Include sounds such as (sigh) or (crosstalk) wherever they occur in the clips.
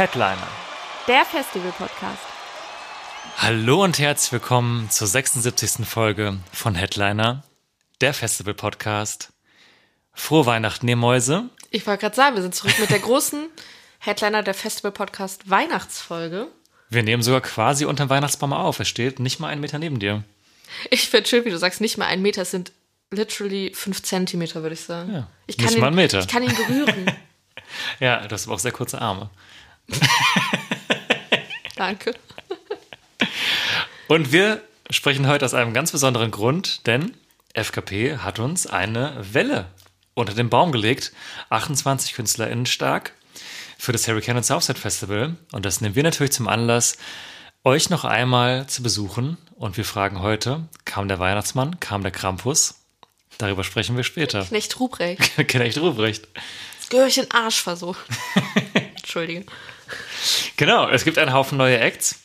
Headliner. Der Festival-Podcast. Hallo und herzlich willkommen zur 76. Folge von Headliner, der Festival-Podcast. Frohe Weihnachten, ihr Mäuse. Ich wollte gerade sagen, wir sind zurück mit der großen (laughs) Headliner der Festival-Podcast Weihnachtsfolge. Wir nehmen sogar quasi unterm Weihnachtsbaum auf. Er steht nicht mal einen Meter neben dir. Ich finde schön, wie du sagst, nicht mal ein Meter, es sind literally fünf Zentimeter, würde ich sagen. Ja, ich nicht ihn, mal ein Meter. Ich kann ihn berühren. (laughs) Ja, du hast aber auch sehr kurze Arme. (laughs) Danke. Und wir sprechen heute aus einem ganz besonderen Grund, denn FKP hat uns eine Welle unter den Baum gelegt. 28 KünstlerInnen stark für das Hurricane und Southside Festival. Und das nehmen wir natürlich zum Anlass, euch noch einmal zu besuchen. Und wir fragen heute, kam der Weihnachtsmann, kam der Krampus? Darüber sprechen wir später. Knecht Ruprecht. (laughs) Knecht Ruprecht. Das gehöre ich in den Arsch versucht. (laughs) Entschuldige. Genau, es gibt einen Haufen neue Acts.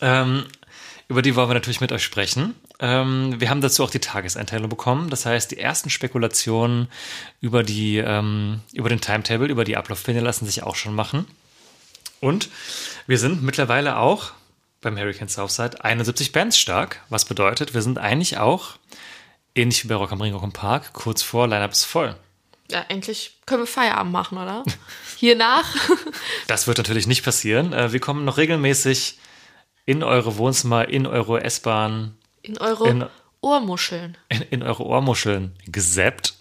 Ähm, über die wollen wir natürlich mit euch sprechen. Ähm, wir haben dazu auch die Tageseinteilung bekommen. Das heißt, die ersten Spekulationen über, die, ähm, über den Timetable, über die Ablaufpläne lassen sich auch schon machen. Und wir sind mittlerweile auch beim Hurricane Southside 71 Bands stark, was bedeutet, wir sind eigentlich auch, ähnlich wie bei Rock am Ring, Rock im Park, kurz vor Line-Up ist voll. Ja, endlich können wir Feierabend machen, oder? (laughs) Hier nach. (laughs) Das wird natürlich nicht passieren. Äh, Wir kommen noch regelmäßig in eure Wohnzimmer, in eure S-Bahn, In eure In- Ohrmuscheln. in, in eure Ohrmuscheln gesappt.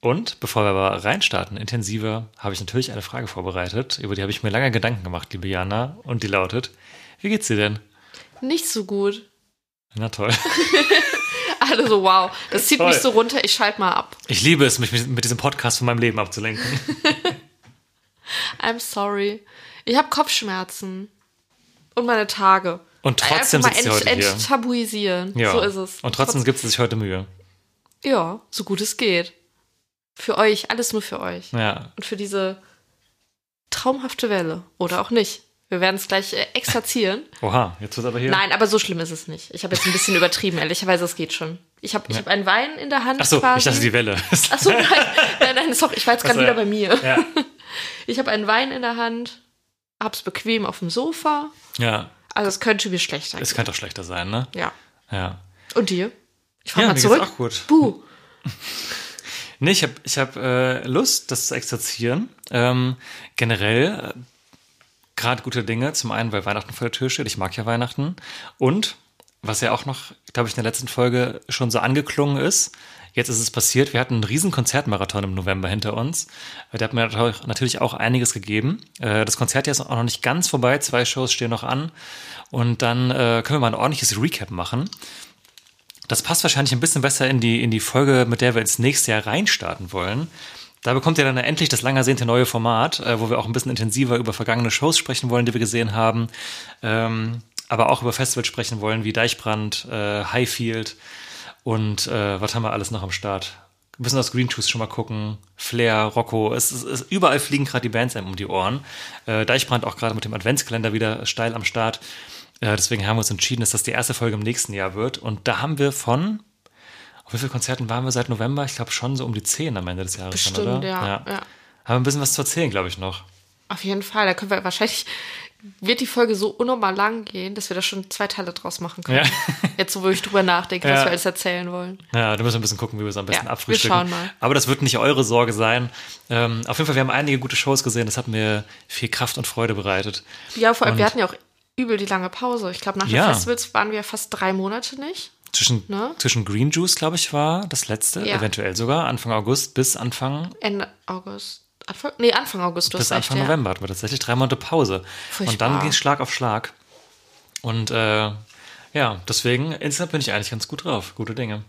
Und bevor wir aber reinstarten, intensiver, habe ich natürlich eine Frage vorbereitet, über die habe ich mir lange Gedanken gemacht, liebe Jana. Und die lautet: Wie geht's dir denn? Nicht so gut. Na toll. (laughs) (laughs) Alle so, wow. Das zieht Toll. mich so runter, ich schalte mal ab. Ich liebe es, mich mit diesem Podcast von meinem Leben abzulenken. (laughs) I'm sorry. Ich habe Kopfschmerzen. Und meine Tage. Und trotzdem Einfach sitzt sie mal heute ent, hier. enttabuisieren. Ja. So ist es. Und trotzdem gibt es sich heute Mühe. Ja, so gut es geht. Für euch, alles nur für euch. Ja. Und für diese traumhafte Welle. Oder auch nicht. Wir werden es gleich äh, exerzieren. (laughs) Oha, jetzt wird aber hier. Nein, aber so schlimm ist es nicht. Ich habe jetzt ein bisschen (laughs) übertrieben, ehrlicherweise, es geht schon. Ich habe ich hab einen Wein in der Hand Ach so, quasi. ich dachte die Welle. Achso, nein, nein, nein, sorry, ich war jetzt gerade wieder ja. bei mir. Ja. Ich habe einen Wein in der Hand, hab's bequem auf dem Sofa. ja, Also es könnte mir schlechter gehen. es könnte auch schlechter sein, ne? Ja. Ja. Und dir? Ich fahr Ja, mal mir zurück. geht's auch gut. Buh. (laughs) Nee, ich habe ich hab, äh, Lust, das zu exerzieren. Ähm, generell äh, gerade gute Dinge. Zum einen, weil Weihnachten vor der Tür steht. Ich mag ja Weihnachten. Und was ja auch noch, glaube ich, in der letzten Folge schon so angeklungen ist, jetzt ist es passiert. Wir hatten einen riesen Konzertmarathon im November hinter uns. Der hat mir natürlich- auch einiges gegeben. Äh, Das Konzert ist auch noch nicht ganz vorbei. Zwei Shows stehen noch an. Und dann äh, können wir mal ein ordentliches Recap machen. Das passt wahrscheinlich ein bisschen besser in die, in die Folge, mit der wir ins nächste Jahr reinstarten wollen. Da bekommt ihr dann endlich das lang ersehnte neue Format, äh, wo wir auch ein bisschen intensiver über vergangene Shows sprechen wollen, die wir gesehen haben. Ähm, aber auch über Festivals sprechen wollen, wie Deichbrand, Highfield und äh, was haben wir alles noch am Start? Ein bisschen aus Green Juice schon mal gucken. Flair, Rocco, es, es, es, überall fliegen gerade die Bands einem um die Ohren. Äh, Deichbrand auch gerade mit dem Adventskalender wieder steil am Start. Äh, deswegen haben wir uns entschieden, dass das die erste Folge im nächsten Jahr wird. Und da haben wir von, auf wie viele Konzerten waren wir seit November? Ich glaube schon so um die zehn am Ende des Jahres. Bestimmt, dann, oder? ja, ja. Haben wir ein bisschen was zu erzählen, glaube ich, noch. Auf jeden Fall. Da können wir wahrscheinlich, wird die Folge so unnormal lang gehen, dass wir da schon zwei Teile draus machen können. Ja. Jetzt, wo ich drüber nachdenke, Ja. was wir alles erzählen wollen. Ja, da müssen wir ein bisschen gucken, wie wir es am besten Ja, wir abfrühstücken. schauen mal. Aber das wird nicht eure Sorge sein. Ähm, auf jeden Fall, wir haben einige gute Shows gesehen. Das hat mir viel Kraft und Freude bereitet. Ja, vor allem, Und- wir hatten ja auch übel die lange Pause. Ich glaube, nach Ja. den Festivals waren wir fast drei Monate nicht. Zwischen, Ne? zwischen Green Juice, glaube ich, war das letzte, eventuell sogar, Anfang August bis Anfang, Ende August. Anfang, nee, Anfang August. Bis hast recht, Anfang ja. November hatten wir tatsächlich drei Monate Pause. Furchtbar. Und dann ging es Schlag auf Schlag. Und äh, ja, deswegen, insgesamt bin ich eigentlich ganz gut drauf. Gute Dinge.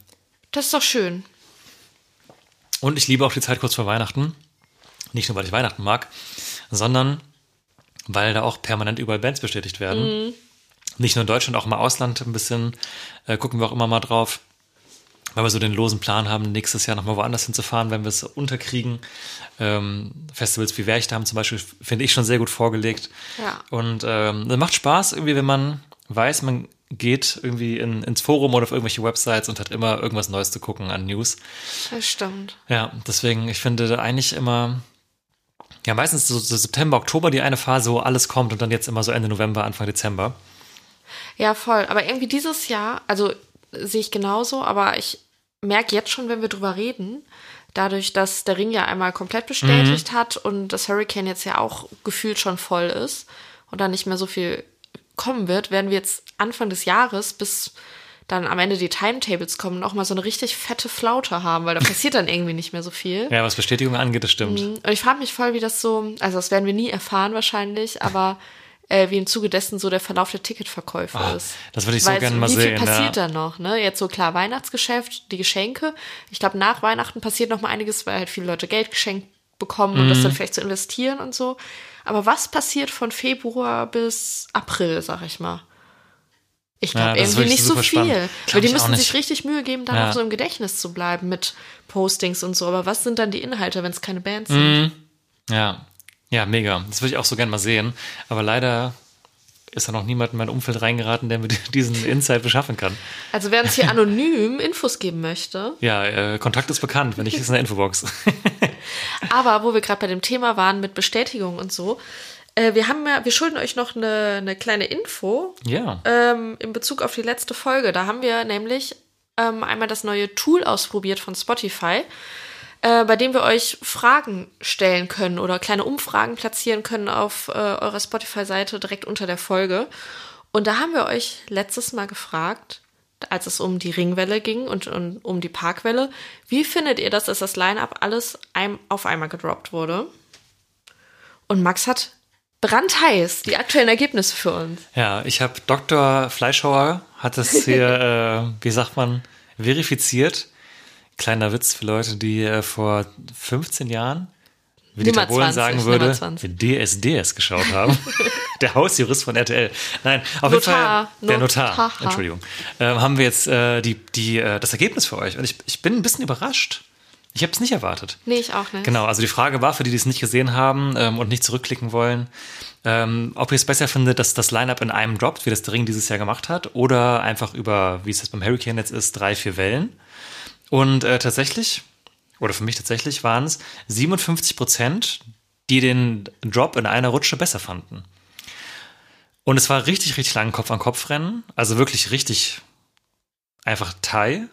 Das ist doch schön. Und ich liebe auch die Zeit kurz vor Weihnachten, Nicht nur, weil ich Weihnachten mag, sondern weil da auch permanent überall Bands bestätigt werden. Mhm. Nicht nur in Deutschland, auch im Ausland ein bisschen äh, gucken wir auch immer mal drauf. Weil wir so den losen Plan haben, nächstes Jahr nochmal woanders hinzufahren, wenn wir es unterkriegen. Ähm, Festivals wie Werchter haben zum Beispiel, finde ich schon sehr gut vorgelegt. Ja. Und ähm, das macht Spaß irgendwie, wenn man weiß, man geht irgendwie in, ins Forum oder auf irgendwelche Websites und hat immer irgendwas Neues zu gucken an News. Das stimmt. Ja, deswegen, ich finde eigentlich immer, ja, meistens so, so September, Oktober die eine Phase, wo alles kommt und dann jetzt immer so Ende November, Anfang Dezember. Ja, voll. Aber irgendwie dieses Jahr, also sehe ich genauso, aber ich merke jetzt schon, wenn wir drüber reden, dadurch, dass der Ring ja einmal komplett bestätigt hat und das Hurricane jetzt ja auch gefühlt schon voll ist und da nicht mehr so viel kommen wird, werden wir jetzt Anfang des Jahres bis dann am Ende die Timetables kommen, noch mal so eine richtig fette Flaute haben, weil da (laughs) passiert dann irgendwie nicht mehr so viel. Ja, was Bestätigung angeht, das stimmt. Und ich frage mich voll, wie das so, also das werden wir nie erfahren wahrscheinlich, aber äh, wie im Zuge dessen so der Verlauf der Ticketverkäufe Ah, ist. das würde ich so Weil gerne mal wie sehen, viel passiert ja. da noch? Ne? Jetzt so klar Weihnachtsgeschäft, die Geschenke. Ich glaube, nach Weihnachten passiert noch mal einiges, weil halt viele Leute Geld geschenkt bekommen und Mhm. das dann vielleicht zu investieren und so. Aber was passiert von Februar bis April, sag ich mal? Ich Ja, glaube ist irgendwie nicht so viel. Weil die müssen sich richtig Mühe geben, da Ja. noch so im Gedächtnis zu bleiben mit Postings und so. Aber was sind dann die Inhalte, wenn es keine Bands sind? Mhm. Ja, ja, mega. Das würde ich auch so gerne mal sehen. Aber leider ist da noch niemand in mein Umfeld reingeraten, der mir (laughs) diesen Insight beschaffen kann. Also wer uns hier anonym Infos geben möchte, Ja, äh, Kontakt ist bekannt, wenn nicht, ist in der Infobox. (laughs) aber wo wir gerade bei dem Thema waren mit Bestätigung und so, äh, wir haben ja, wir schulden euch noch eine, eine kleine Info ja. ähm, in Bezug auf die letzte Folge. Da haben wir nämlich ähm, einmal das neue Tool ausprobiert von Spotify, äh, bei dem wir euch Fragen stellen können oder kleine Umfragen platzieren können auf äh, eurer Spotify-Seite direkt unter der Folge. Und da haben wir euch letztes Mal gefragt, als es um die Ringwelle ging und, und um die Parkwelle, wie findet ihr das, dass das Line-Up alles ein, auf einmal gedroppt wurde? Und Max hat brandheiß die aktuellen Ergebnisse für uns. Ja, ich habe Dr. Fleischhauer hat es hier, (laughs) äh, wie sagt man, verifiziert. Kleiner Witz für Leute, die äh, vor 15 Jahren, wie Nummer Bohlen 20, sagen würde, 20. DSDS geschaut haben. (laughs) der Hausjurist von RTL. Nein, auf Notar, jeden Fall der Notar. Notar. Entschuldigung. Ähm, haben wir jetzt äh, die, die, äh, das Ergebnis für euch. Und ich, ich bin ein bisschen überrascht. Ich habe es nicht erwartet. Nee, ich auch nicht. Genau, also die Frage war für die, die es nicht gesehen haben ähm, und nicht zurückklicken wollen, ähm, ob ihr es besser findet, dass das Line-Up in einem droppt, wie das der Ring dieses Jahr gemacht hat, oder einfach über, wie es jetzt beim Hurricane jetzt ist, drei, vier Wellen. Und äh, tatsächlich, oder für mich tatsächlich, waren es 57 Prozent, die den Drop in einer Rutsche besser fanden. Und es war richtig, richtig lang Kopf-an-Kopf-Rennen, also wirklich richtig einfach Thai.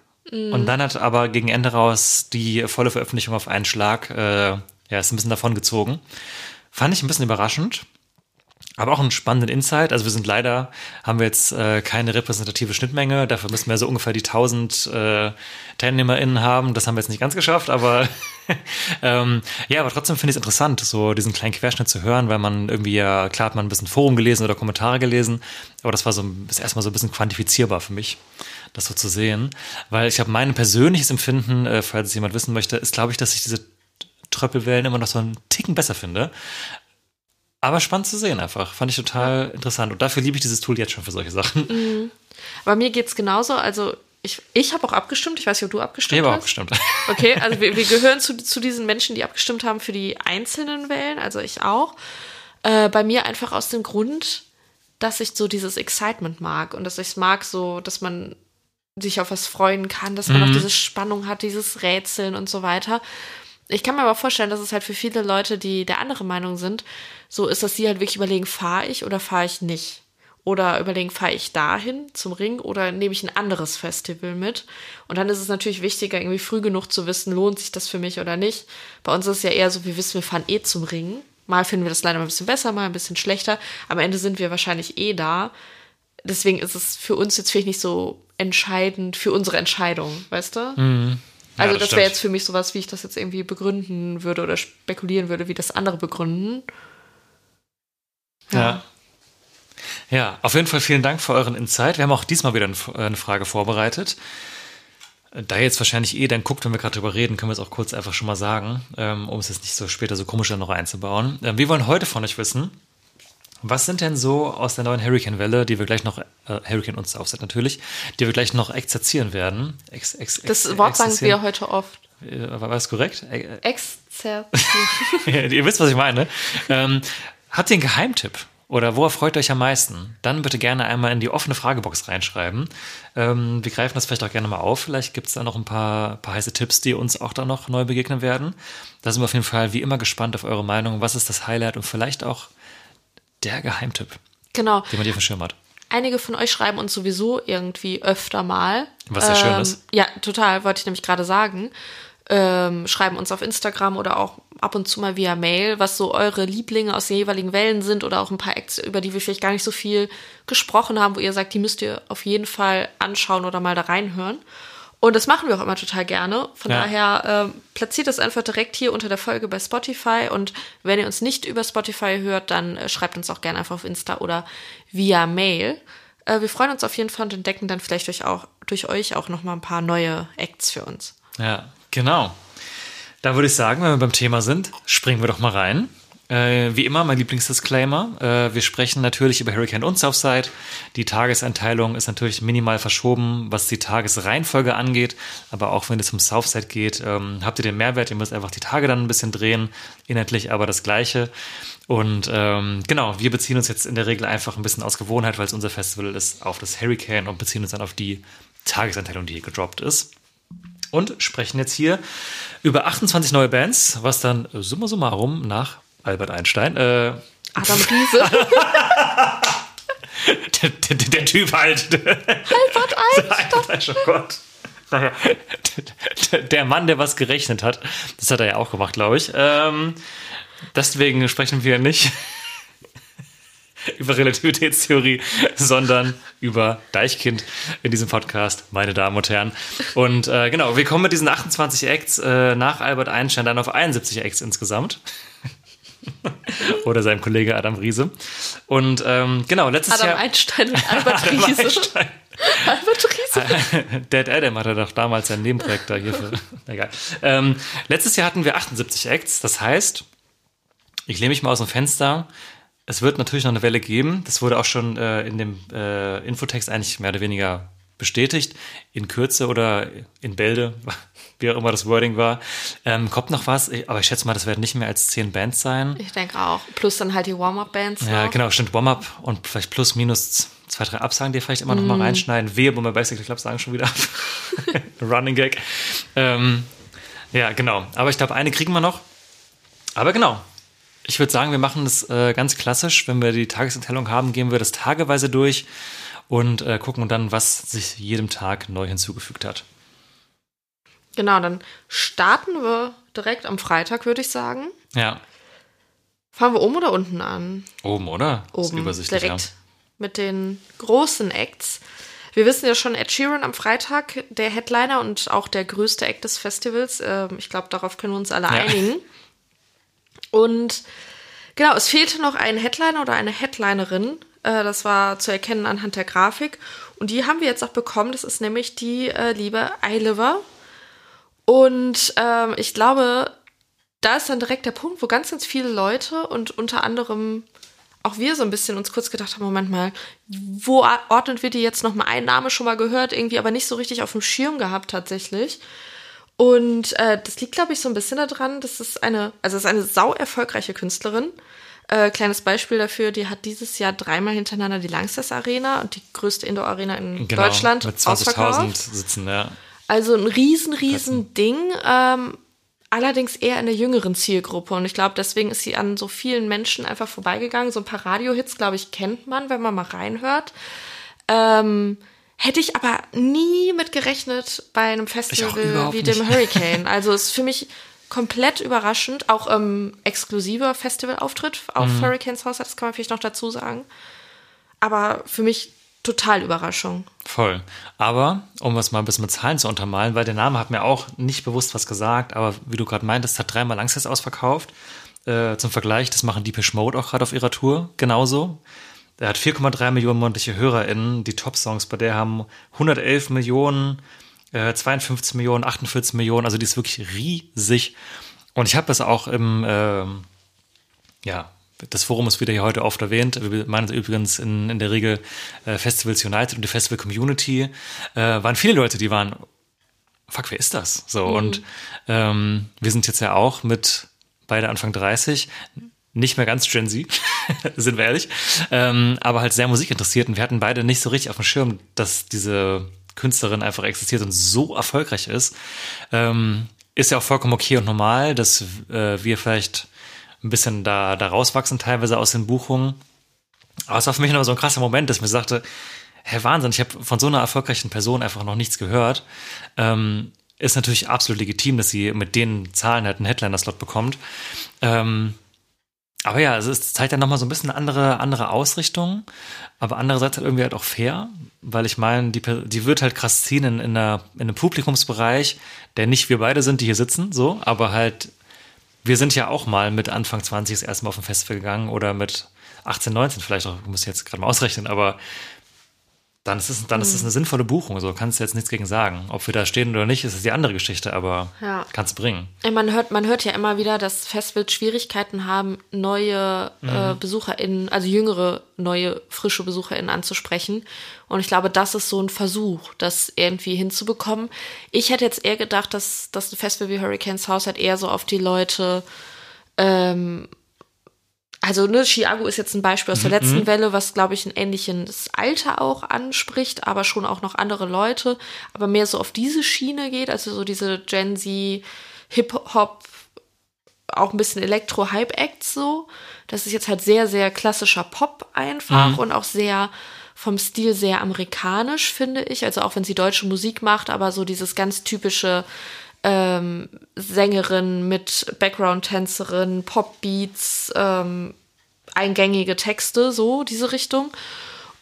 Und dann hat aber gegen Ende raus die volle Veröffentlichung auf einen Schlag, äh, ja, ist ein bisschen davon gezogen. Fand ich ein bisschen überraschend. Aber auch einen spannenden Insight. Also wir sind leider, haben wir jetzt äh, keine repräsentative Schnittmenge. Dafür müssen wir so ungefähr die 1000 äh, TeilnehmerInnen haben. Das haben wir jetzt nicht ganz geschafft, aber (laughs) ähm, ja, aber trotzdem finde ich es interessant, so diesen kleinen Querschnitt zu hören, weil man irgendwie ja, klar hat man ein bisschen Forum gelesen oder Kommentare gelesen, aber das war so das erstmal so ein bisschen quantifizierbar für mich, das so zu sehen. Weil ich habe mein persönliches Empfinden, äh, falls jemand wissen möchte, ist, glaube ich, dass ich diese Tröppelwellen immer noch so einen Ticken besser finde. Aber spannend zu sehen einfach. Fand ich total interessant. Und dafür liebe ich dieses Tool jetzt schon für solche Sachen. Aber mir geht's genauso. Also ich, ich habe auch abgestimmt. Ich weiß nicht, ob du abgestimmt Ich habe auch hast. bestimmt. (laughs) Okay, also wir, wir gehören zu, zu diesen Menschen, die abgestimmt haben für die einzelnen Wellen, also ich auch. Äh, bei mir einfach aus dem Grund, dass ich so dieses Excitement mag und dass ich es mag, so, dass man sich auf was freuen kann, dass man auch diese Spannung hat, dieses Rätseln und so weiter. Ich kann mir aber vorstellen, dass es halt für viele Leute, die der andere Meinung sind, so ist, dass sie halt wirklich überlegen, fahre ich oder fahre ich nicht? Oder überlegen, fahre ich dahin zum Ring oder nehme ich ein anderes Festival mit? Und dann ist es natürlich wichtiger, irgendwie früh genug zu wissen, lohnt sich das für mich oder nicht. Bei uns ist es ja eher so, wir wissen, wir fahren eh zum Ring. Mal finden wir das leider mal ein bisschen besser, mal ein bisschen schlechter. Am Ende sind wir wahrscheinlich eh da. Deswegen ist es für uns jetzt vielleicht nicht so entscheidend für unsere Entscheidung, weißt du? Mhm. Ja, also das das wäre jetzt für mich sowas, wie ich das jetzt irgendwie begründen würde oder spekulieren würde, wie das andere begründen. Ja. Ja, auf jeden Fall vielen Dank für euren Insight. Wir haben auch diesmal wieder eine äh, Frage vorbereitet. Da ihr jetzt wahrscheinlich eh dann guckt, wenn wir gerade drüber reden, können wir es auch kurz einfach schon mal sagen, ähm, um es jetzt nicht so später so komisch dann noch einzubauen. Ähm, wir wollen heute von euch wissen, was sind denn so aus der neuen Hurricane-Welle, die wir gleich noch, äh, Hurricane und Southside natürlich, die wir gleich noch exerzieren werden? Ex, ex, Das ex, Wort sagen wir heute oft. Äh, War das korrekt? Äh, Exzerzieren. (laughs) Ihr wisst, was ich meine. Ähm, habt ihr einen Geheimtipp? Oder worauf freut ihr euch am meisten? Dann bitte gerne einmal in die offene Fragebox reinschreiben. Ähm, wir greifen das vielleicht auch gerne mal auf. Vielleicht gibt es da noch ein paar, paar heiße Tipps, die uns auch da noch neu begegnen werden. Da sind wir auf jeden Fall wie immer gespannt auf eure Meinung. Was ist das Highlight und vielleicht auch der Geheimtipp, Genau. den man dir auf dem Schirm hat? Einige von euch schreiben uns sowieso irgendwie öfter mal. Was sehr schön ist. Ja, total, wollte ich nämlich gerade sagen. Ähm, schreiben uns auf Instagram oder auch ab und zu mal via Mail, was so eure Lieblinge aus den jeweiligen Wellen sind oder auch ein paar Acts, über die wir vielleicht gar nicht so viel gesprochen haben, wo ihr sagt, die müsst ihr auf jeden Fall anschauen oder mal da reinhören. Und das machen wir auch immer total gerne. Von Ja. daher ähm, platziert das einfach direkt hier unter der Folge bei Spotify. Und wenn ihr uns nicht über Spotify hört, dann äh, schreibt uns auch gerne einfach auf Insta oder via Mail. Äh, wir freuen uns auf jeden Fall und entdecken dann vielleicht durch, auch, durch euch auch noch mal ein paar neue Acts für uns. Ja, genau. Da würde ich sagen, wenn wir beim Thema sind, springen wir doch mal rein. Äh, wie immer, mein Lieblingsdisclaimer. Äh, wir sprechen natürlich über Hurricane und Southside. Die Tageseinteilung ist natürlich minimal verschoben, was die Tagesreihenfolge angeht. Aber auch wenn es um Southside geht, ähm, habt ihr den Mehrwert. Ihr müsst einfach die Tage dann ein bisschen drehen. Inhaltlich aber das Gleiche. Und ähm, genau, wir beziehen uns jetzt in der Regel einfach ein bisschen aus Gewohnheit, weil es unser Festival ist, auf das Hurricane und beziehen uns dann auf die Tageseinteilung, die hier gedroppt ist und sprechen jetzt hier über 28 neue Bands, was dann summa summarum nach Albert Einstein, äh, Adam (laughs) Riese. der, der, der Typ halt. Albert (laughs) Einstein. Albert Einstein, oh Gott. Naja, der, der Mann, der was gerechnet hat, das hat er ja auch gemacht, glaube ich. Ähm, deswegen sprechen wir nicht (laughs) über Relativitätstheorie, sondern über Deichkind in diesem Podcast, meine Damen und Herren. Und äh, genau, wir kommen mit diesen 28 Acts äh, nach Albert Einstein dann auf 71 Acts insgesamt. (laughs) Oder seinem Kollege Adam Riese. Und ähm, genau, letztes Adam Jahr. Einstein und (laughs) Albert Adam Riese. Einstein. Albert Riese. (laughs) Dead Adam hatte doch damals sein Nebenprojekt da hier für. Egal. Ähm, letztes Jahr hatten wir 78 Acts. Das heißt, ich lehne mich mal aus dem Fenster. Es wird natürlich noch eine Welle geben. Das wurde auch schon äh, in dem äh, Infotext eigentlich mehr oder weniger bestätigt. In Kürze oder in Bälde, wie auch immer das Wording war. Ähm, kommt noch was, aber ich schätze mal, das werden nicht mehr als zehn Bands sein. Ich denke auch. Plus dann halt die Warm-Up-Bands. Ja, noch. genau, stimmt. Warm-up und vielleicht plus, minus zwei, drei Absagen, die vielleicht immer noch mal reinschneiden. Wehe, bei Bicycle Club sagen schon wieder ab. (laughs) Running Gag. Ähm, ja, genau. Aber ich glaube, eine kriegen wir noch. Aber genau. Ich würde sagen, wir machen das äh, ganz klassisch. Wenn wir die Tagesenthellung haben, gehen wir das tageweise durch und äh, gucken dann, was sich jedem Tag neu hinzugefügt hat. Genau, dann starten wir direkt am Freitag, würde ich sagen. Ja, Fangen wir oben oder unten an? oben, oder? Oben. übersichtlich, direkt mit den großen Acts. Wir wissen ja schon, Ed Sheeran am Freitag, der Headliner und auch der größte Act des Festivals. Ähm, ich glaube, darauf können wir uns alle Ja. einigen. Und genau, es fehlte noch ein Headliner oder eine Headlinerin. Äh, das war zu erkennen anhand der Grafik. Und die haben wir jetzt auch bekommen. Das ist nämlich die äh, liebe Eiliver. Und ähm, ich glaube, da ist dann direkt der Punkt, wo ganz, ganz viele Leute und unter anderem auch wir so ein bisschen uns kurz gedacht haben, Moment mal, wo ordnen wir die jetzt noch mal ein Name schon mal gehört, irgendwie aber nicht so richtig auf dem Schirm gehabt tatsächlich. Und äh, das liegt, glaube ich, so ein bisschen daran, dass es eine, also es ist eine sau erfolgreiche Künstlerin. Äh, kleines Beispiel dafür, die hat dieses Jahr dreimal hintereinander die Langsess Arena und die größte Indoor-Arena in Genau, Deutschland mit 20.000 ausverkauft. sitzen, ja. Also ein riesen, riesen Ding. Ähm, allerdings eher in der jüngeren Zielgruppe. Und ich glaube, deswegen ist sie an so vielen Menschen einfach vorbeigegangen. So ein paar Radiohits, glaube ich, kennt man, wenn man mal reinhört. Ähm, hätte ich aber nie mit gerechnet bei einem Festival wie dem nicht. Hurricane. Also ist für mich komplett überraschend. Auch ähm, exklusiver Festivalauftritt auf Mhm. Hurricanes Haus, das kann man vielleicht noch dazu sagen. Aber für mich total Überraschung. Voll. Aber, um es mal ein bisschen mit Zahlen zu untermalen, weil der Name hat mir auch nicht bewusst was gesagt, aber wie du gerade meintest, hat dreimal Langsess ausverkauft. Äh, zum Vergleich, das machen Deepish Mode auch gerade auf ihrer Tour, genauso. Er hat 4,3 Millionen monatliche HörerInnen. Die Top-Songs bei der haben 111 Millionen äh, 52 Millionen, 48 Millionen, also die ist wirklich riesig. Und ich habe das auch im, ähm, ja, das Forum ist wieder hier heute oft erwähnt. Wir meinen übrigens in, in der Regel äh, Festivals United und die Festival Community. Äh, waren viele Leute, die waren, fuck, wer ist das? So, und ähm, wir sind jetzt ja auch mit beide Anfang 30, nicht mehr ganz Gen Z, (laughs) sind wir ehrlich, ähm, aber halt sehr musikinteressiert und wir hatten beide nicht so richtig auf dem Schirm, dass diese Künstlerin einfach existiert und so erfolgreich ist. Ähm, ist ja auch vollkommen okay und normal, dass äh, wir vielleicht ein bisschen da, da rauswachsen, teilweise aus den Buchungen. Aber es war für mich noch so ein krasser Moment, dass ich mir sagte, Herr Wahnsinn, ich habe von so einer erfolgreichen Person einfach noch nichts gehört. Ähm, ist natürlich absolut legitim, dass sie mit den Zahlen halt einen Headliner-Slot bekommt. Ähm, aber ja, es zeigt ja nochmal so ein bisschen andere, andere Ausrichtung, aber andererseits halt irgendwie halt auch fair, weil ich meine, die, die wird halt krass ziehen in, in, einer, in einem Publikumsbereich, der nicht wir beide sind, die hier sitzen, so, aber halt, wir sind ja auch mal mit Anfang 20 das erste Mal auf ein Festival gegangen oder mit 18, 19 vielleicht auch, ich muss jetzt gerade mal ausrechnen, aber dann ist es, dann ist es eine sinnvolle Buchung. So kannst du jetzt nichts gegen sagen. Ob wir da stehen oder nicht, ist es die andere Geschichte, aber Ja. kannst bringen. Ey, Man hört, man hört ja immer wieder, dass Festivals Schwierigkeiten haben, neue äh, BesucherInnen, also jüngere, neue, frische BesucherInnen anzusprechen. Und ich glaube, das ist so ein Versuch, das irgendwie hinzubekommen. Ich hätte jetzt eher gedacht, dass, dass ein Festival wie Hurricanes House halt eher so auf die Leute ähm, also ne, Chiago ist jetzt ein Beispiel aus der letzten Welle, was glaube ich ein ähnliches Alter auch anspricht, aber schon auch noch andere Leute, aber mehr so auf diese Schiene geht, also so diese Gen Z Hip-Hop, auch ein bisschen Elektro-Hype-Acts so. Das ist jetzt halt sehr, sehr klassischer Pop einfach und auch sehr vom Stil sehr amerikanisch, finde ich. Also auch wenn sie deutsche Musik macht, aber so dieses ganz typische ähm, Sängerin mit Background-Tänzerin, Pop-Beats, ähm, eingängige Texte, so diese Richtung.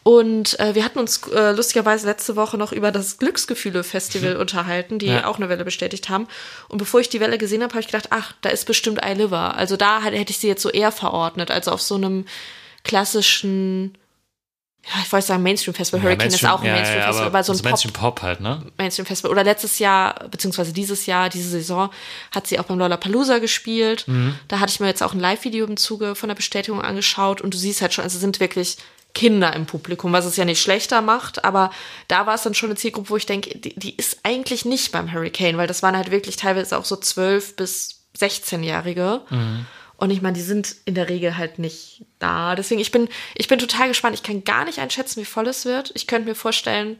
Und äh, wir hatten uns äh, lustigerweise letzte Woche noch über das Glücksgefühle-Festival unterhalten, die Ja. auch eine Welle bestätigt haben. Und bevor ich die Welle gesehen habe, habe ich gedacht, ach, da ist bestimmt iLiver. Also da hätte ich sie jetzt so eher verordnet, also auf so einem klassischen, ich wollte sagen Mainstream-Festival. Hurricane ist auch ein Mainstream-Festival, aber so ein Pop Mainstream Pop halt, ne? Mainstream Festival. Oder letztes Jahr, beziehungsweise dieses Jahr, diese Saison, hat sie auch beim Lollapalooza gespielt. Da hatte ich mir jetzt auch ein Live-Video im Zuge von der Bestätigung angeschaut und du siehst halt schon, also es sind wirklich Kinder im Publikum, was es ja nicht schlechter macht, aber da war es dann schon eine Zielgruppe, wo ich denke, die, die ist eigentlich nicht beim Hurricane, weil das waren halt wirklich teilweise auch so 12 bis 16-Jährige. Und ich meine, die sind in der Regel halt nicht da. Deswegen, ich bin, ich bin total gespannt. Ich kann gar nicht einschätzen, wie voll es wird. Ich könnte mir vorstellen,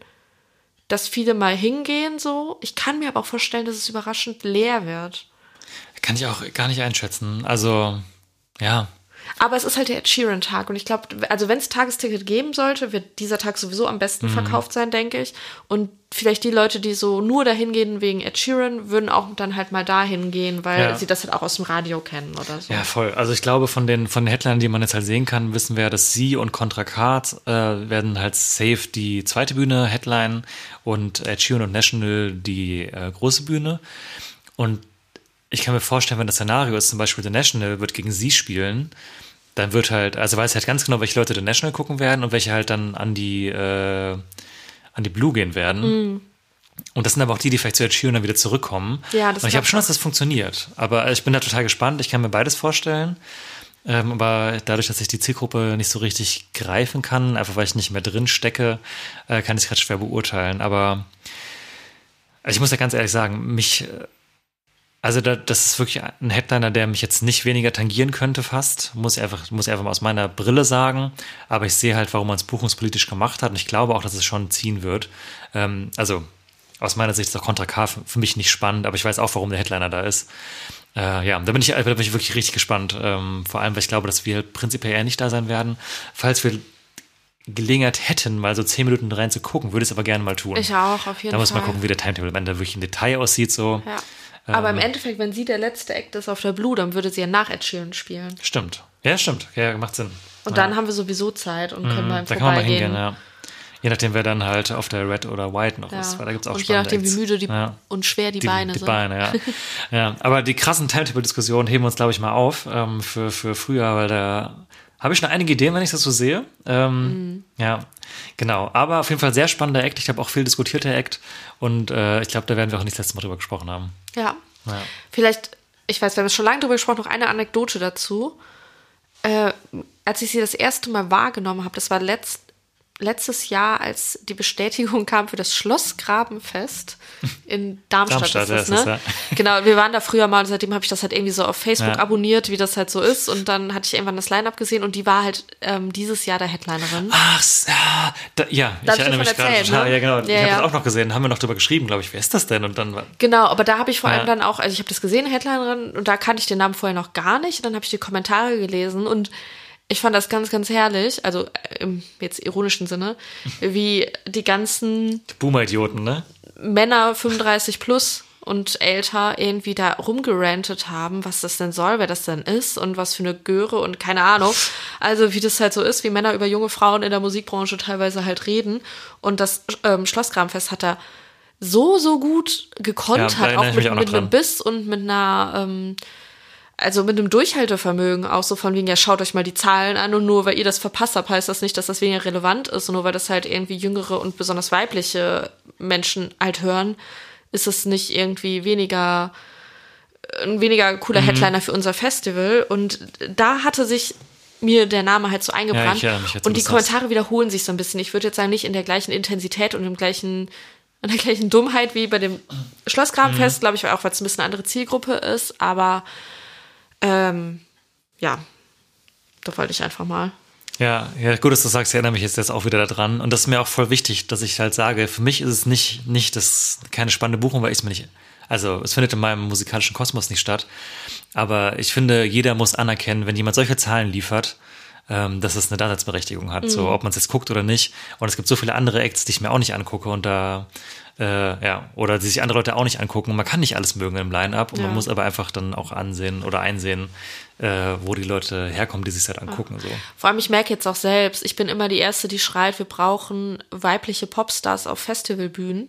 dass viele mal hingehen so. Ich kann mir aber auch vorstellen, dass es überraschend leer wird. Kann ich auch gar nicht einschätzen. Also, ja. Aber es ist halt der Ed Sheeran-Tag und ich glaube, also wenn es Tagesticket geben sollte, wird dieser Tag sowieso am Mhm. besten verkauft sein, denke ich. Und vielleicht die Leute, die so nur dahin gehen wegen Ed Sheeran, würden auch dann halt mal dahin gehen, weil Ja. sie das halt auch aus dem Radio kennen oder so. Ja, voll. Also ich glaube, von den, von den Headlinern, die man jetzt halt sehen kann, wissen wir, ja, dass sie und Contra Card äh, werden halt safe die zweite Bühne Headline und Ed Sheeran und National die äh, große Bühne. Und ich kann mir vorstellen, wenn das Szenario ist, zum Beispiel The National wird gegen sie spielen, dann wird halt, also weiß halt ganz genau, welche Leute The National gucken werden und welche halt dann an die, äh, an die Blue gehen werden. Und das sind aber auch die, die vielleicht zu Ed Sheeran dann wieder zurückkommen. Ja, das und ich habe schon, dass das funktioniert. Aber ich bin da total gespannt. Ich kann mir beides vorstellen. Ähm, aber dadurch, dass ich die Zielgruppe nicht so richtig greifen kann, einfach weil ich nicht mehr drin stecke, äh, kann ich es gerade schwer beurteilen. Aber also ich muss ja ganz ehrlich sagen, mich, äh, also da, das ist wirklich ein Headliner, der mich jetzt nicht weniger tangieren könnte fast, muss ich einfach, muss ich einfach mal aus meiner Brille sagen. Aber ich sehe halt, warum man es buchungspolitisch gemacht hat und ich glaube auch, dass es schon ziehen wird. Ähm, also aus meiner Sicht ist auch Contra K für mich nicht spannend, aber ich weiß auch, warum der Headliner da ist. Äh, ja, da bin ich, da bin ich wirklich richtig gespannt. Ähm, vor allem, weil ich glaube, dass wir prinzipiell eher nicht da sein werden. Falls wir Gelegenheit hätten, mal so zehn Minuten rein zu gucken, würde ich es aber gerne mal tun. Ich auch, auf jeden Da muss Fall. man gucken, wie der Timetable am Ende wirklich im Detail aussieht. So. Ja. Aber Ähm. im Endeffekt, wenn sie der letzte Act ist auf der Blue, dann würde sie ja nach Ed Sheeran spielen. Stimmt. Ja, stimmt. Ja, macht Sinn. Und ja. dann haben wir sowieso Zeit und können mal im Da kann man mal hingehen, ja. Je nachdem, wer dann halt auf der Red oder White noch Ja. ist, weil da gibt's auch und je nachdem, wie Acts. müde die ja. und schwer die, die Beine die sind. Beine, ja. (laughs) ja. Aber die krassen Timetable-Diskussionen heben wir uns, glaube ich, mal auf ähm, für, für früher, weil da habe ich schon einige Ideen, wenn ich das so sehe. Ähm, Mhm. Ja, genau. Aber auf jeden Fall sehr spannender Act. Ich glaube auch viel diskutierter Act. Und äh, ich glaube, da werden wir auch nicht das letzte Mal drüber gesprochen haben. Ja. Ja. Vielleicht, ich weiß, wir haben schon lange drüber gesprochen, noch eine Anekdote dazu. Äh, als ich sie das erste Mal wahrgenommen habe, das war letzt, letztes Jahr, als die Bestätigung kam für das Schlossgrabenfest in Darmstadt. Darmstadt, ist das, ja, ist ne? das, Genau, wir waren da früher mal und seitdem habe ich das halt irgendwie so auf Facebook Ja. abonniert, wie das halt so ist. Und dann hatte ich irgendwann das Line-Up gesehen und die war halt ähm, dieses Jahr der Headlinerin. Ach, ja, da, ja Da ich erinnere mich gerade erzählt, total. ne? Ja, genau. Ja, ich habe ja. das auch noch gesehen. Haben wir noch drüber geschrieben, glaube ich. Wer ist das denn? Und dann Genau, aber da habe ich vor allem Ja. dann auch, also ich habe das gesehen, Headlinerin, und da kannte ich den Namen vorher noch gar nicht. Und dann habe ich die Kommentare gelesen und ich fand das ganz, ganz herrlich, also äh, im jetzt ironischen Sinne, (laughs) wie die ganzen Boomer-Idioten, ne? Männer 35 plus und älter irgendwie da rumgerantet haben, was das denn soll, wer das denn ist und was für eine Göre und keine Ahnung. Also wie das halt so ist, wie Männer über junge Frauen in der Musikbranche teilweise halt reden. Und das ähm, Schlossgrabenfest hat da so, so gut Ja, gekontert, da erinnere auch mit, auch mit einem. Biss und mit einer, ähm, also mit einem Durchhaltevermögen auch so von wegen, ja, schaut euch mal die Zahlen an und nur weil ihr das verpasst habt, heißt das nicht, dass das weniger relevant ist und nur weil das halt irgendwie jüngere und besonders weibliche Menschen halt hören, ist es nicht irgendwie weniger ein weniger cooler Mhm. Headliner für unser Festival und da hatte sich mir der Name halt so eingebrannt ich erinnere mich jetzt, und die. Kommentare wiederholen sich so ein bisschen. Ich würde jetzt sagen, nicht in der gleichen Intensität und im gleichen an der gleichen Dummheit wie bei dem Schlossgrabenfest, glaube ich, weil auch weil es ein bisschen eine andere Zielgruppe ist, aber ähm, ja, da wollte ich einfach mal. Ja, ja, gut, dass du sagst, ich erinnere mich jetzt, jetzt auch wieder daran. Und das ist mir auch voll wichtig, dass ich halt sage, für mich ist es nicht, nicht das, keine spannende Buchung, weil ich es mir nicht, also es findet in meinem musikalischen Kosmos nicht statt. Aber ich finde, jeder muss anerkennen, wenn jemand solche Zahlen liefert, ähm, dass es eine Daseinsberechtigung hat, so ob man es jetzt guckt oder nicht. Und es gibt so viele andere Acts, die ich mir auch nicht angucke und da, äh, ja, oder die sich andere Leute auch nicht angucken. Man kann nicht alles mögen im Line-Up und Ja. man muss aber einfach dann auch ansehen oder einsehen, äh, wo die Leute herkommen, die sich halt angucken. So. Vor allem, ich merke jetzt auch selbst, ich bin immer die Erste, die schreit, wir brauchen weibliche Popstars auf Festivalbühnen.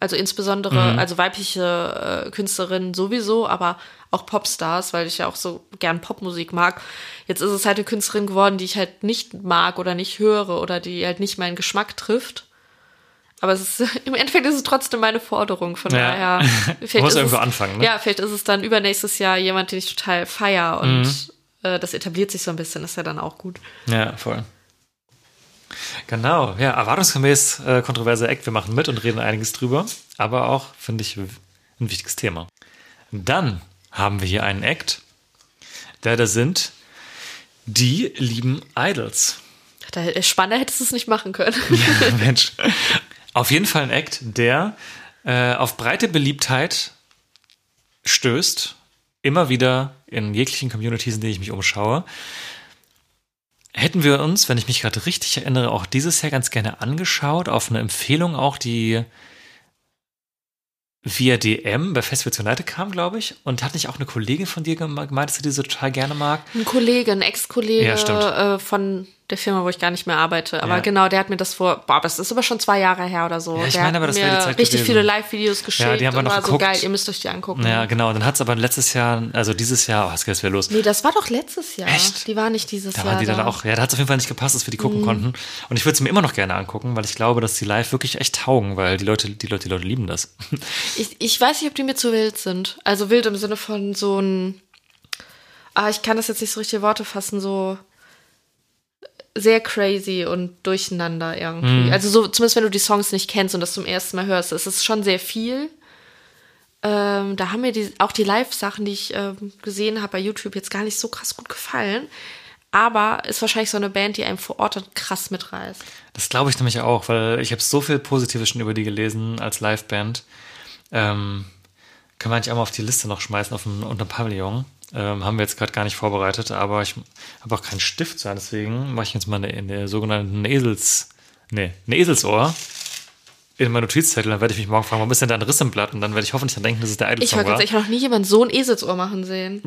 Also insbesondere, Mhm. also weibliche äh, Künstlerinnen sowieso, aber auch Popstars, weil ich ja auch so gern Popmusik mag. Jetzt ist es halt eine Künstlerin geworden, die ich halt nicht mag oder nicht höre oder die halt nicht meinen Geschmack trifft. Aber es ist, (laughs) im Endeffekt ist es trotzdem meine Forderung. Von Ja. daher. (laughs) Vielleicht muss ist irgendwo es, anfangen, ne? Ja, vielleicht ist es dann übernächstes Jahr jemand, den ich total feier und Mhm. äh, das etabliert sich so ein bisschen, ist ja dann auch gut. Ja, voll. Genau, ja, erwartungsgemäß äh, kontroverser Act. Wir machen mit und reden einiges drüber, aber auch, finde ich, ein wichtiges Thema. Dann haben wir hier einen Act, der da sind die lieben Idols. Da, spannender hättest du es nicht machen können. (laughs) Mensch. Auf jeden Fall ein Act, der äh, auf breite Beliebtheit stößt. Immer wieder in jeglichen Communities, in denen ich mich umschaue. Hätten wir uns, wenn ich mich gerade richtig erinnere, auch dieses Jahr ganz gerne angeschaut, auf eine Empfehlung auch, die via DM bei Festival United kam, glaube ich. Und hat nicht auch eine Kollegin von dir geme- gemeint, dass sie diese total gerne mag? Ein Kollege, ein Ex-Kollege Ja, äh, von der Firma, wo ich gar nicht mehr arbeite. Aber Ja. genau, der hat mir das vor, boah, das ist aber schon zwei Jahre her oder so. Ja, ich der meine hat aber, das mir wäre die Zeit richtig gewesen. viele Live-Videos geschickt die haben wir noch war so geguckt. geil, ihr müsst euch die angucken. Ja, genau. Dann hat es aber letztes Jahr, also dieses Jahr, oh, jetzt geht's wieder los. Nee, das war doch letztes Jahr. Echt? Die war nicht dieses Da Jahr. waren die dann da. auch, ja, da hat es auf jeden Fall nicht gepasst, dass wir die gucken Mhm. konnten. Und ich würde es mir immer noch gerne angucken, weil ich glaube, dass die live wirklich echt taugen, weil die Leute, die Leute, die Leute lieben das. (laughs) Ich, ich weiß nicht, ob die mir zu wild sind. Also wild im Sinne von so ein. Ah, ich kann das jetzt nicht so richtig in Worte fassen, so sehr crazy und durcheinander irgendwie. Also so, zumindest wenn du die Songs nicht kennst und das zum ersten Mal hörst, ist es schon sehr viel. Ähm, da haben mir die, auch die Live-Sachen, die ich ähm, gesehen habe bei YouTube, jetzt gar nicht so krass gut gefallen. Aber ist wahrscheinlich so eine Band, die einem vor Ort dann krass mitreißt. Das glaube ich nämlich auch, weil ich habe so viel Positives schon über die gelesen als Liveband. Ähm, können wir eigentlich auch mal auf die Liste noch schmeißen, auf dem, unter dem Pavillon. Ähm, haben wir jetzt gerade gar nicht vorbereitet, aber ich habe auch keinen Stift sein, deswegen mache ich jetzt mal eine, eine sogenannte Esels, nee, eine Eselsohr in mein Notizzettel. Dann werde ich mich morgen fragen, warum ist denn da ein Riss im Blatt? Und dann werde ich hoffentlich dann denken, dass es der Idol-Song sagen, ich habe noch nie jemand so ein Eselsohr machen sehen.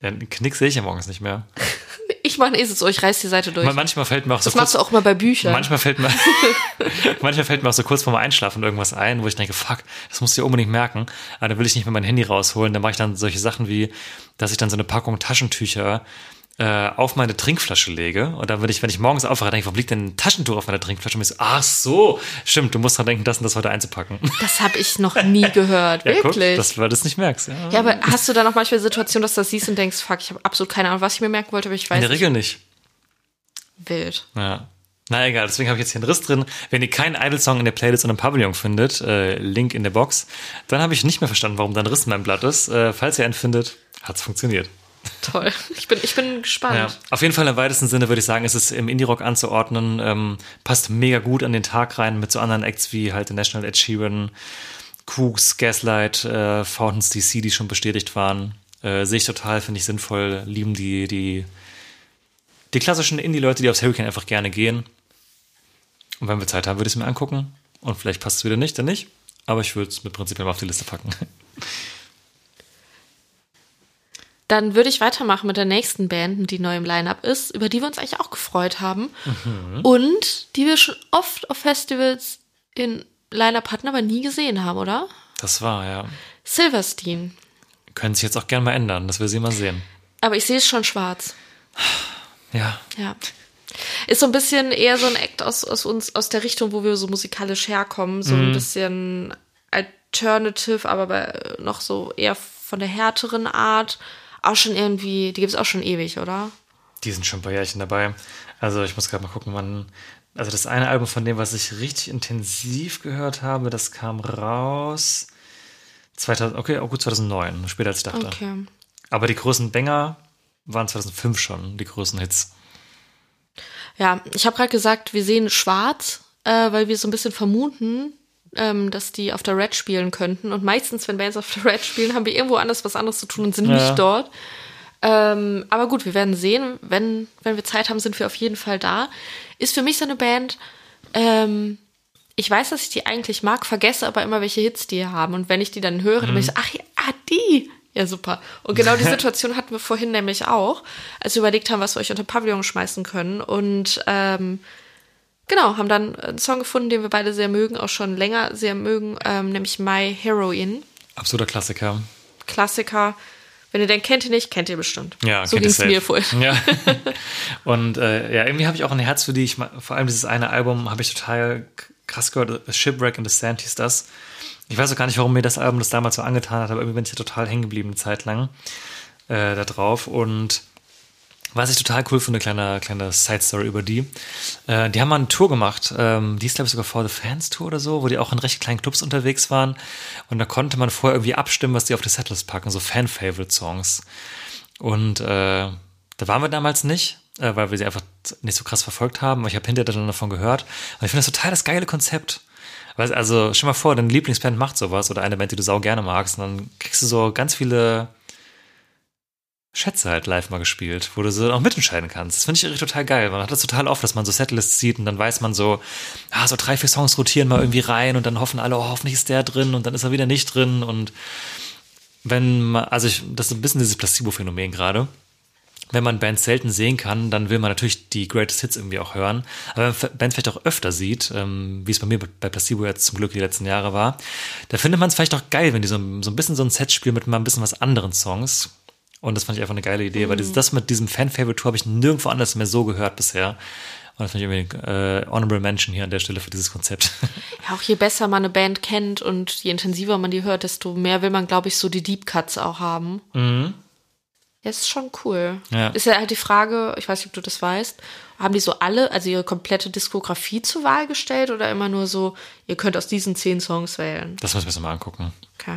Ja, einen Knick sehe ich ja morgens nicht mehr. (laughs) Ich mache ein Eselsohr, ich reiß die Seite durch. Man- Manchmal fällt mir auch so das machst du auch immer bei Büchern. Manchmal fällt mir, (laughs) (laughs) manchmal fällt mir auch so kurz vorm Einschlafen irgendwas ein, wo ich denke, fuck, das musst du ja unbedingt merken. Aber dann will ich nicht mehr mein Handy rausholen. Dann mache ich dann solche Sachen wie, dass ich dann so eine Packung Taschentücher äh, auf meine Trinkflasche lege. Und dann würde ich, wenn ich morgens aufwache, denke ich, warum liegt denn ein Taschentuch auf meiner Trinkflasche? Und ich so, ach so, stimmt, du musst dran denken, das und das heute einzupacken. Das habe ich noch nie (laughs) gehört, Ja, guck, wirklich. das, weil du es nicht merkst. Ja. ja, aber hast du dann auch manchmal Situationen, dass du das siehst und denkst, fuck, ich habe absolut keine Ahnung, was ich mir merken wollte, aber ich weiß In der. Regel nicht. Wild. Ja. Na egal, deswegen habe ich jetzt hier einen Riss drin. Wenn ihr keinen Idol-Song in der Playlist und im Pavillon findet, äh, Link in der Box, dann habe ich nicht mehr verstanden, warum da ein Riss in meinem Blatt ist. Äh, falls ihr einen findet, hat's funktioniert. Toll. Ich bin, ich bin gespannt. Ja, auf jeden Fall im weitesten Sinne würde ich sagen, ist es im Indie-Rock anzuordnen. Ähm, passt mega gut an den Tag rein mit so anderen Acts wie halt The National Ed Sheeran, Cooks, Gaslight, äh, Fountains DC, die schon bestätigt waren. Äh, Sehe ich total, finde ich sinnvoll. Lieben die, die, die klassischen Indie-Leute, die aufs Hurricane einfach gerne gehen. Und wenn wir Zeit haben, würde ich es mir angucken. Und vielleicht passt es wieder nicht, dann nicht. Aber ich würde es mit Prinzip mal auf die Liste packen. (laughs) Dann würde ich weitermachen mit der nächsten Band, die neu im Line-Up ist, über die wir uns eigentlich auch gefreut haben. Mhm. Und die wir schon oft auf Festivals in Line-Up hatten, aber nie gesehen haben, oder? Das war, ja. Silverstein. Können sich jetzt auch gerne mal ändern, dass wir sie mal sehen. Aber ich sehe es schon schwarz. Ja. Ja. Ist so ein bisschen eher so ein Act aus, aus uns, aus der Richtung, wo wir so musikalisch herkommen. So ein bisschen alternative, aber noch so eher von der härteren Art. Auch schon irgendwie, die gibt es auch schon ewig, oder? Die sind schon ein paar Jährchen dabei. Also ich muss gerade mal gucken, wann. Also das eine Album von dem, was ich richtig intensiv gehört habe, das kam raus 2000, okay, auch gut 2009, später als ich dachte. Okay. Aber die großen Banger waren 2005 schon, die großen Hits. Ja, ich habe gerade gesagt, wir sehen schwarz, äh, weil wir so ein bisschen vermuten, ähm, dass die auf der Red spielen könnten. Und meistens, wenn Bands auf der Red spielen, haben wir irgendwo anders was anderes zu tun und sind Ja. nicht dort. Ähm, aber gut, wir werden sehen. Wenn, wenn wir Zeit haben, sind wir auf jeden Fall da. Ist für mich so eine Band, ähm, ich weiß, dass ich die eigentlich mag, vergesse aber immer, welche Hits die haben. Und wenn ich die dann höre, dann bin ich so, ach ja, ah, die. Ja, super. Und genau die (laughs) Situation hatten wir vorhin nämlich auch, als wir überlegt haben, was wir euch unter Pavillon schmeißen können. Und ähm, genau, haben dann einen Song gefunden, den wir beide sehr mögen, auch schon länger sehr mögen, ähm, nämlich My Heroine. Absoluter Klassiker. Klassiker. Wenn ihr den kennt ihr nicht, kennt ihr bestimmt. Ja, so ging es mir vorhin. Ja. (laughs) Und äh, ja, irgendwie habe ich auch ein Herz für die. Ich, vor allem dieses eine Album habe ich total krass gehört. Shipwreck in the Sand hieß das. Ich weiß auch gar nicht, warum mir das Album das damals so angetan hat, aber irgendwie bin ich da total hängen geblieben eine Zeit lang äh, da drauf. Und was ich total cool finde, kleine, kleine Side-Story über die. Äh, die haben mal eine Tour gemacht, ähm, die ist, glaube ich, sogar For the Fans Tour oder so, wo die auch in recht kleinen Clubs unterwegs waren. Und da konnte man vorher irgendwie abstimmen, was die auf die Setlist packen, so Fan-Favorite-Songs. Und äh, da waren wir damals nicht, äh, weil wir sie einfach nicht so krass verfolgt haben. Aber ich habe hinterher dann davon gehört. Und ich finde das total das geile Konzept. Weil, also, stell mal vor, deine Lieblingsband macht sowas oder eine Band, die du sau gerne magst. Und dann kriegst du so ganz viele Schätze halt live mal gespielt, wo du so auch mitentscheiden kannst. Das finde ich irgendwie total geil. Man hat das total oft, dass man so Setlists sieht und dann weiß man so, ah, so drei, vier Songs rotieren mal irgendwie rein und dann hoffen alle, oh, hoffentlich ist der drin und dann ist er wieder nicht drin und wenn man, also ich, das ist ein bisschen dieses Placebo-Phänomen gerade. Wenn man Bands selten sehen kann, dann will man natürlich die Greatest Hits irgendwie auch hören. Aber wenn man Bands vielleicht auch öfter sieht, ähm, wie es bei mir bei Placebo jetzt zum Glück die letzten Jahre war, da findet man es vielleicht auch geil, wenn die so, so ein bisschen so ein Set spielen mit mal ein bisschen was anderen Songs. Und das fand ich einfach eine geile Idee, weil das, das mit diesem Fan-Favorite-Tour habe ich nirgendwo anders mehr so gehört bisher. Und das finde ich irgendwie äh, Honorable Mention hier an der Stelle für dieses Konzept. (laughs) Ja, auch je besser man eine Band kennt und je intensiver man die hört, desto mehr will man, glaube ich, so die Deep Cuts auch haben. Mhm. Ja, ist schon cool. Ja. Ist ja halt die Frage, ich weiß nicht, ob du das weißt, haben die so alle, also ihre komplette Diskografie zur Wahl gestellt oder immer nur so, ihr könnt aus diesen zehn Songs wählen? Das müssen wir uns mal angucken. Okay.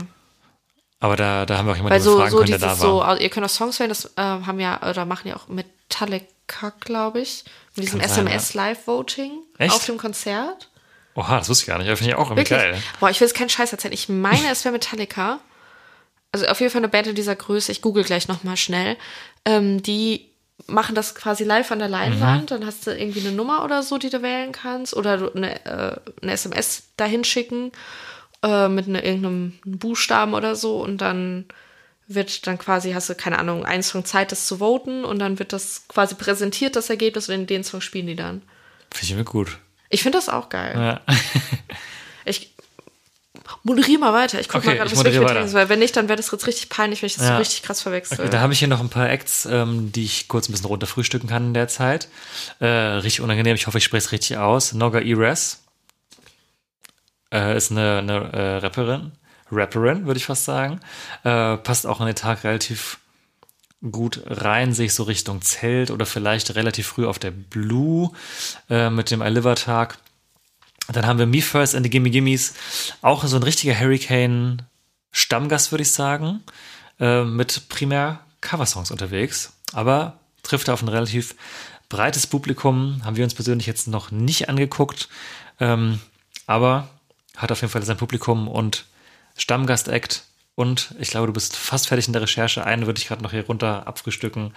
Aber da, da haben wir auch jemanden, so, fragen so können, der da war. so, ihr könnt auch Songs wählen, das äh, haben ja, oder machen ja auch Metallica, glaube ich, mit diesem Kann sein, SMS Live Voting Echt? auf dem Konzert. Oha, das wusste ich gar nicht. Das finde ich auch irgendwie Wirklich? geil. Boah, ich will jetzt keinen Scheiß erzählen. Ich meine, es wäre Metallica. Also auf jeden Fall eine Band in dieser Größe. Ich google gleich nochmal schnell. Ähm, die machen das quasi live an der Leinwand. Dann hast du irgendwie eine Nummer oder so, die du wählen kannst. Oder du eine, äh, eine SMS dahin schicken äh, mit ne, irgendeinem Buchstaben oder so. Und dann wird dann quasi, hast du, keine Ahnung, einen Song Zeit, das zu voten. Und dann wird das quasi präsentiert, das Ergebnis. Und in den Song spielen die dann. Finde ich irgendwie gut. Ich finde das auch geil. Ja. (laughs) Ich moderier mal weiter. Ich gucke Okay, mal gerade, was moderiere Wikipedia weiter. ist, weil wenn nicht, dann wäre das jetzt richtig peinlich, wenn ich das Ja. so richtig krass verwechsel. Okay, da habe ich hier noch ein paar Acts, ähm, die ich kurz ein bisschen runterfrühstücken kann in der Zeit. Äh, richtig unangenehm, ich hoffe, ich spreche es richtig aus. Noga Ires äh, ist eine, eine äh, Rapperin, Rapperin, würde ich fast sagen. Äh, passt auch an den Tag relativ gut rein, sehe ich so Richtung Zelt oder vielleicht relativ früh auf der Blue äh, mit dem I-Liver-Tag. Dann haben wir Me First and the Gimme Gimmes, auch so ein richtiger Hurricane-Stammgast, würde ich sagen, äh, mit primär Coversongs unterwegs, aber trifft auf ein relativ breites Publikum, haben wir uns persönlich jetzt noch nicht angeguckt, ähm, aber hat auf jeden Fall sein Publikum und Stammgast-Act und ich glaube, du bist fast fertig in der Recherche. Einen würde ich gerade noch hier runter abfrühstücken.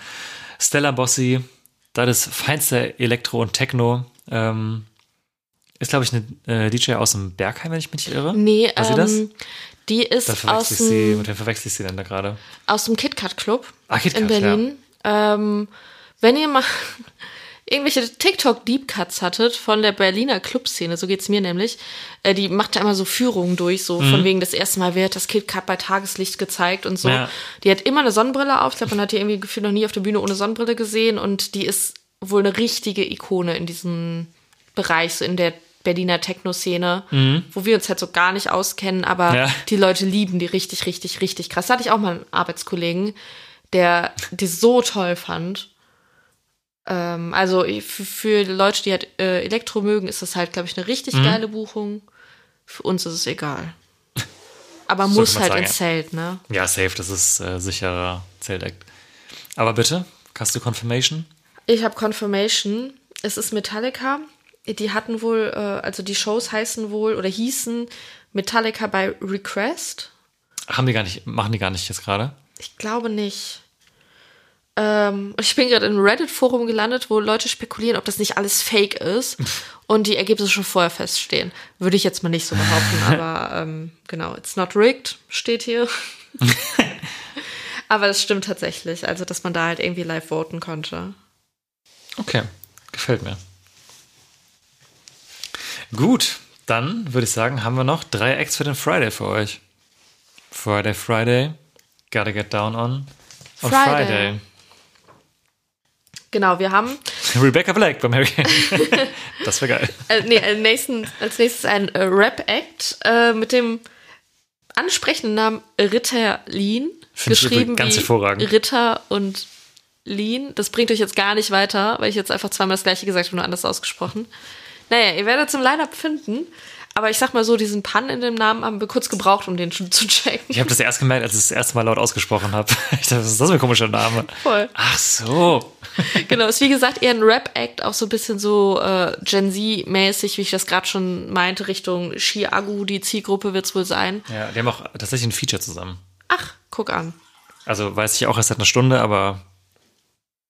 Stella Bossi, das ist feinster Elektro und Techno. Ähm, ist, glaube ich, eine äh, DJ aus dem Bergheim, wenn ich mich nicht irre. Nee, Weiß sie das? ähm, die ist Da aus ich sie, dem, mit wem verwechsel ich sie denn da gerade? aus dem KitKat Club Ah, KitKat, in Berlin. Ähm, wenn ihr mal (laughs) irgendwelche TikTok Deep Cuts hattet von der Berliner Clubszene, so geht's mir nämlich, äh, die macht da immer so Führungen durch, so von wegen das erste Mal wird das KitKat bei Tageslicht gezeigt und so. Ja. Die hat immer eine Sonnenbrille auf. Ich glaube, man hat die irgendwie gefühlt noch nie auf der Bühne ohne Sonnenbrille gesehen und die ist wohl eine richtige Ikone in diesem Bereich, so in der Berliner Techno-Szene, wo wir uns halt so gar nicht auskennen, aber Ja. die Leute lieben die richtig, richtig, richtig krass. Da hatte ich auch mal einen Arbeitskollegen, der die so toll fand. Ähm, also für, für Leute, die halt äh, Elektro mögen, ist das halt, glaube ich, eine richtig geile Buchung. Für uns ist es egal. (laughs) Aber muss halt sagen, ins Zelt, ne? Ja, safe, das ist äh, sicherer Zeltakt. Aber bitte, hast du Confirmation? Ich habe Confirmation. Es ist Metallica. Die hatten wohl, äh, also die Shows heißen wohl oder hießen Metallica bei Request. Haben die gar nicht, machen die gar nicht jetzt gerade? Ich glaube nicht. Ähm, ich bin gerade in einem Reddit-Forum gelandet, wo Leute spekulieren, ob das nicht alles fake ist (laughs) und die Ergebnisse schon vorher feststehen. Würde ich jetzt mal nicht so behaupten, (laughs) aber ähm, genau, it's not rigged, steht hier. (laughs) aber das stimmt tatsächlich, also dass man da halt irgendwie live voten konnte. Okay, gefällt mir. Gut, dann würde ich sagen, haben wir noch drei Acts für den Friday für euch. Friday, Friday, gotta get down on, on Friday. Friday. Genau, wir haben (laughs) Rebecca Black beim Hurricane. (laughs) das wäre geil. äh, nee, als, nächsten, als nächstes ein äh, Rap-Act äh, mit dem ansprechenden Namen Ritter Lean. Find geschrieben ganz hervorragend. Ritter und Lean. Das bringt euch jetzt gar nicht weiter, weil ich jetzt einfach zweimal das gleiche gesagt habe, nur anders ausgesprochen. Naja, ihr werdet zum Line-Up finden. Aber ich sag mal so, diesen Pun in dem Namen haben wir kurz gebraucht, um den schon zu checken. Ich habe das erst gemerkt, als ich das erste Mal laut ausgesprochen habe. (laughs) Ich dachte, was ist das für ein komischer Name? Voll. Ach so. (laughs) genau, ist wie gesagt eher ein Rap-Act, auch so ein bisschen so äh, Gen Z-mäßig, wie ich das gerade schon meinte, Richtung Chiagu, die Zielgruppe wird's wohl sein. Ja, die haben auch tatsächlich ein Feature zusammen. Ach, guck an. Also weiß ich auch erst seit einer Stunde, aber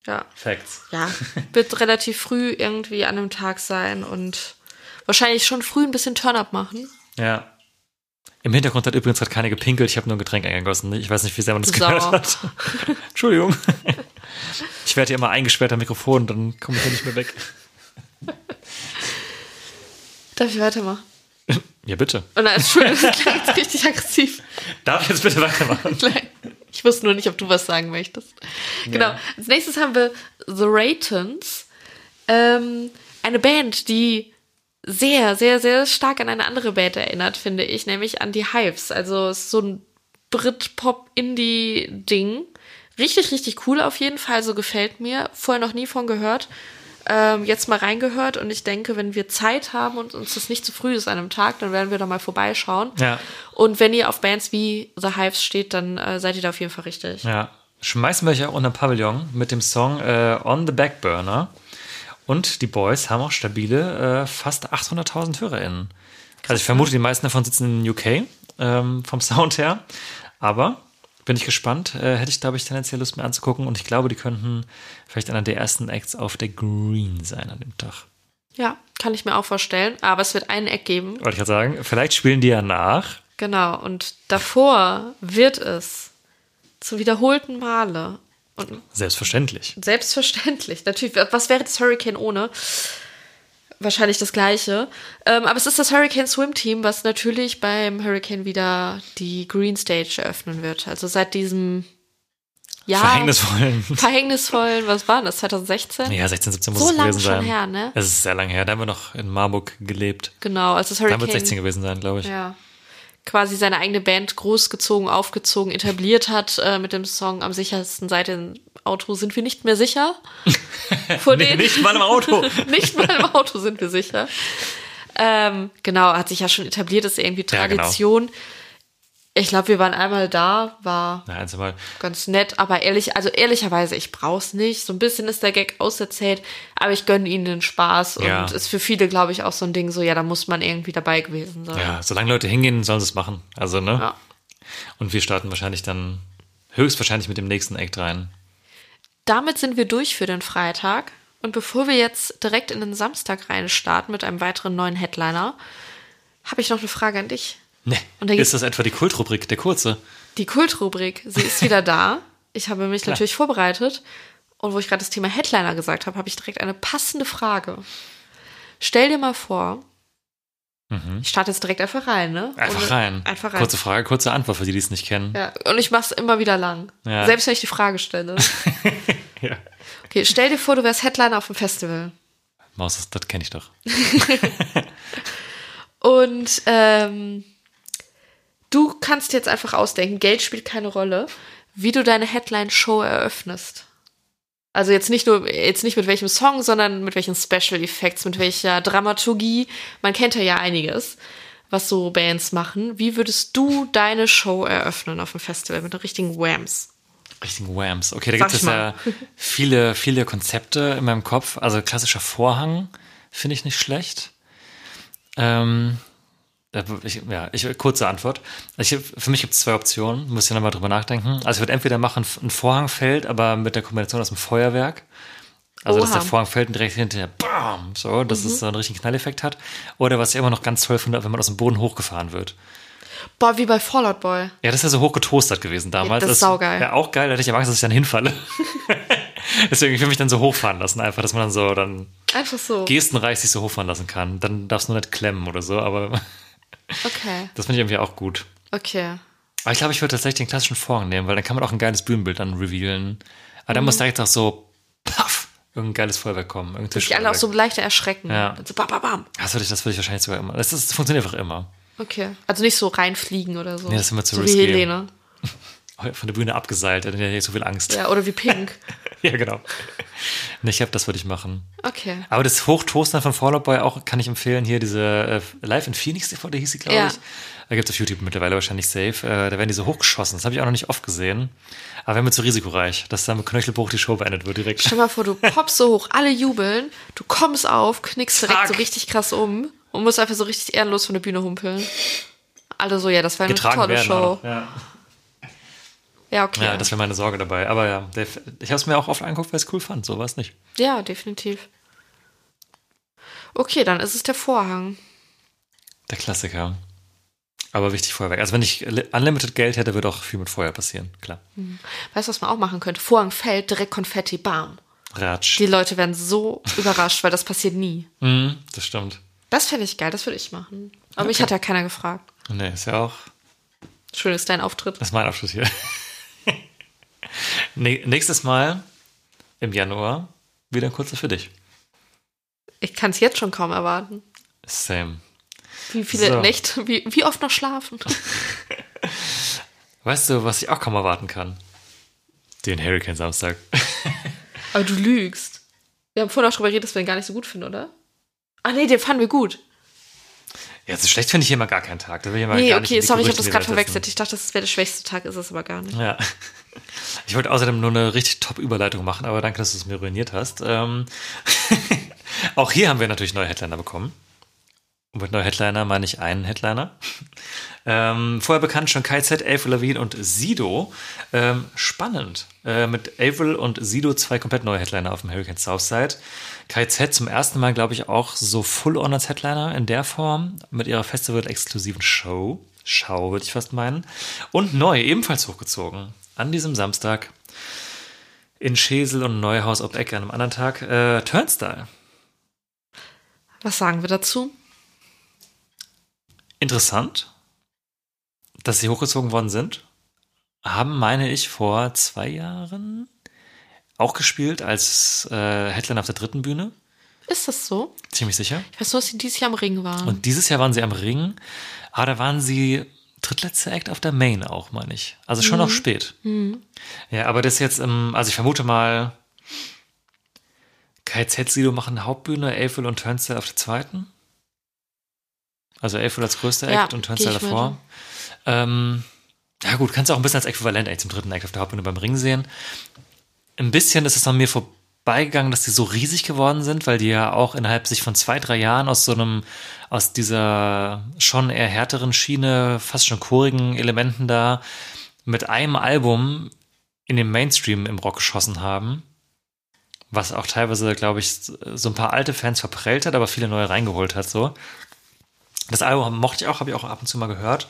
Ja, Facts. ja. (laughs) Wird relativ früh irgendwie an einem Tag sein und wahrscheinlich schon früh ein bisschen Turn-up machen. Ja. Im Hintergrund hat übrigens gerade keine gepinkelt. Ich habe nur ein Getränk eingegossen. Ich weiß nicht, wie sehr man das Sauer. gehört hat. (laughs) Entschuldigung. Ich werde hier immer eingesperrt am Mikrofon, dann komme ich hier nicht mehr weg. Darf ich weitermachen? Ja, bitte. Oh nein, Entschuldigung, das klingt jetzt richtig aggressiv. Darf ich jetzt bitte weitermachen? Nein. Ich wusste nur nicht, ob du was sagen möchtest. Genau. Als nächstes haben wir The Raytons. Ähm, eine Band, die sehr, sehr, sehr stark an eine andere Band erinnert, finde ich, nämlich an die Hives. Also es ist so ein Brit-Pop-Indie-Ding. Richtig, richtig cool auf jeden Fall. So gefällt mir. Vorher noch nie von gehört. Ähm, jetzt mal reingehört und ich denke, wenn wir Zeit haben und uns das nicht zu früh ist an einem Tag, dann werden wir da mal vorbeischauen. Ja. Und wenn ihr auf Bands wie The Hives steht, dann äh, seid ihr da auf jeden Fall richtig. Ja. Schmeißen wir euch auch unter Pavillon mit dem Song äh, On the Backburner. Und die Boys haben auch stabile äh, fast 800.000 HörerInnen. Also ich vermute, die meisten davon sitzen in UK ähm, vom Sound her. Aber bin ich gespannt. Äh, hätte ich, glaube ich, tendenziell Lust mir anzugucken. Und ich glaube, die könnten vielleicht einer der ersten Acts auf der Green sein an dem Tag. Ja, kann ich mir auch vorstellen. Aber es wird einen Eck geben. Wollte ich gerade sagen. Vielleicht spielen die ja nach. Genau. Und davor wird es zu wiederholten Male und Selbstverständlich. selbstverständlich, natürlich, was wäre das Hurricane ohne? Wahrscheinlich das gleiche. Ähm, aber es ist das Hurricane Swim Team, was natürlich beim Hurricane wieder die Green Stage eröffnen wird. Also seit diesem Jahr. Verhängnisvollen. Verhängnisvollen, was war das? 2016? Ja, 16, 17 muss So es gewesen schon sein. her, ne? Es ist sehr lange her. Da haben wir noch in Marburg gelebt. Genau, als das Da Hurricane. wird 16 gewesen sein, glaube ich. Ja. Quasi seine eigene Band großgezogen, aufgezogen, etabliert hat äh, mit dem Song Am sichersten Seite im Auto sind wir nicht mehr sicher. (laughs) Vor Nee, nicht mal im Auto. (laughs) nicht mal im Auto sind wir sicher. Ähm, genau, hat sich ja schon etabliert, ist irgendwie Ja, genau. Ich glaube, wir waren einmal da, war Na, eins mal. ganz nett, aber ehrlich, also ehrlicherweise, ich brauch's nicht. So ein bisschen ist der Gag auserzählt, aber ich gönne ihnen den Spaß Ja. und ist für viele, glaube ich, auch so ein Ding, so ja, da muss man irgendwie dabei gewesen sein. Ja, solange Leute hingehen, sollen sie es machen. Also, ne? Ja. Und wir starten wahrscheinlich dann höchstwahrscheinlich mit dem nächsten Act rein. Damit sind wir durch für den Freitag. Und bevor wir jetzt direkt in den Samstag rein starten mit einem weiteren neuen Headliner, habe ich noch eine Frage an dich. Ne. Gibt's- Ist das etwa die Kultrubrik, der kurze? Die Kultrubrik, sie ist wieder da. Ich habe mich natürlich vorbereitet. Und wo ich gerade das Thema Headliner gesagt habe, habe ich direkt eine passende Frage. Stell dir mal vor, ich starte jetzt direkt einfach rein, ne? Mhm. Einfach Ohne- rein. Einfach rein. Kurze Frage, kurze Antwort für die, die es nicht kennen. Ja, und ich mache es immer wieder lang. Ja. Selbst wenn ich die Frage stelle. (laughs) Ja. Okay, stell dir vor, du wärst Headliner auf dem Festival. Maus, das, das kenne ich doch. (laughs) Und ähm, du kannst jetzt einfach ausdenken, Geld spielt keine Rolle, wie du deine Headline-Show eröffnest. Also jetzt nicht nur, jetzt nicht mit welchem Song, sondern mit welchen Special Effects, mit welcher Dramaturgie. Man kennt ja ja einiges, was so Bands machen. Wie würdest du deine Show eröffnen auf dem Festival mit den richtigen Whams? Richtigen Whams. Okay, da Sag gibt es ja (laughs) viele, viele Konzepte in meinem Kopf. Also klassischer Vorhang finde ich nicht schlecht. Ähm, äh, ich, ja, ich, kurze Antwort. Ich, für mich gibt es zwei Optionen. Muss ich nochmal drüber nachdenken. Also ich würde entweder machen, ein Vorhang fällt, aber mit der Kombination aus dem Feuerwerk. Also, dass Oha. der Vorhang fällt und direkt hinterher BAM! So, dass es so einen richtigen Knalleffekt hat. Oder was ich immer noch ganz toll finde, wenn man aus dem Boden hochgefahren wird. Boah, wie bei Fallout Boy. Ja, das ist ja so hochgetoastert gewesen damals. das ist saugeil. Ja, auch geil. Da hätte ich aber Angst, dass ich dann hinfalle. (laughs) Deswegen, ich will mich dann so hochfahren lassen, einfach, dass man dann so dann Einfach so. gestenreich sich so hochfahren lassen kann. Dann darfst du nur nicht klemmen oder so, aber Okay, das finde ich irgendwie auch gut. okay. Aber ich glaube, ich würde tatsächlich den klassischen Vorhang nehmen, weil dann kann man auch ein geiles Bühnenbild dann revealen. Aber Mhm. dann muss direkt auch so, paff, irgendein geiles Feuerwerk kommen. Irgendein Die alle auch so leichter erschrecken. Ja. So bam, bam, bam. Das würde ich, das würde ich wahrscheinlich sogar immer. Das, das funktioniert einfach immer. Okay. Also nicht so reinfliegen oder so. Nee, das ist immer zu so risky. wie Helene. (laughs) Von der Bühne abgeseilt, dann hätte ich so viel Angst. Ja, oder wie Pink. (laughs) ja genau. Ich habe, das würde ich machen. Okay. Aber das Hochtoastern von Fallout Boy auch kann ich empfehlen. Hier diese äh, Live in Phoenix DVD hieß sie, glaube Ja. ich. Da gibt es auf YouTube mittlerweile wahrscheinlich safe. Äh, da werden die so hochgeschossen. Das habe ich auch noch nicht oft gesehen. Aber wäre mir zu risikoreich, dass dann mit Knöchelbruch die Show beendet wird direkt. Stell mal vor, du (laughs) poppst so hoch, alle jubeln, du kommst auf, knickst direkt Zack. so richtig krass um und musst einfach so richtig ehrenlos von der Bühne humpeln. Alle so, ja, das war eine Getragen tolle werden. Show. auch. Ja. Ja, okay. ja, das wäre meine Sorge dabei. Aber ja, der, ich habe es mir auch oft angeguckt, weil ich es cool fand. So war es nicht. ja, definitiv. Okay, dann ist es der Vorhang. Der Klassiker. Aber wichtig Feuerwerk. Also wenn ich unlimited Geld hätte, würde auch viel mit Feuer passieren. Klar. Weißt du, was man auch machen könnte? Vorhang fällt, direkt Konfetti, bam. Ratsch. Die Leute werden so überrascht, weil das passiert nie. Mhm, das stimmt. Das fände ich geil, das würde ich machen. Aber mich hat ja keiner gefragt. Nee, ist ja auch Schön ist dein Auftritt. Das ist mein Abschluss hier. Nächstes Mal im Januar wieder ein kurzer für dich. Ich kann es jetzt schon kaum erwarten. Same. Wie viele So. Nächte, wie, wie oft noch schlafen? (laughs) (laughs) Weißt du, was ich auch kaum erwarten kann? Den Hurricane Samstag. Aber du lügst. Wir haben vorhin auch darüber geredet, dass wir ihn gar nicht so gut finden, oder? Ah nee, den fanden wir gut. Ja, so schlecht finde ich hier immer gar keinen Tag. Da will ich immer Nee, gar nicht okay, die sorry, ich habe das gerade verwechselt. Ich dachte, das wäre der schwächste Tag, ist es aber gar nicht. Ja. (laughs) Ich wollte außerdem nur eine richtig top Überleitung machen, aber danke, dass du es mir ruiniert hast. Ähm, (laughs) auch hier haben wir natürlich neue Headliner bekommen. Und mit neuer Headliner meine ich einen Headliner. (laughs) Ähm, vorher bekannt schon KZ, Avril Lavigne und Sido. Ähm, spannend. Äh, mit Avril und Sido zwei komplett neue Headliner auf dem Hurricane Southside. KZ zum ersten Mal, glaube ich, auch so full-on als Headliner in der Form mit ihrer Festival-exklusiven Show. Schau, würde ich fast meinen. Und neu, ebenfalls hochgezogen. An diesem Samstag in Schesel und Neuhaus ob Ecke an einem anderen Tag. Äh, Turnstyle. Was sagen wir dazu? Interessant, dass sie hochgezogen worden sind. Haben, meine ich, vor zwei Jahren auch gespielt als äh, Headline auf der dritten Bühne. Ist das so? Ziemlich sicher. Ich weiß nur, dass sie dieses Jahr am Ring waren. Und dieses Jahr waren sie am Ring, aber da waren sie drittletzte Act auf der Main auch, meine ich. Also schon noch spät. Ja, aber das jetzt, im, also ich vermute mal, KZ Sido machen Hauptbühne, Elfel und Turnstile auf der zweiten. Also Elfel als größter Ja, Act und geh Turnstile davor. Ähm, ja gut, kannst du auch ein bisschen als Äquivalent eigentlich zum dritten Act auf der Hauptbühne beim Ring sehen. Ein bisschen ist es an mir vorbeigegangen, dass die so riesig geworden sind, weil die ja auch innerhalb sich von zwei, drei Jahren aus so einem, aus dieser schon eher härteren Schiene, fast schon chorigen Elementen da, mit einem Album in den Mainstream im Rock geschossen haben. Was auch teilweise, glaube ich, so ein paar alte Fans verprellt hat, aber viele neue reingeholt hat, so. Das Album mochte ich auch, habe ich auch ab und zu mal gehört.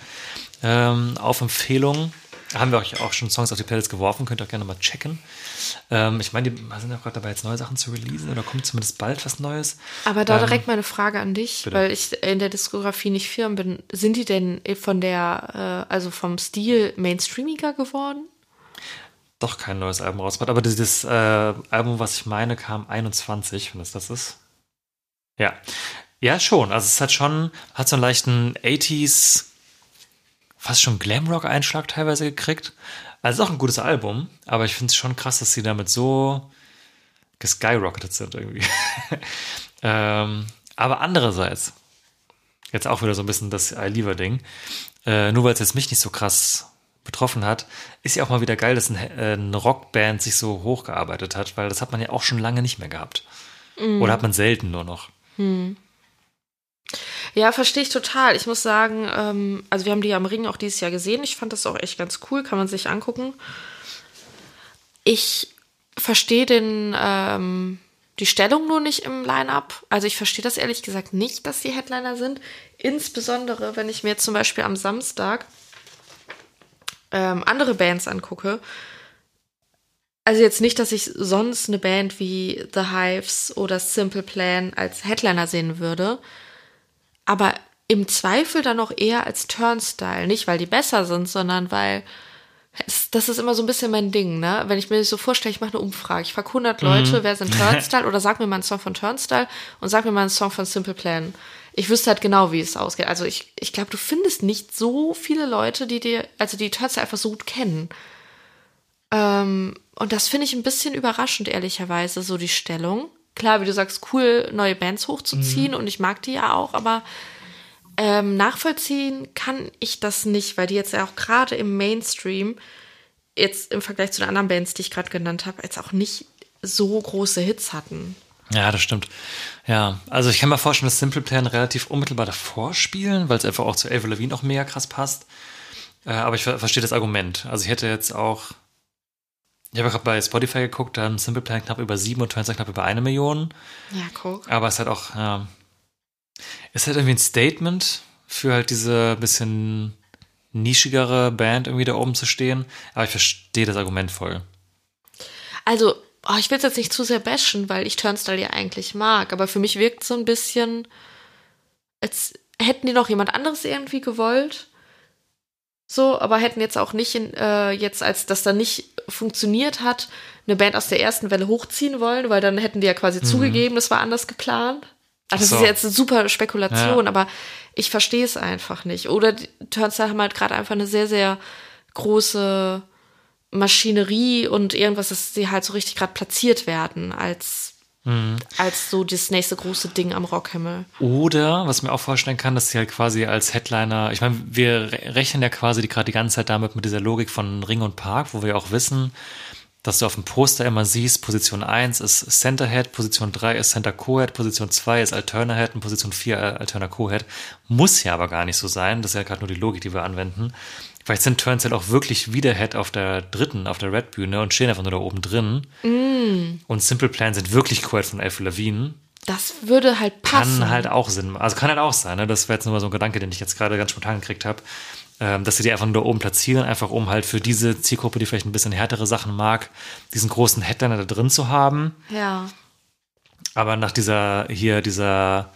Ähm, auf Empfehlung haben wir euch auch schon Songs auf die Playlist geworfen, könnt ihr auch gerne mal checken. Ähm, ich meine, die sind ja gerade dabei, jetzt neue Sachen zu releasen oder kommt zumindest bald was Neues. Aber da Ähm, direkt meine Frage an dich, bitte. weil ich in der Diskografie nicht firm bin. Sind die denn von der, äh, also vom Stil mainstreamiger geworden? Doch kein neues Album rausgebracht, aber dieses äh, Album, was ich meine, kam 21, wenn das das ist. Ja. Ja, schon. Also es hat schon, hat so einen leichten 80s, fast schon Glamrock-Einschlag teilweise gekriegt. Also es ist auch ein gutes Album, aber ich finde es schon krass, dass sie damit so geskyrocketet sind irgendwie. (laughs) ähm, aber andererseits, jetzt auch wieder so ein bisschen das I-Lieber-Ding, äh, nur weil es jetzt mich nicht so krass betroffen hat, ist ja auch mal wieder geil, dass ein, äh, eine Rockband sich so hochgearbeitet hat, weil das hat man ja auch schon lange nicht mehr gehabt. Oder hat man selten nur noch. Ja, verstehe ich total. Ich muss sagen, ähm, also wir haben die am Ring auch dieses Jahr gesehen. Ich fand das auch echt ganz cool, kann man sich angucken. Ich verstehe den, ähm, die Stellung nur nicht im Line-Up. Also ich verstehe das ehrlich gesagt nicht, dass die Headliner sind. Insbesondere, wenn ich mir zum Beispiel am Samstag ähm, andere Bands angucke. Also jetzt nicht, dass ich sonst eine Band wie The Hives oder Simple Plan als Headliner sehen würde. Aber im Zweifel dann auch eher als Turnstyle. Nicht, weil die besser sind, sondern weil es, das ist immer so ein bisschen mein Ding, ne? Wenn ich mir das so vorstelle, ich mache eine Umfrage, ich frage 100 Leute, wer sind (laughs) Turnstyle oder sag mir mal einen Song von Turnstyle und sag mir mal einen Song von Simple Plan. Ich wüsste halt genau, wie es ausgeht. Also ich, ich glaube, du findest nicht so viele Leute, die dir, also die Turnstyle einfach so gut kennen. Ähm, und das finde ich ein bisschen überraschend, ehrlicherweise, so die Stellung. Klar, wie du sagst, cool, neue Bands hochzuziehen und ich mag die ja auch, aber ähm, nachvollziehen kann ich das nicht, weil die jetzt ja auch gerade im Mainstream, jetzt im Vergleich zu den anderen Bands, die ich gerade genannt habe, jetzt auch nicht so große Hits hatten. Ja, das stimmt. Ja, also ich kann mir vorstellen, dass Simple Plan relativ unmittelbar davor spielen, weil es einfach auch zu Avril Lavigne auch mega krass passt. Äh, aber ich ver verstehe das Argument. Also ich hätte jetzt auch, ich habe gerade bei Spotify geguckt, da haben Simple Plan knapp über sieben und Turnstile knapp über eine Million. Ja, guck. Aber es hat auch, ja, ist halt irgendwie ein Statement für halt diese bisschen nischigere Band irgendwie da oben zu stehen. Aber ich verstehe das Argument voll. Also, oh, ich will es jetzt nicht zu sehr bashen, weil ich Turnstile ja eigentlich mag, aber für mich wirkt so ein bisschen, als hätten die noch jemand anderes irgendwie gewollt. So, aber hätten jetzt auch nicht, in, äh, jetzt als das dann nicht funktioniert hat, eine Band aus der ersten Welle hochziehen wollen, weil dann hätten die ja quasi zugegeben, das war anders geplant. Also das Ach ist so. jetzt eine super Spekulation, Ja. aber ich verstehe es einfach nicht. Oder die Turnstile haben halt gerade einfach eine sehr, sehr große Maschinerie und irgendwas, dass sie halt so richtig gerade platziert werden als, Mhm. als so das nächste große Ding am Rockhimmel. Oder, was ich mir auch vorstellen kann, dass sie halt quasi als Headliner, ich meine, wir re- rechnen ja quasi die, gerade die ganze Zeit damit mit dieser Logik von Ring und Park, wo wir auch wissen, dass du auf dem Poster immer siehst, Position 1 ist Centerhead, Position 3 ist Center Co-Head, Position 2 ist Alterna Head und Position 4 äh, Alterna Co-Head. Muss ja aber gar nicht so sein. Das ist ja gerade nur die Logik, die wir anwenden. Vielleicht sind Turnstile auch wirklich wieder Head auf der dritten, auf der Red-Bühne und stehen einfach nur da oben drin. Und Simple Plan sind wirklich Co-Head von Avril Lavigne Das würde halt passen. kann halt auch Sinn machen. Also kann halt auch sein, ne? Das wäre jetzt nur mal so ein Gedanke, den ich jetzt gerade ganz spontan gekriegt habe. Ähm, dass sie die einfach nur da oben platzieren, einfach um halt für diese Zielgruppe, die vielleicht ein bisschen härtere Sachen mag, diesen großen Headliner da drin zu haben. ja. Aber nach dieser, hier, dieser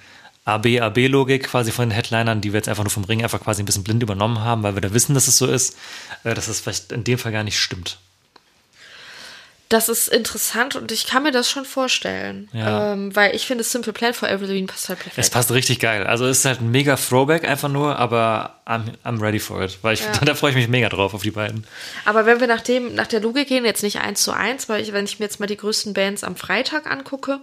AB-AB-Logik quasi von den Headlinern, die wir jetzt einfach nur vom Ring einfach quasi ein bisschen blind übernommen haben, weil wir da wissen, dass es so ist, äh, dass es vielleicht in dem Fall gar nicht stimmt. Das ist interessant und ich kann mir das schon vorstellen. Ja. Ähm, weil ich finde, Simple Plan for Evergreen passt halt perfekt. Es passt richtig geil. Also es ist halt ein mega Throwback einfach nur, aber I'm, I'm ready for it. Weil ich, (laughs) da freue ich mich mega drauf auf die beiden. Aber wenn wir nach, dem, nach der Logik gehen, jetzt nicht eins zu eins, weil ich, wenn ich mir jetzt mal die größten Bands am Freitag angucke,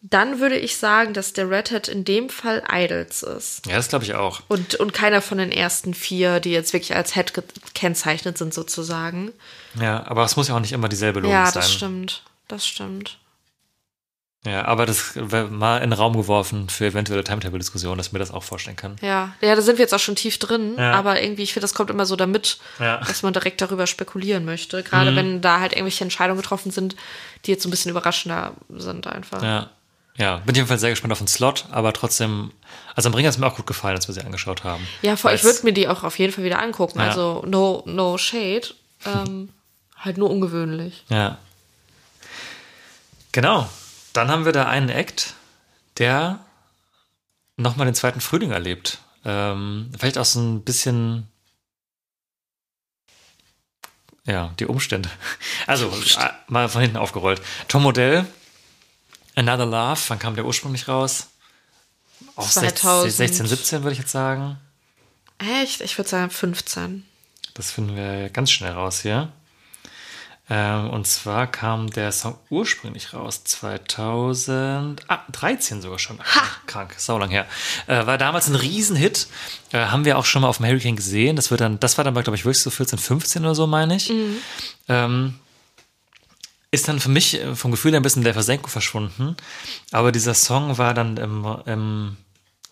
dann würde ich sagen, dass der Red Hat in dem Fall Idols ist. Ja, das glaube ich auch. Und, und keiner von den ersten vier, die jetzt wirklich als Head gekennzeichnet sind, sozusagen. Ja, aber es muss ja auch nicht immer dieselbe Logik ja, sein. das stimmt. Das stimmt. Ja, aber das wäre mal in den Raum geworfen für eventuelle Timetable-Diskussionen, dass ich mir das auch vorstellen kann. Ja, ja, da sind wir jetzt auch schon tief drin, Ja. aber irgendwie, ich finde, das kommt immer so damit, Ja. dass man direkt darüber spekulieren möchte. Gerade Mhm. wenn da halt irgendwelche Entscheidungen getroffen sind, die jetzt so ein bisschen überraschender sind einfach. Ja. Ja, bin jedenfalls sehr gespannt auf den Slot, aber trotzdem, also am Ring hat es mir auch gut gefallen, als wir sie angeschaut haben. Ja, vor, ich würde mir die auch auf jeden Fall wieder angucken. Ja. Also no, no shade. Ähm, (laughs) halt nur ungewöhnlich. Ja. Genau. Dann haben wir da einen Act, der nochmal den zweiten Frühling erlebt. Ähm, vielleicht auch so ein bisschen. Ja, die Umstände. (laughs) Also, äh, mal von hinten aufgerollt. Tom Modell, Another Love, wann kam der ursprünglich raus? Auch 2000. 16, 17 würde ich jetzt sagen. Echt? Ich würde sagen 15. Das finden wir ganz schnell raus hier. Ähm, und zwar kam der Song ursprünglich raus, 2013 sogar schon. Ach, krank, saulang her. Äh, war damals ein Riesenhit. Äh, haben wir auch schon mal auf dem Hurricane gesehen. Das, wird dann, das war dann, glaube ich, wirklich so 14, 15 oder so, meine ich. Ähm, ist dann für mich äh, vom Gefühl ein bisschen der Versenkung verschwunden. Aber dieser Song war dann im, im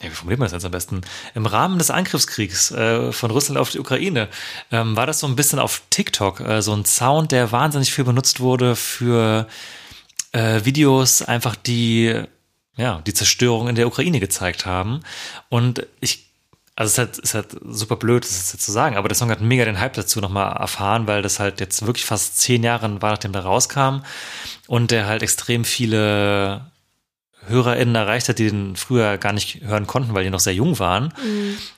ja, wie formuliert man das jetzt am besten? Im Rahmen des Angriffskriegs äh, von Russland auf die Ukraine ähm, war das so ein bisschen auf TikTok äh, so ein Sound, der wahnsinnig viel benutzt wurde für äh, Videos, einfach die ja die Zerstörung in der Ukraine gezeigt haben. Und ich also es ist halt, ist halt super blöd, das jetzt zu sagen, aber der Song hat mega den Hype dazu nochmal erfahren, weil das halt jetzt wirklich fast zehn Jahre war, nachdem der rauskam und der halt extrem viele HörerInnen erreicht hat, die den früher gar nicht hören konnten, weil die noch sehr jung waren.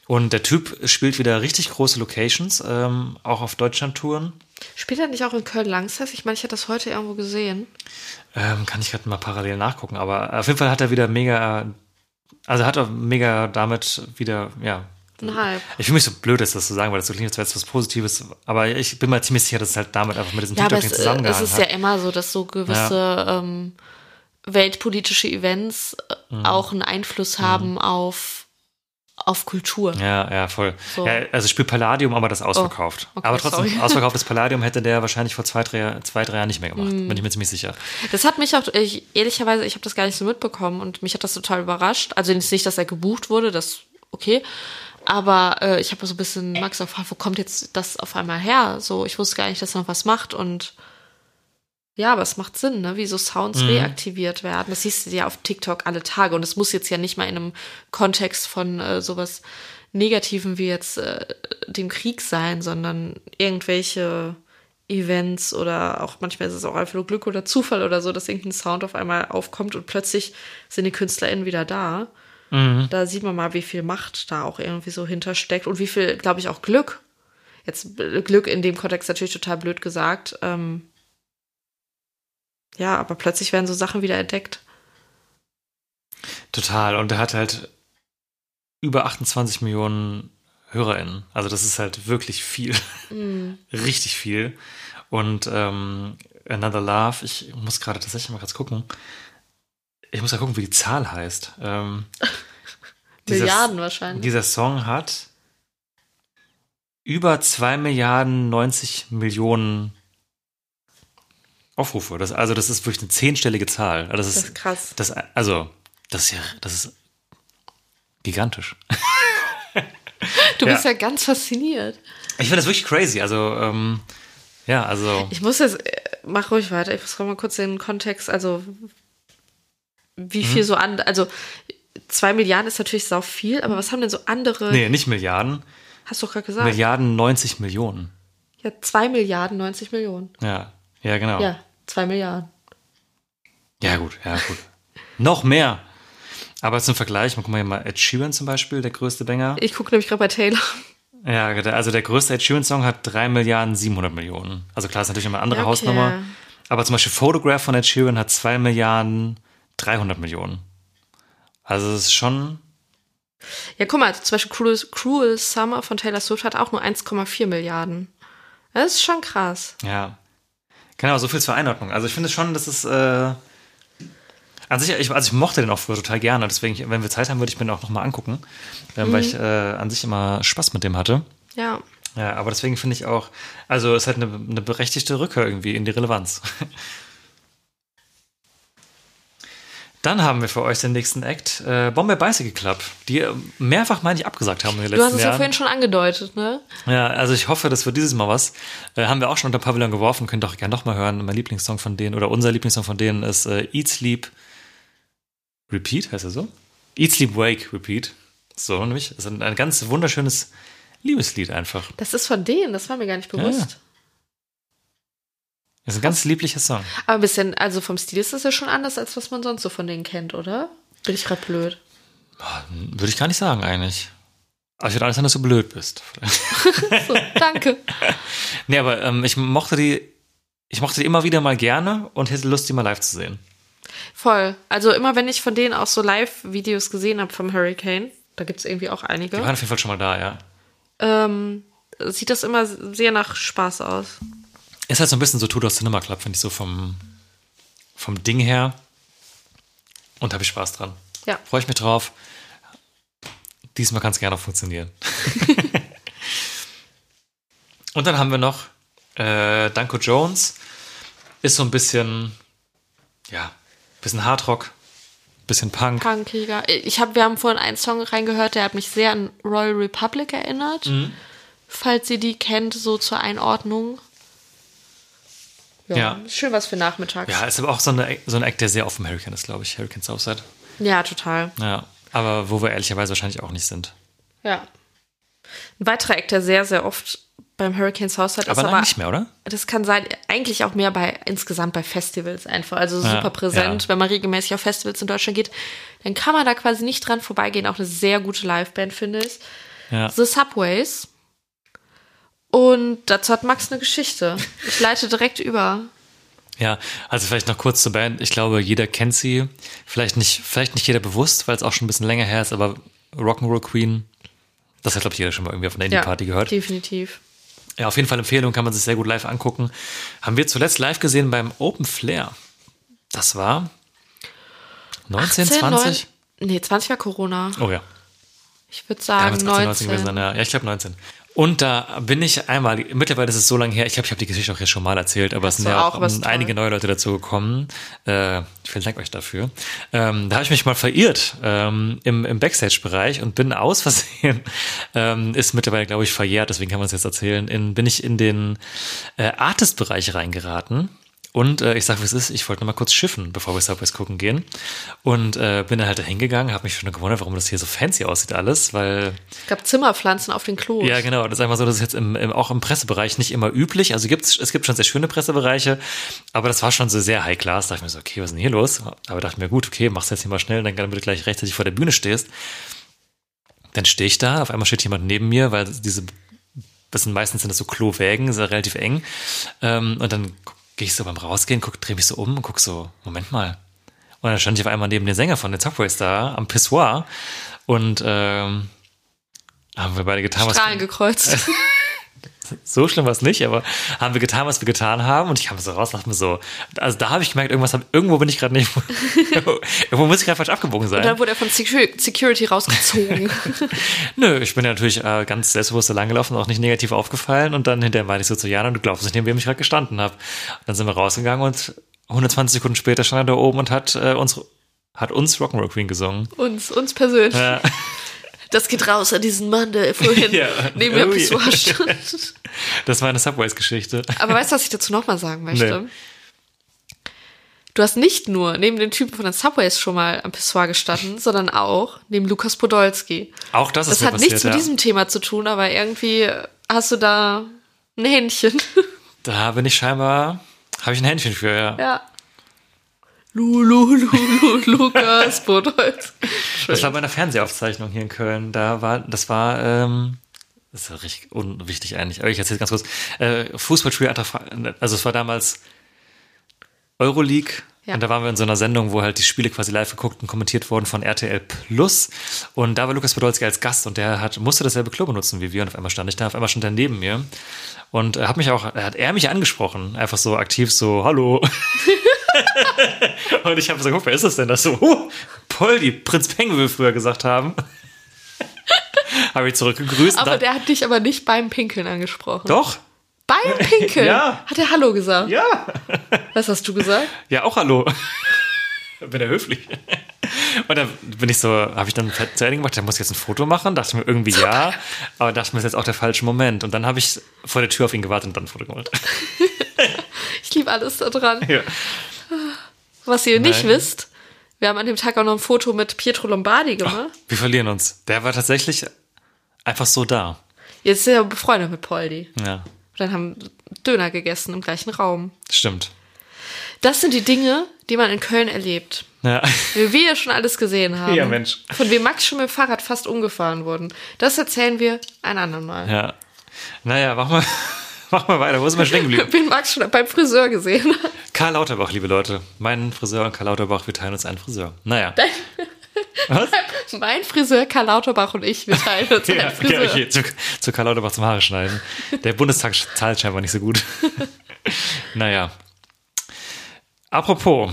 Und der Typ spielt wieder richtig große Locations, ähm, auch auf Deutschland-Touren. Spielt er nicht auch in Köln-Langsess? Ich meine, ich hatte das heute irgendwo gesehen. Ähm, kann ich gerade mal parallel nachgucken, aber auf jeden Fall hat er wieder mega, also hat er mega damit wieder, ja. Ein Hype. Ich fühle mich so blöd, das zu sagen, weil das so klingt, als wäre es was Positives, aber ich bin mir ziemlich sicher, dass es halt damit einfach mit diesem Ja, aber TikTok es, nicht äh, es ist hat. ja immer so, dass so gewisse ähm, weltpolitische Events äh, Mhm. auch einen Einfluss haben auf, auf Kultur. Ja, ja, voll. So. Ja, also spielt Palladium, aber das ist ausverkauft. Oh, okay, aber trotzdem, sorry. ausverkauftes (laughs) Palladium hätte der wahrscheinlich vor zwei, drei, zwei, drei Jahren nicht mehr gemacht. Mhm. Bin ich mir ziemlich sicher. Das hat mich auch, ich, ehrlicherweise, ich habe das gar nicht so mitbekommen und mich hat das total überrascht. Also nicht, dass er gebucht wurde, das okay. Aber äh, ich habe so ein bisschen Max gefragt, wo kommt jetzt das auf einmal her? So, ich wusste gar nicht, dass er noch was macht und ja, aber es macht Sinn, ne? wie so Sounds reaktiviert werden. Das siehst du ja auf TikTok alle Tage und es muss jetzt ja nicht mal in einem Kontext von äh, sowas Negativen wie jetzt äh, dem Krieg sein, sondern irgendwelche Events oder auch manchmal ist es auch einfach nur Glück oder Zufall oder so, dass irgendein Sound auf einmal aufkommt und plötzlich sind die KünstlerInnen wieder da. Da sieht man mal, wie viel Macht da auch irgendwie so hintersteckt und wie viel, glaube ich, auch Glück. Jetzt Glück in dem Kontext natürlich total blöd gesagt. Ähm, ja, aber plötzlich werden so Sachen wieder entdeckt. Total. Und er hat halt über 28 Millionen HörerInnen. Also das ist halt wirklich viel. (laughs) Richtig viel. Und ähm, Another Love, ich muss gerade tatsächlich mal kurz gucken. Ich muss ja gucken, wie die Zahl heißt. Ähm, (laughs) dieser- Milliarden wahrscheinlich. Dieser Song hat über 2 Milliarden 90 Millionen Aufrufe. Das, also das ist wirklich eine zehnstellige Zahl. Also Das ist, Das ist krass. Das, also, das ist ja, das ist gigantisch. Du Ja. bist ja ganz fasziniert. Ich finde das wirklich crazy. Also, ähm, ja, also. Ich muss jetzt, äh, mach ruhig weiter. Ich muss mal kurz den Kontext, also wie Mhm. viel so an, also zwei Milliarden ist natürlich sau viel, aber was haben denn so andere, Nee, nicht Milliarden. hast du doch gerade gesagt, Milliarden 90 Millionen. ja, zwei Milliarden 90 Millionen. Ja, ja, genau. Ja, zwei Milliarden. Ja, gut, ja, gut. (laughs) Noch mehr. Aber zum Vergleich, mal gucken wir hier mal Ed Sheeran zum Beispiel, der größte Banger. Ich gucke nämlich gerade bei Taylor. Ja, also der größte Ed Sheeran-Song hat 3 Milliarden 700 Millionen. Also klar, ist natürlich immer eine andere okay. Hausnummer. Aber zum Beispiel Photograph von Ed Sheeran hat 2 Milliarden 300 Millionen. Also es ist schon, Ja, guck mal, zum Beispiel Cruel, Cruel Summer von Taylor Swift hat auch nur 1,4 Milliarden. Das ist schon krass. ja. Genau, so viel zur Einordnung. Also ich finde schon, dass es, äh, an sich, ich, also ich mochte den auch früher total gerne. Deswegen, wenn wir Zeit haben, würde ich mir den auch nochmal angucken. Ähm, Weil ich äh, an sich immer Spaß mit dem hatte. Ja. Ja, aber deswegen finde ich auch, also es ist halt eine, eine berechtigte Rückkehr irgendwie in die Relevanz. (laughs) Dann haben wir für euch den nächsten Act, äh, Bombay Bicycle Club, die äh, mehrfach, meine ich, abgesagt haben in den Du hast letzten es ja Jahren. vorhin schon angedeutet, ne? Ja, also ich hoffe, das wird dieses Mal was. Äh, haben wir auch schon unter Pavillon geworfen, könnt ihr auch gerne nochmal hören. Mein Lieblingssong von denen, oder unser Lieblingssong von denen ist äh, Eat, Sleep, Repeat, heißt er so? Eat, Sleep, Wake, Repeat. So, nämlich. Das ist ein, ein ganz wunderschönes Liebeslied einfach. Das ist von denen, das war mir gar nicht bewusst. Das ist ein ganz lieblicher Song. Aber ein bisschen, also vom Stil ist das ja schon anders, als was man sonst so von denen kennt, oder? Bin ich gerade blöd. Würde ich gar nicht sagen, eigentlich. Aber ich würde alles sagen, dass du blöd bist. (laughs) So, danke. (laughs) nee, aber ähm, ich mochte die, ich mochte die immer wieder mal gerne und hätte Lust, die mal live zu sehen. Voll. Also immer wenn ich von denen auch so Live-Videos gesehen habe vom Hurricane, da gibt es irgendwie auch Die einige, waren auf jeden Fall schon mal da, ja. ähm, sieht das immer sehr nach Spaß aus. Ist halt so ein bisschen so Tudor Cinema Club, finde ich so vom, vom Ding her. Und habe ich Spaß dran. Ja. Freue ich mich drauf. Diesmal kann es gerne auch funktionieren. (laughs) Und dann haben wir noch äh, Danko Jones. Ist so ein bisschen, ja, bisschen Hardrock, bisschen Punk. Punkiger. Ich hab, wir haben vorhin einen Song reingehört, der hat mich sehr an Royal Republic erinnert. Mhm. Falls ihr die kennt, so zur Einordnung. Ja, Ja. Schön was für nachmittags. Ja, ist aber auch so, eine, so ein Act, der sehr dem Hurricane ist, glaube ich. Hurricane Southside. ja total. Ja, aber wo wir ehrlicherweise wahrscheinlich auch nicht sind. Ja. Ein weiterer Act, der sehr, sehr oft beim Hurricane Southside ist, Aber aber lange nicht mehr, oder? das kann sein, eigentlich auch mehr bei insgesamt bei Festivals einfach. Also Ja, super präsent. ja. Wenn man regelmäßig auf Festivals in Deutschland geht, dann kann man da quasi nicht dran vorbeigehen. Auch eine sehr gute Liveband, finde ich. Ja. The Subways. Und dazu hat Max eine Geschichte. Ich leite direkt über. Ja, also vielleicht noch kurz zur Band. Ich glaube, jeder kennt sie. Vielleicht nicht, vielleicht nicht jeder bewusst, weil es auch schon ein bisschen länger her ist, aber Rock'n'Roll Queen, das hat, glaube ich, jeder schon mal irgendwie auf einer Indie-Party gehört. Definitiv. Ja, auf jeden Fall Empfehlung, kann man sich sehr gut live angucken. Haben wir zuletzt live gesehen beim Open Flair. Das war 19, 18, 20? 9, nee, 20 war Corona. Oh ja. Ich würde Ja, sagen muss 18, 19 19. gewesen sein. Ja, ja ich glaube 19. Und da bin ich einmal, mittlerweile ist es so lange her, ich glaube, ich habe die Geschichte auch jetzt schon mal erzählt, aber es sind ja auch, toll. einige neue Leute dazu gekommen. Äh, vielen Dank euch dafür. Ähm, da habe ich mich mal verirrt ähm, im, im Backstage-Bereich und bin aus Versehen, (laughs) ähm, ist mittlerweile, glaube ich, verjährt, deswegen kann man es jetzt erzählen, in, bin ich in den äh, Artist-Bereich reingeraten. Und äh, ich sag, wie es ist, ich wollte noch mal kurz schiffen, bevor wir Subways gucken gehen. Und äh, bin dann halt da hingegangen, habe mich schon gewundert, warum das hier so fancy aussieht alles, weil Es gab Zimmerpflanzen auf den Klos. ja, genau. Das ist einfach so, das ist jetzt im, im, auch im Pressebereich nicht immer üblich. Also gibt's, es gibt schon sehr schöne Pressebereiche, aber das war schon so sehr high class. Da dachte ich mir so, okay, was ist denn hier los? Aber dachte mir, gut, okay, mach's jetzt hier mal schnell, dann damit du gleich rechtzeitig vor der Bühne stehst. Dann stehe ich da, auf einmal steht jemand neben mir, weil diese, das sind meistens sind das so Klowägen, ist ja relativ eng. Ähm, und dann gehe ich so beim Rausgehen, guck, drehe mich so um und guck so, Moment mal. Und dann stand ich auf einmal neben den Sänger von den Subways da am Pissoir und ähm, haben wir beide getan, was Strahlen gekreuzt. (laughs) so schlimm war es nicht, aber haben wir getan, was wir getan haben und ich kam so raus, dachte mir so, also da habe ich gemerkt, irgendwas irgendwo bin ich gerade nicht, (laughs) irgendwo muss ich gerade falsch abgebogen sein. Und dann wurde er von Secu- Security rausgezogen. (laughs) Nö, ich bin ja natürlich äh, ganz selbstbewusst da langgelaufen, auch nicht negativ aufgefallen und dann hinterher meinte ich so zu Jana, du glaubst nicht, neben wem ich gerade gestanden habe. Dann sind wir rausgegangen und 120 Sekunden später stand er da oben und hat äh, uns hat uns Rock'n'Roll Queen gesungen. uns, uns persönlich. Ja. (laughs) Das geht raus an diesen Mann, der vorhin (laughs) Ja. neben mir Oh Pissoir stand. (laughs) Das war eine Subways-Geschichte. Aber weißt du, was ich dazu nochmal sagen möchte? Nee. Du hast nicht nur neben den Typen von den Subways schon mal am Pissoir gestanden, sondern auch neben Lukas Podolski. Auch das ist Das hat passiert, nichts ja. mit diesem Thema zu tun, aber irgendwie hast du da ein Händchen. Da bin ich scheinbar, habe ich ein Händchen für, ja. ja. Lu, lu, lu, lu, Lukas (laughs) Podolski. Das war bei einer Fernsehaufzeichnung hier in Köln. Da war, das war, ähm, das ist ja richtig unwichtig eigentlich, aber ich erzähle ganz kurz. Äh, Fußballspiel, also es war damals Euroleague. Ja. Und da waren wir in so einer Sendung, wo halt die Spiele quasi live geguckt und kommentiert wurden von RTL Plus. Und da war Lukas Podolski als Gast und der hat, musste dasselbe Klo benutzen wie wir. Und auf einmal stand ich da, auf einmal stand er neben mir. Und er hat mich auch, hat er mich angesprochen. Einfach so aktiv so, hallo. (laughs) (laughs) und ich habe so geguckt, wer ist das denn? Das so, huh, Poldi, Prinz Peng, wir früher gesagt haben. (laughs) habe ich zurückgegrüßt. Aber der hat dich aber nicht beim Pinkeln angesprochen. doch? Beim (laughs) Pinkeln? Ja. Hat er Hallo gesagt? Ja. Was hast du gesagt? Ja, auch hallo. bin er höflich. Und dann bin ich so, habe ich dann zu Ende gemacht, da muss ich jetzt ein Foto machen. Dachte mir irgendwie ja, aber dachte mir, das ist jetzt auch der falsche Moment. Und dann habe ich vor der Tür auf ihn gewartet und dann ein Foto gemacht. Ich liebe alles daran. Ja. Was ihr nicht Nein. wisst, wir haben an dem Tag auch noch ein Foto mit Pietro Lombardi gemacht. Wir verlieren uns. Der war tatsächlich einfach so da. Jetzt ist er befreundet mit Poldi. Ja, Und dann haben Döner gegessen im gleichen Raum. stimmt. Das sind die Dinge, die man in Köln erlebt. Ja. Wie wir schon alles gesehen haben. Ja, Mensch. Von wem Max schon mit dem Fahrrad fast umgefahren wurden. Das erzählen wir ein andermal. ja. Naja, mach mal, (laughs) mach mal weiter. Wo sind wir stehen geblieben? (laughs) Wen Max schon beim Friseur gesehen. (laughs) Karl Lauterbach, liebe Leute. Mein Friseur und Karl Lauterbach, wir teilen uns einen Friseur. Naja. Was? Mein Friseur Karl Lauterbach und ich, wir teilen uns Ja, einen Friseur. ja, okay, zu, zu Karl Lauterbach zum Haare schneiden. Der Bundestag zahlt scheinbar nicht so gut. naja. Apropos,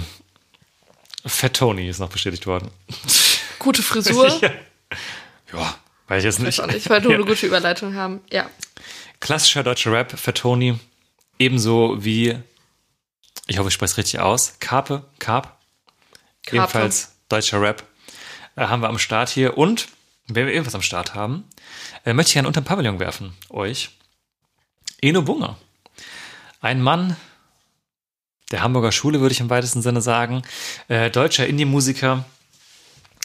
Fat Tony ist noch bestätigt worden. Gute Frisur. ja. ja, weiß ich jetzt nicht. Ich weiß auch nicht, weil du eine gute Überleitung haben. Ja. Klassischer deutscher Rap, Fat Tony. Ebenso wie, ich hoffe, ich spreche es richtig aus, Carpe, Carp. Carpe. Ebenfalls deutscher Rap. Äh, haben wir am Start hier. Und, wenn wir ebenfalls am Start haben, äh, möchte ich gerne unter den Pavillon werfen, euch. Eno Bunga. Ein Mann der Hamburger Schule, würde ich im weitesten Sinne sagen. Äh, deutscher Indie-Musiker.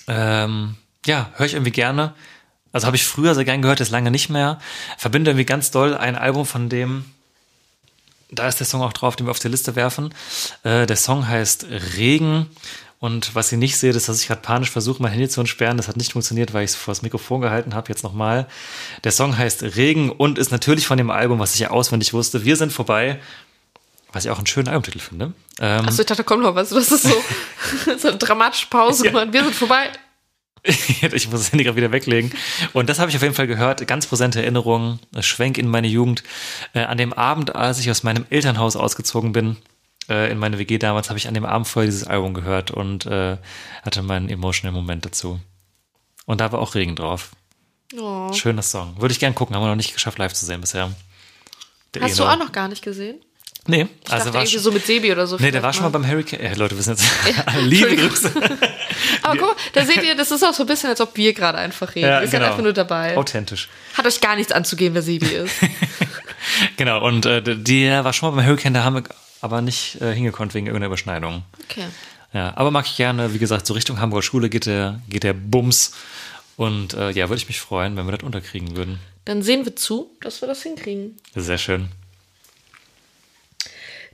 Ähm, ja, höre ich irgendwie gerne. Also habe ich früher sehr gern gehört, jetzt lange nicht mehr. Verbinde irgendwie ganz doll ein Album von dem, da ist der Song auch drauf, den wir auf die Liste werfen. Äh, der Song heißt Regen. Und was ihr nicht seht, ist, dass ich gerade panisch versuche, mein Handy zu entsperren. Das hat nicht funktioniert, weil ich es vor das Mikrofon gehalten habe. Jetzt nochmal. Der Song heißt Regen und ist natürlich von dem Album, was ich ja auswendig wusste. Wir sind vorbei. Was ich auch einen schönen Albumtitel finde. Ähm, Achso, ich dachte, komm noch was. Das ist so, (laughs) so eine dramatische Pause. Ja. Wir sind vorbei. (laughs) ich muss das Handy gerade wieder weglegen. Und das habe ich auf jeden Fall gehört. Ganz präsente Erinnerungen. Schwenk in meine Jugend. Äh, an dem Abend, als ich aus meinem Elternhaus ausgezogen bin, äh, in meine WG damals, habe ich an dem Abend vorher dieses Album gehört und äh, hatte meinen emotional Moment dazu. Und da war auch Regen drauf. Oh. Schöner Song. Würde ich gern gucken, haben wir noch nicht geschafft, live zu sehen bisher. Der Hast du Eno. auch noch gar nicht gesehen? Nee, Ich also war schon, so mit Sebi oder so. Nee, der war schon mal beim Hurricane. Äh, Leute, wir sind jetzt. (laughs) (laughs) Liebe Entschuldigung. Grüße. (laughs) Aber guck mal, da seht ihr, das ist auch so ein bisschen, als ob wir gerade einfach reden. Ja, wir sind genau. einfach nur dabei. Authentisch. Hat euch gar nichts anzugehen, wer Sebi ist. Genau, und äh, der war schon mal beim Hurricane, da haben wir aber nicht äh, hingekonnt wegen irgendeiner Überschneidung. Okay. Ja, aber mag ich gerne, wie gesagt, so Richtung Hamburger Schule geht der, geht der Bums. Und äh, ja, würde ich mich freuen, wenn wir das unterkriegen würden. Dann sehen wir zu, dass wir das hinkriegen. Sehr schön.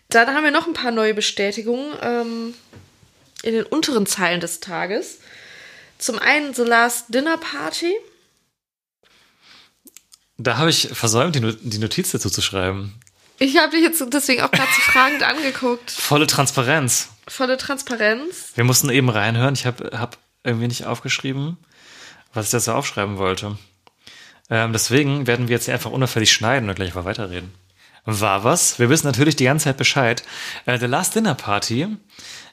Dann haben wir noch ein paar neue Bestätigungen ähm, in den unteren Zeilen des Tages. Zum einen The Last Dinner Party. Da habe ich versäumt, die, No- die Notiz dazu zu schreiben. Ich habe dich jetzt deswegen auch gerade so fragend (laughs) angeguckt. Volle Transparenz. Volle Transparenz. Wir mussten eben reinhören. Ich habe hab irgendwie nicht aufgeschrieben, was ich dazu aufschreiben wollte. Ähm, deswegen werden wir jetzt hier einfach unauffällig schneiden und gleich mal weiterreden. War was? Wir wissen natürlich die ganze Zeit Bescheid. Äh, The Last Dinner Party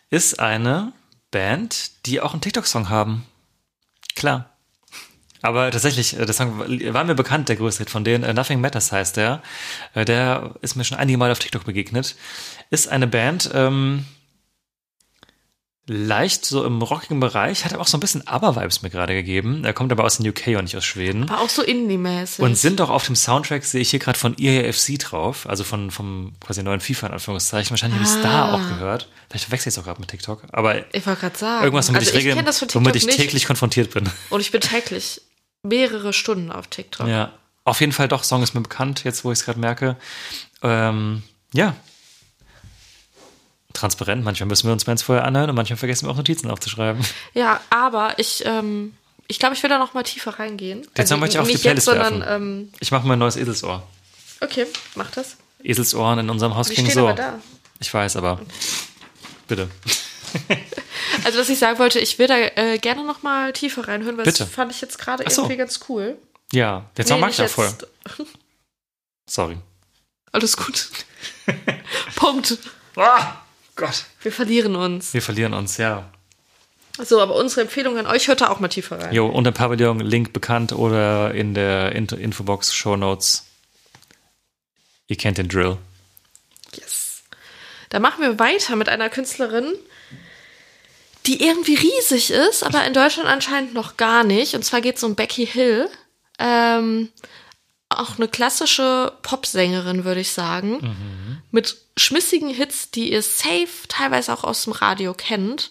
ist eine Band, die auch einen TikTok-Song haben. Klar. Aber tatsächlich, äh, der Song war mir bekannt, der größte Hit von denen. Äh, Nothing Matters heißt der. Äh, Der ist mir schon einige Mal auf TikTok begegnet. Ist eine Band, ähm, leicht so im rockigen Bereich, hat aber auch so ein bisschen ABBA-Vibes mir gerade gegeben. Er kommt aber aus den UK und nicht aus Schweden. Aber auch so Indie-mäßig. Und sind auch auf dem Soundtrack, sehe ich hier gerade von EAFC drauf, also von, vom quasi neuen FIFA in Anführungszeichen. Wahrscheinlich habe ich es da Ah. auch gehört. Vielleicht verwechsel ich es auch gerade mit TikTok. Aber Ich wollte gerade sagen. irgendwas, womit also ich, regel- womit ich nicht. täglich konfrontiert bin. Und ich bin täglich mehrere Stunden auf TikTok. Ja. Auf jeden Fall doch, Song ist mir bekannt, jetzt wo ich es gerade merke. Ähm, ja. Transparent. Manchmal müssen wir uns Bands vorher anhören und manchmal vergessen wir auch Notizen aufzuschreiben. Ja, aber ich, ähm, ich glaube, ich will da noch mal tiefer reingehen. Den Song möchte ich auf die Playlist jetzt, sondern, ähm, Ich mache mal ein neues Eselsohr. okay, mach das. Eselsohren in unserem Haus klingen so. Ich weiß, aber bitte. (laughs) Also, was ich sagen wollte, ich will da äh, gerne noch mal tiefer reinhören, weil Bitte. das fand ich jetzt gerade so. irgendwie ganz cool. Ja, den Song Nee, mag ich auch voll. (laughs) Sorry. Alles gut. (laughs) Punkt. Ah, Gott. Wir verlieren uns. Wir verlieren uns, ja. So, aber unsere Empfehlung an euch, hört da auch mal tiefer rein. Jo, unter Pavillon, Link bekannt oder in der Info- Infobox, Show Notes. Ihr kennt den Drill. Yes. Dann machen wir weiter mit einer Künstlerin, die irgendwie riesig ist, aber in Deutschland anscheinend noch gar nicht. Und zwar geht es um Becky Hill. Ähm, auch eine klassische Popsängerin, würde ich sagen. Mit schmissigen Hits, die ihr safe teilweise auch aus dem Radio kennt.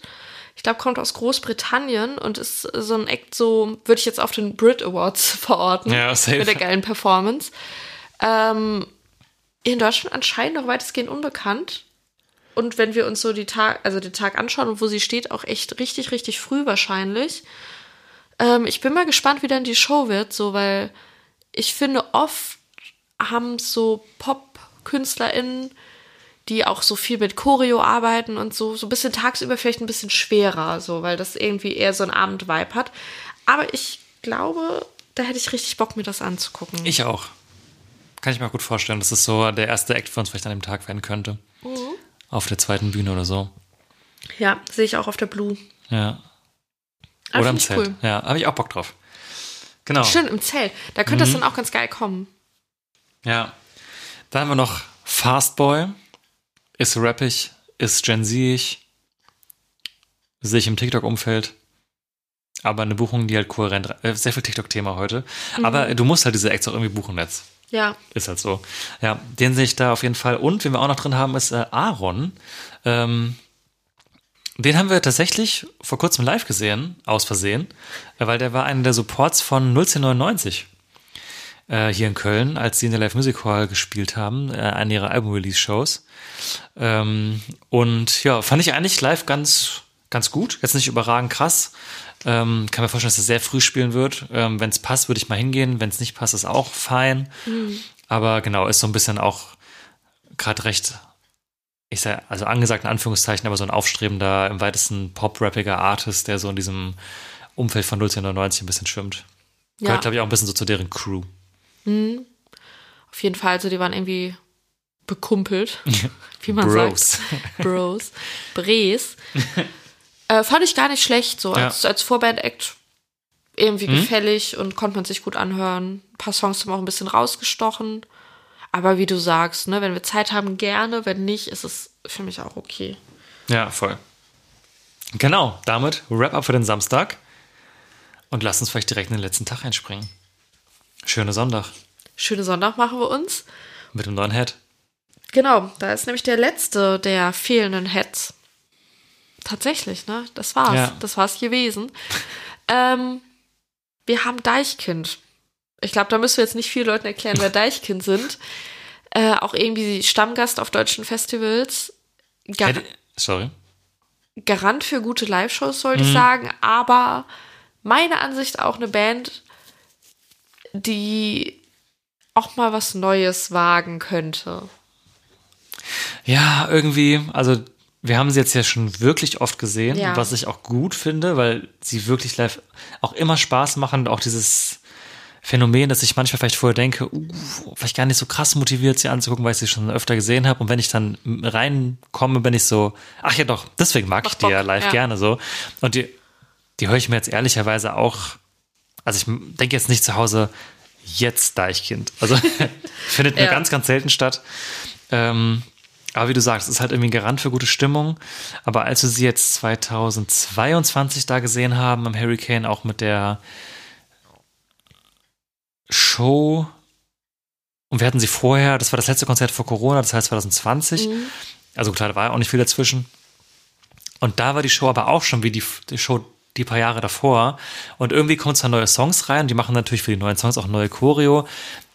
Ich glaube, kommt aus Großbritannien und ist so ein Act, so würde ich jetzt auf den Brit Awards (laughs) verorten. Ja, safe. Mit der geilen Performance. Ähm, in Deutschland anscheinend noch weitestgehend unbekannt. Und wenn wir uns so die Tag, also den Tag anschauen und wo sie steht, auch echt richtig, richtig früh wahrscheinlich. Ähm, ich bin mal gespannt, wie dann die Show wird, so, weil ich finde, oft haben so Pop-KünstlerInnen, die auch so viel mit Choreo arbeiten und so, so ein bisschen tagsüber vielleicht ein bisschen schwerer, so, weil das irgendwie eher so ein Abend-Vibe hat. Aber ich glaube, da hätte ich richtig Bock, mir das anzugucken. Ich auch. Kann ich mir gut vorstellen, dass es so der erste Act für uns vielleicht an dem Tag werden könnte. Mhm. Auf der zweiten Bühne oder so. ja, sehe ich auch auf der Blue. Ja. Ah, Oder im Zelt. cool. Ja, habe ich auch Bock drauf. Genau. Stimmt, im Zelt. Da könnte das dann auch ganz geil kommen. Ja. Dann haben wir noch Fastboy. Ist rappig, ist Gen Z-ig. Sehe ich im TikTok-Umfeld. Aber eine Buchung, die halt kohärent, äh, sehr viel TikTok-Thema heute. Aber du musst halt diese Acts auch irgendwie buchen jetzt. Ja. Ist halt so. Ja, den sehe ich da auf jeden Fall. Und wen wir auch noch drin haben, ist äh, Aaron. Ähm, den haben wir tatsächlich vor kurzem live gesehen, aus Versehen, weil der war einer der Supports von 01099 äh, hier in Köln, als sie in der Live Music Hall gespielt haben, äh, eine ihrer Album-Release-Shows. Ähm, und ja, fand ich eigentlich live ganz, ganz gut. Jetzt nicht überragend krass. Ähm, kann mir vorstellen, dass er sehr früh spielen wird. Ähm, Wenn es passt, würde ich mal hingehen. Wenn es nicht passt, ist auch fein. Aber genau, ist so ein bisschen auch gerade recht, ich sag, also angesagt in Anführungszeichen, aber so ein aufstrebender, im weitesten pop-rappiger Artist, der so in diesem Umfeld von 01099 ein bisschen schwimmt. Ja. Gehört, glaube ich, auch ein bisschen so zu deren Crew. Auf jeden Fall, also die waren irgendwie bekumpelt, (laughs) wie man Bros. sagt. Bros. Bres. (laughs) äh, fand ich gar nicht schlecht, so Ja. als, als Vorband-Act irgendwie gefällig und konnte man sich gut anhören. Ein paar Songs haben auch ein bisschen rausgestochen. Aber wie du sagst, ne, wenn wir Zeit haben, gerne. Wenn nicht, ist es für mich auch okay. Ja, voll. Genau, damit Wrap-up für den Samstag. Und lass uns vielleicht direkt in den letzten Tag einspringen. Schöne Sonntag Schöne Sonntag machen wir uns. mit dem neuen Head. Genau, da ist nämlich der letzte der fehlenden Heads. Tatsächlich, ne? Das war's. Ja. Das war's gewesen. ähm, wir haben Deichkind. Ich glaube, da müssen wir jetzt nicht vielen Leuten erklären, wer (laughs) Deichkind sind. Äh, auch irgendwie Stammgast auf deutschen Festivals. Gar Hätte- Sorry. Garant für gute Live-Shows, sollte Mhm. ich sagen, aber meiner Ansicht auch eine Band, die auch mal was Neues wagen könnte. Ja, irgendwie, also wir haben sie jetzt ja schon wirklich oft gesehen, Ja. was ich auch gut finde, weil sie wirklich live auch immer Spaß machen und auch dieses Phänomen, dass ich manchmal vielleicht vorher denke, uh, vielleicht gar nicht so krass motiviert, sie anzugucken, weil ich sie schon öfter gesehen habe. Und wenn ich dann reinkomme, bin ich so, ach ja doch, deswegen mag ich die ja live ja. gerne so. Und die, die höre ich mir jetzt ehrlicherweise auch, also ich denke jetzt nicht zu Hause, jetzt Deichkind. Also (laughs) findet nur Ja. ganz, ganz selten statt. Ähm, aber wie du sagst, es ist halt irgendwie ein Garant für gute Stimmung. Aber als wir sie jetzt 2022 da gesehen haben im Hurricane, auch mit der Show, und wir hatten sie vorher, das war das letzte Konzert vor Corona, das heißt 2020. Also klar, da war auch nicht viel dazwischen. Und da war die Show aber auch schon wie die, die Show die paar Jahre davor. Und irgendwie kommen zwar neue Songs rein, die machen natürlich für die neuen Songs auch neue Choreo.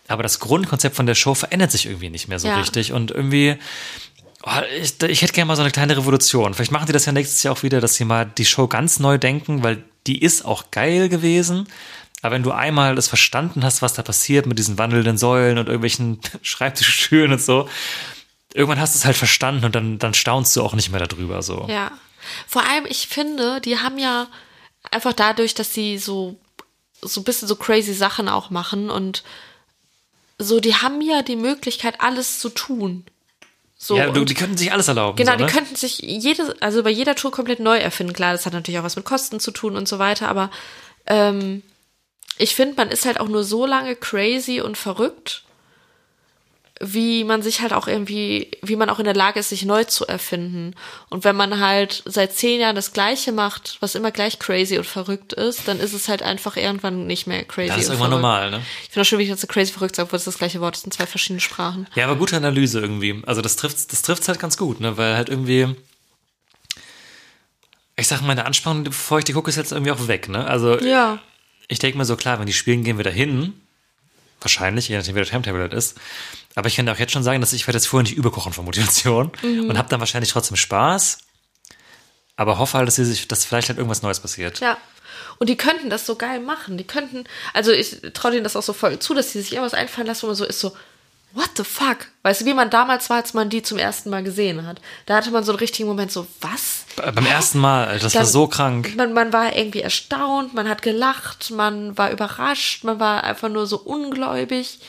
Aber das Grundkonzept von der Show verändert sich irgendwie nicht mehr so Ja. richtig. Und irgendwie Oh, ich, ich hätte gerne mal so eine kleine Revolution. Vielleicht machen die das ja nächstes Jahr auch wieder, dass sie mal die Show ganz neu denken, weil die ist auch geil gewesen. Aber wenn du einmal das verstanden hast, was da passiert mit diesen wandelnden Säulen und irgendwelchen (laughs) Schreibtischstühlen und so, irgendwann hast du es halt verstanden und dann, dann staunst du auch nicht mehr darüber. So. Ja. Vor allem, ich finde, die haben ja einfach dadurch, dass sie so, so ein bisschen so crazy Sachen auch machen und so, die haben ja die Möglichkeit, alles zu tun. So, ja, du, die könnten sich alles erlauben. Genau, so, ne? die könnten sich jede, also bei jeder Tour komplett neu erfinden. Klar, das hat natürlich auch was mit Kosten zu tun und so weiter, aber ähm, ich finde, man ist halt auch nur so lange crazy und verrückt, wie man sich halt auch irgendwie, wie man auch in der Lage ist, sich neu zu erfinden. Und wenn man halt seit zehn Jahren das Gleiche macht, was immer gleich crazy und verrückt ist, dann ist es halt einfach irgendwann nicht mehr crazy. Das ist irgendwann verrückt. normal, ne? Ich finde auch schön, wie ich jetzt so crazy verrückt sage, obwohl es das gleiche Wort ist in zwei verschiedenen Sprachen. Ja, aber gute Analyse irgendwie. Also das trifft das trifft's halt ganz gut, ne? Weil halt irgendwie. Ich sag, meine Anspannung, bevor ich die gucke, ist jetzt irgendwie auch weg, ne? Also Ja. ich denke mir so, klar, wenn die spielen, gehen wir da hin. Wahrscheinlich, je nachdem, wie der Timetable halt ist. Aber ich kann dir auch jetzt schon sagen, dass ich werde jetzt vorher nicht überkochen von Motivation (laughs) Mhm. und habe dann wahrscheinlich trotzdem Spaß. Aber hoffe halt, dass sie sich, dass vielleicht halt irgendwas Neues passiert. Ja. Und die könnten das so geil machen. Die könnten, also ich traue denen das auch so voll zu, dass die sich irgendwas einfallen lassen, wo man so ist, so, what the fuck? Weißt du, wie man damals war, als man die zum ersten Mal gesehen hat. Da hatte man so einen richtigen Moment, so, was? Be- Beim ersten Mal, das war Dann- so krank. Man, man war irgendwie erstaunt, man hat gelacht, man war überrascht, man war einfach nur so ungläubig.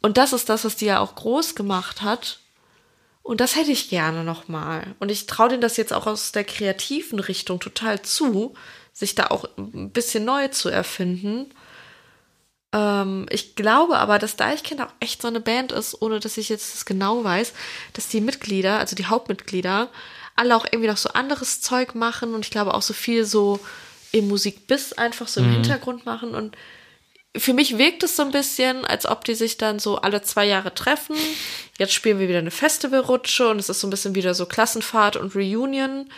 Und das ist das, was die ja auch groß gemacht hat. Und das hätte ich gerne nochmal. Und ich traue denen das jetzt auch aus der kreativen Richtung total zu, sich da auch ein bisschen neu zu erfinden. Ähm, ich glaube aber, dass Deichkind auch echt so eine Band ist, ohne dass ich jetzt das genau weiß, dass die Mitglieder, also die Hauptmitglieder, alle auch irgendwie noch so anderes Zeug machen und ich glaube auch so viel so im Musikbiss einfach so im Hintergrund machen. Und für mich wirkt es so ein bisschen, als ob die sich dann so alle zwei Jahre treffen. Jetzt spielen wir wieder eine Festivalrutsche und es ist so ein bisschen wieder so Klassenfahrt und Reunion,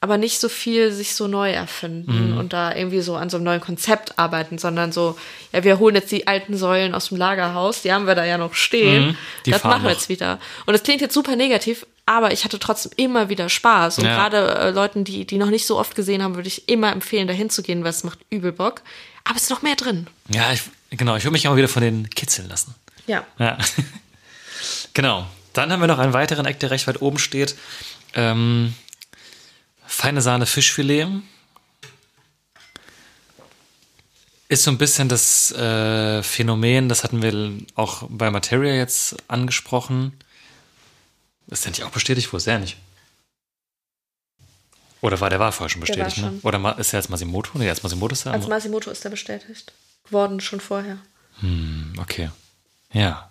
aber nicht so viel sich so neu erfinden und da irgendwie so an so einem neuen Konzept arbeiten, sondern so, ja, wir holen jetzt die alten Säulen aus dem Lagerhaus, die haben wir da ja noch stehen. Mhm, das machen wir noch. jetzt wieder. Und das klingt jetzt super negativ, aber ich hatte trotzdem immer wieder Spaß. Und Ja. gerade äh, Leuten, die die noch nicht so oft gesehen haben, würde ich immer empfehlen, da hinzugehen, weil es macht übel Bock. Aber es ist noch mehr drin. Ja, ich, genau, ich will mich auch mal wieder von denen kitzeln lassen. Ja. Ja. (laughs) genau. Dann haben wir noch einen weiteren Eck, der recht weit oben steht. Ähm, feine Sahne Fischfilet. Ist so ein bisschen das äh, Phänomen, das hatten wir auch bei Materia jetzt angesprochen. Ist der nicht auch bestätigt? Wo ist der nicht? Oder war der war vorher schon bestätigt? Ne? schon. Oder ma- ist er jetzt Masimoto? Nee, jetzt Masimoto ist er. Als Masimoto ist er bestätigt. Geworden schon vorher. Okay. Ja.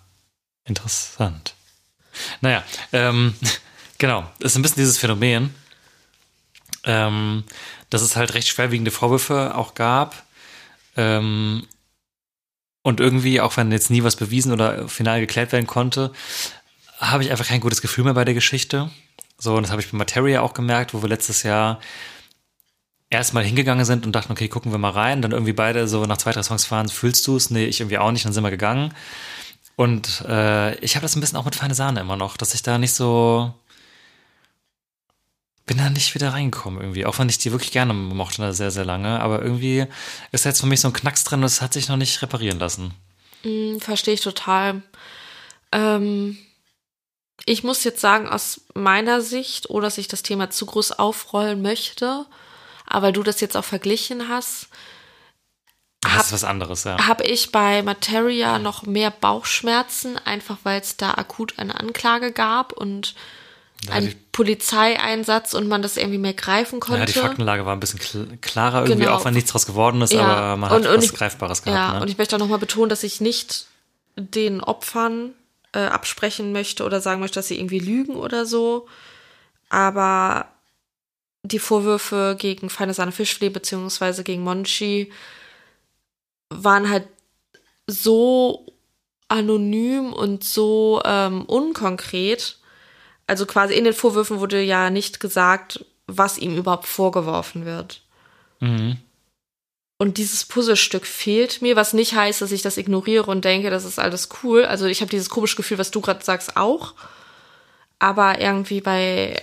Interessant. Naja, ähm, (laughs) genau. Es ist ein bisschen dieses Phänomen, ähm, dass es halt recht schwerwiegende Vorwürfe auch gab. Ähm, und irgendwie, auch wenn jetzt nie was bewiesen oder final geklärt werden konnte, habe ich einfach kein gutes Gefühl mehr bei der Geschichte. So, und das habe ich bei Materia auch gemerkt, wo wir letztes Jahr erstmal hingegangen sind und dachten, okay, gucken wir mal rein. Dann irgendwie beide so nach zwei, drei Songs fahren, fühlst du es? Nee, ich irgendwie auch nicht. Dann sind wir gegangen. Und äh, ich habe das ein bisschen auch mit feine Sahne immer noch, dass ich da nicht so bin da nicht wieder reingekommen irgendwie, auch wenn ich die wirklich gerne mochte, da sehr, sehr lange. Aber irgendwie ist jetzt für mich so ein Knacks drin, das hat sich noch nicht reparieren lassen. Hm, Verstehe ich total. Ähm, ich muss jetzt sagen, aus meiner Sicht, ohne dass ich das Thema zu groß aufrollen möchte, aber weil du das jetzt auch verglichen hast, Das ist was anderes, ja. habe ich bei Materia noch mehr Bauchschmerzen, einfach weil es da akut eine Anklage gab und Die- Polizeieinsatz und man das irgendwie mehr greifen konnte. Ja, die Faktenlage war ein bisschen kl klarer irgendwie, Genau. auch wenn nichts draus geworden ist, Ja, aber man hat und- und was ich- Greifbares gehabt. Ja, ne? und ich möchte auch nochmal betonen, dass ich nicht den Opfern äh, absprechen möchte oder sagen möchte, dass sie irgendwie lügen oder so. Aber die Vorwürfe gegen Feine Sahne Fischfilet beziehungsweise gegen Monchi waren halt so anonym und so ähm, unkonkret. Also quasi in den Vorwürfen wurde ja nicht gesagt, was ihm überhaupt vorgeworfen wird. Mhm. Und dieses Puzzlestück fehlt mir, was nicht heißt, dass ich das ignoriere und denke, das ist alles cool. Also ich habe dieses komische Gefühl, was du gerade sagst, auch. Aber irgendwie bei,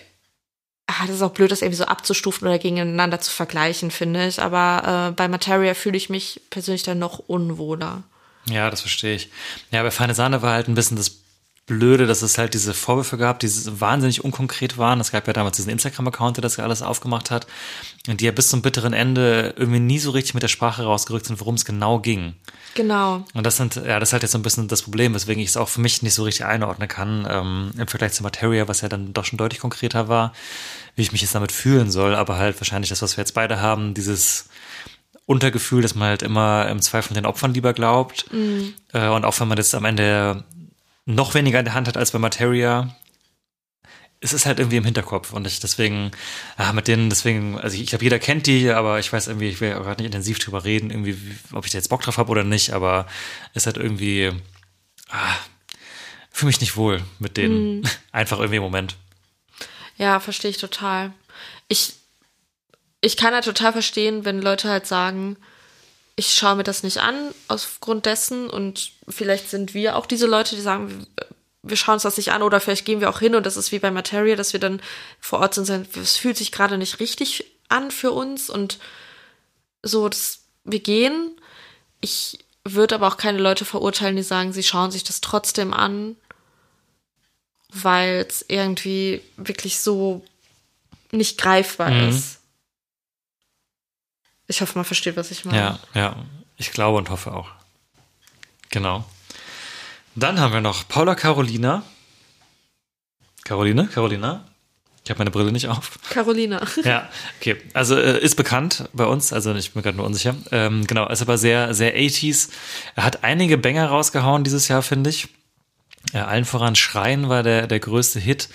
ah, das ist auch blöd, das irgendwie so abzustufen oder gegeneinander zu vergleichen, finde ich. Aber äh, bei Materia fühle ich mich persönlich dann noch unwohler. Ja, das verstehe ich. Ja, bei Feine Sahne war halt ein bisschen das Blöde, dass es halt diese Vorwürfe gab, die wahnsinnig unkonkret waren. Es gab ja damals diesen Instagram-Account, der das alles aufgemacht hat, und die ja bis zum bitteren Ende irgendwie nie so richtig mit der Sprache rausgerückt sind, worum es genau ging. Genau. Und das sind, ja, das ist halt jetzt so ein bisschen das Problem, weswegen ich es auch für mich nicht so richtig einordnen kann, ähm, im Vergleich zu Materia, was ja dann doch schon deutlich konkreter war, wie ich mich jetzt damit fühlen soll, aber halt wahrscheinlich das, was wir jetzt beide haben, dieses Untergefühl, dass man halt immer im Zweifel den Opfern lieber glaubt. Äh, und auch wenn man das am Ende noch weniger in der Hand hat als bei Materia, es ist halt irgendwie im Hinterkopf und ich deswegen, ah, mit denen, deswegen, also ich, ich glaube, jeder kennt die, aber ich weiß irgendwie, ich will gerade nicht intensiv drüber reden, irgendwie, ob ich da jetzt Bock drauf habe oder nicht, aber es hat irgendwie, ah, fühle mich nicht wohl mit denen. Mhm. (laughs) Einfach irgendwie im Moment. Ja, verstehe ich total. Ich, ich kann halt total verstehen, wenn Leute halt sagen, ich schaue mir das nicht an aufgrund dessen und vielleicht sind wir auch diese Leute, die sagen, wir schauen uns das nicht an oder vielleicht gehen wir auch hin und das ist wie bei Materia, dass wir dann vor Ort sind, es fühlt sich gerade nicht richtig an für uns und so, das, wir gehen. Ich würde aber auch keine Leute verurteilen, die sagen, sie schauen sich das trotzdem an, weil es irgendwie wirklich so nicht greifbar mhm. ist. Ich hoffe, man versteht, was ich meine. Ja, ja. Ich glaube und hoffe auch. Genau. Dann haben wir noch Paula Carolina. Caroline? Carolina? Ich habe meine Brille nicht auf. Carolina. (laughs) Ja, okay. Also äh, ist bekannt bei uns, also ich bin gerade nur unsicher. Ähm, genau, ist aber sehr, sehr 80s. Er hat einige Banger rausgehauen dieses Jahr, finde ich. Ja, allen voran Schreien war der, der größte Hit.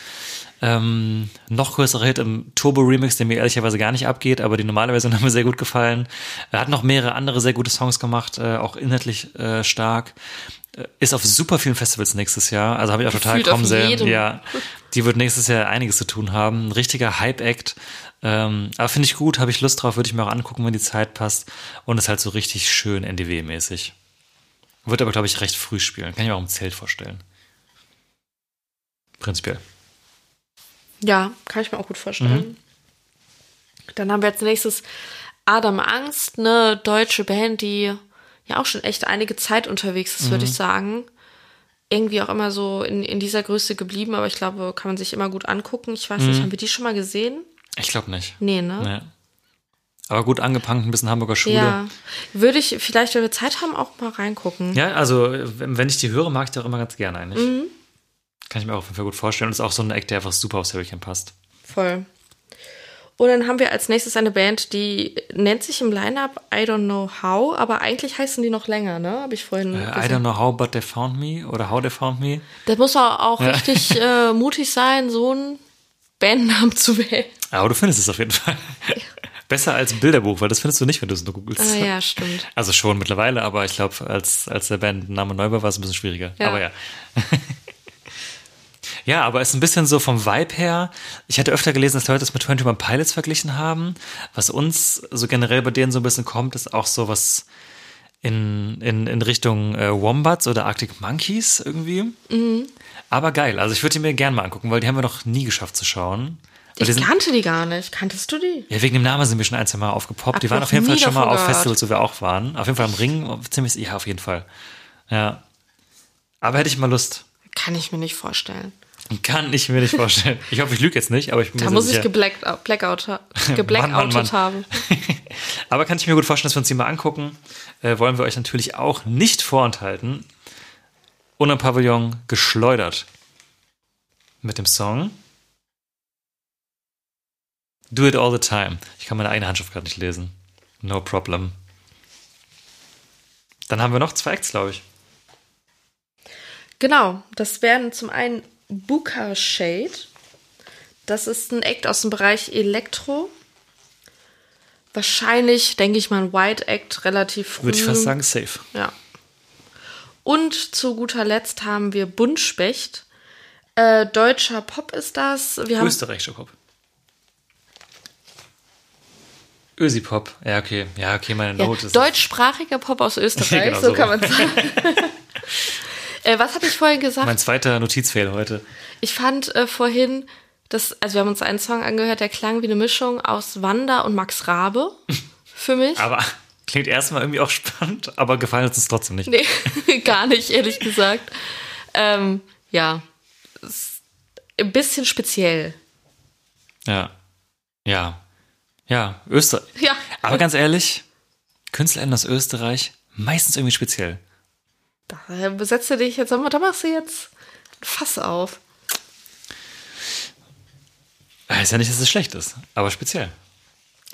Ähm, noch größerer Hit im Turbo-Remix, der mir ehrlicherweise gar nicht abgeht, aber die normale Version (laughs) hat mir sehr gut gefallen. Er hat noch mehrere andere sehr gute Songs gemacht, äh, auch inhaltlich äh, stark. Äh, ist auf super vielen Festivals nächstes Jahr, also habe ich auch total kaum sehen. Ja, die wird nächstes Jahr einiges zu tun haben. Ein richtiger Hype-Act. Ähm, aber finde ich gut, habe ich Lust drauf, würde ich mir auch angucken, wenn die Zeit passt. Und ist halt so richtig schön NDW-mäßig. Wird aber, glaube ich, recht früh spielen. Kann ich mir auch im Zelt vorstellen. Prinzipiell. Ja, kann ich mir auch gut vorstellen. Mhm. Dann haben wir als nächstes Adam Angst, eine deutsche Band, die ja auch schon echt einige Zeit unterwegs ist, mhm. würde ich sagen. Irgendwie auch immer so in, in dieser Größe geblieben, aber ich glaube, kann man sich immer gut angucken. Ich weiß mhm. nicht, haben wir die schon mal gesehen? Ich glaube nicht. Nee, ne? Nee. Aber gut angepankt, ein bisschen Hamburger Schule. Ja. Würde ich vielleicht, wenn wir Zeit haben, auch mal reingucken. Ja, also wenn ich die höre, mag ich die auch immer ganz gerne eigentlich. Mhm. Kann ich mir auch auf jeden Fall gut vorstellen. Und ist auch so ein Act, der einfach super aufs Hurricane passt. Voll. Und dann haben wir als nächstes eine Band, die nennt sich im Line-Up I Don't Know How, aber eigentlich heißen die noch länger, ne? Habe ich vorhin. Äh, I Don't Know How, but they found me oder How they found me. Das muss auch, auch ja. richtig äh, (laughs) mutig sein, so einen Bandnamen zu wählen. Aber du findest es auf jeden Fall. Besser als ein Bilderbuch, weil das findest du nicht, wenn du es nur googelst. Ah, ja, stimmt. Also schon mittlerweile, aber ich glaube, als, als der Bandname neu war, war es ein bisschen schwieriger. Ja. Aber ja. Ja, aber es ist ein bisschen so vom Vibe her. Ich hatte öfter gelesen, dass Leute es mit 21 Pilots verglichen haben. Was uns so generell bei denen so ein bisschen kommt, ist auch so was in, in, in Richtung äh, Wombats oder Arctic Monkeys irgendwie. Mhm. Aber geil. Also ich würde die mir gerne mal angucken, weil die haben wir noch nie geschafft zu schauen. Ich sind, kannte die gar nicht. Kanntest du die? Ja, wegen dem Namen sind wir schon ein, zwei Mal aufgepoppt. Hab die waren auf jeden Fall schon mal auf Festivals, wo wir auch waren. Auf jeden Fall am Ring. Ziemlich, ja, auf jeden Fall. Ja. Aber hätte ich mal Lust. Kann ich mir nicht vorstellen. Kann ich mir nicht vorstellen. (laughs) Ich hoffe, ich lüge jetzt nicht, aber ich bin Da mir muss sicher. ich (laughs) geblackout, Blackout, geblackoutet haben. (laughs) aber kann ich mir gut vorstellen, dass wir uns die mal angucken. Äh, wollen wir euch natürlich auch nicht vorenthalten. Und ein Pavillon geschleudert. Mit dem Song Do It All the Time. Ich kann meine eigene Handschrift gerade nicht lesen. No problem. Dann haben wir noch zwei Acts, glaube ich. Genau, das wären zum einen Buka Shade. Das ist ein Act aus dem Bereich Elektro. Wahrscheinlich, denke ich mal, ein White Act relativ früh. Würde ich fast sagen, safe. Ja. Und zu guter Letzt haben wir Buntspecht. Äh, deutscher Pop ist das. Wir Österreichischer Pop. Ösi-Pop. Ja, okay. Ja, okay, meine Note ja, ist. Deutschsprachiger Pop aus (laughs) Österreich, genau so, so kann man sagen. (laughs) Äh, was hatte ich vorhin gesagt? Mein zweiter Notizfehl heute. Ich fand äh, vorhin, dass, also wir haben uns einen Song angehört, der klang wie eine Mischung aus Wanda und Max Rabe. (laughs) Für mich. Aber klingt erstmal irgendwie auch spannend, aber gefallen hat es uns trotzdem nicht. Nee, (laughs) gar nicht, ehrlich gesagt. Ähm, ja. Ist ein bisschen speziell. Ja. Ja. Ja, Österreich. Ja. Aber ganz ehrlich, KünstlerInnen aus Österreich, meistens irgendwie speziell. Da besetze dich jetzt, da machst du jetzt ein Fass auf. Heißt ja nicht, dass es schlecht ist, aber speziell.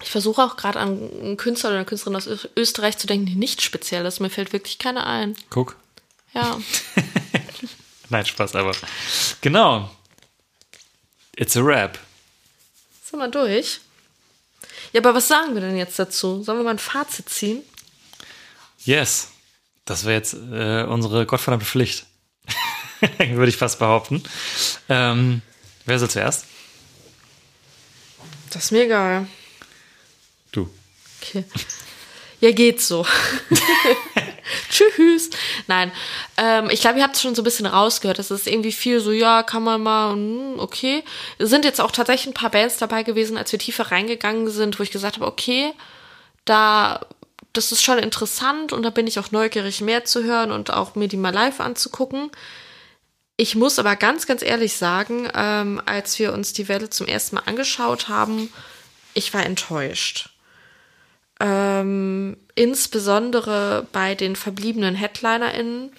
Ich versuche auch gerade an einen Künstler oder eine Künstlerin aus Ö- Österreich zu denken, die nicht speziell ist. Mir fällt wirklich keine ein. Guck. Ja. (laughs) Nein, Spaß, aber. Genau. It's a rap. Sind wir durch? Ja, aber was sagen wir denn jetzt dazu? Sollen wir mal ein Fazit ziehen? Yes. Das wäre jetzt äh, unsere gottverdammte Pflicht. (laughs) Würde ich fast behaupten. Ähm, wer soll zuerst? Das ist mir egal. Du. Okay. Ja, geht so. (laughs) Tschüss. Nein, ähm, ich glaube, ihr habt es schon so ein bisschen rausgehört. Das ist irgendwie viel so, ja, kann man mal, hm, okay. Es sind jetzt auch tatsächlich ein paar Bands dabei gewesen, als wir tiefer reingegangen sind, wo ich gesagt habe, okay, da, das ist schon interessant und da bin ich auch neugierig, mehr zu hören und auch mir die mal live anzugucken. Ich muss aber ganz, ganz ehrlich sagen, ähm, als wir uns die Welle zum ersten Mal angeschaut haben, ich war enttäuscht. Ähm, insbesondere bei den verbliebenen HeadlinerInnen,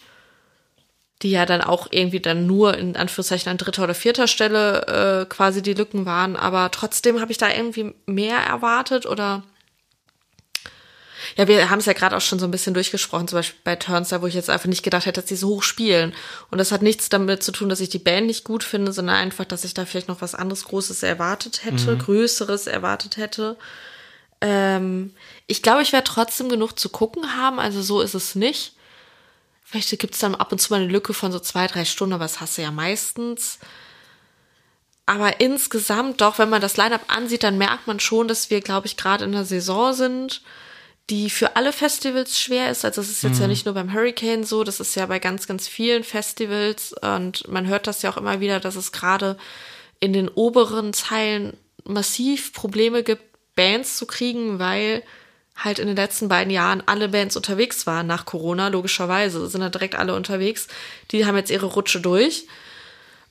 die ja dann auch irgendwie dann nur in Anführungszeichen an dritter oder vierter Stelle äh, quasi die Lücken waren, aber trotzdem habe ich da irgendwie mehr erwartet oder ja, wir haben es ja gerade auch schon so ein bisschen durchgesprochen, zum Beispiel bei Turnstile, wo ich jetzt einfach nicht gedacht hätte, dass die so hoch spielen. Und das hat nichts damit zu tun, dass ich die Band nicht gut finde, sondern einfach, dass ich da vielleicht noch was anderes Großes erwartet hätte, Größeres erwartet hätte. Ähm, ich glaube, ich werde trotzdem genug zu gucken haben, also so ist es nicht. Vielleicht gibt es dann ab und zu mal eine Lücke von so zwei, drei Stunden, aber das hast du ja meistens. Aber insgesamt, doch, wenn man das Line-Up ansieht, dann merkt man schon, dass wir, glaube ich, gerade in der Saison sind, die für alle Festivals schwer ist. Also es ist jetzt ja nicht nur beim Hurricane so, das ist ja bei ganz, ganz vielen Festivals und man hört das ja auch immer wieder, dass es gerade in den oberen Zeilen massiv Probleme gibt, Bands zu kriegen, weil halt in den letzten beiden Jahren alle Bands unterwegs waren nach Corona, logischerweise, sind da direkt alle unterwegs. Die haben jetzt ihre Rutsche durch.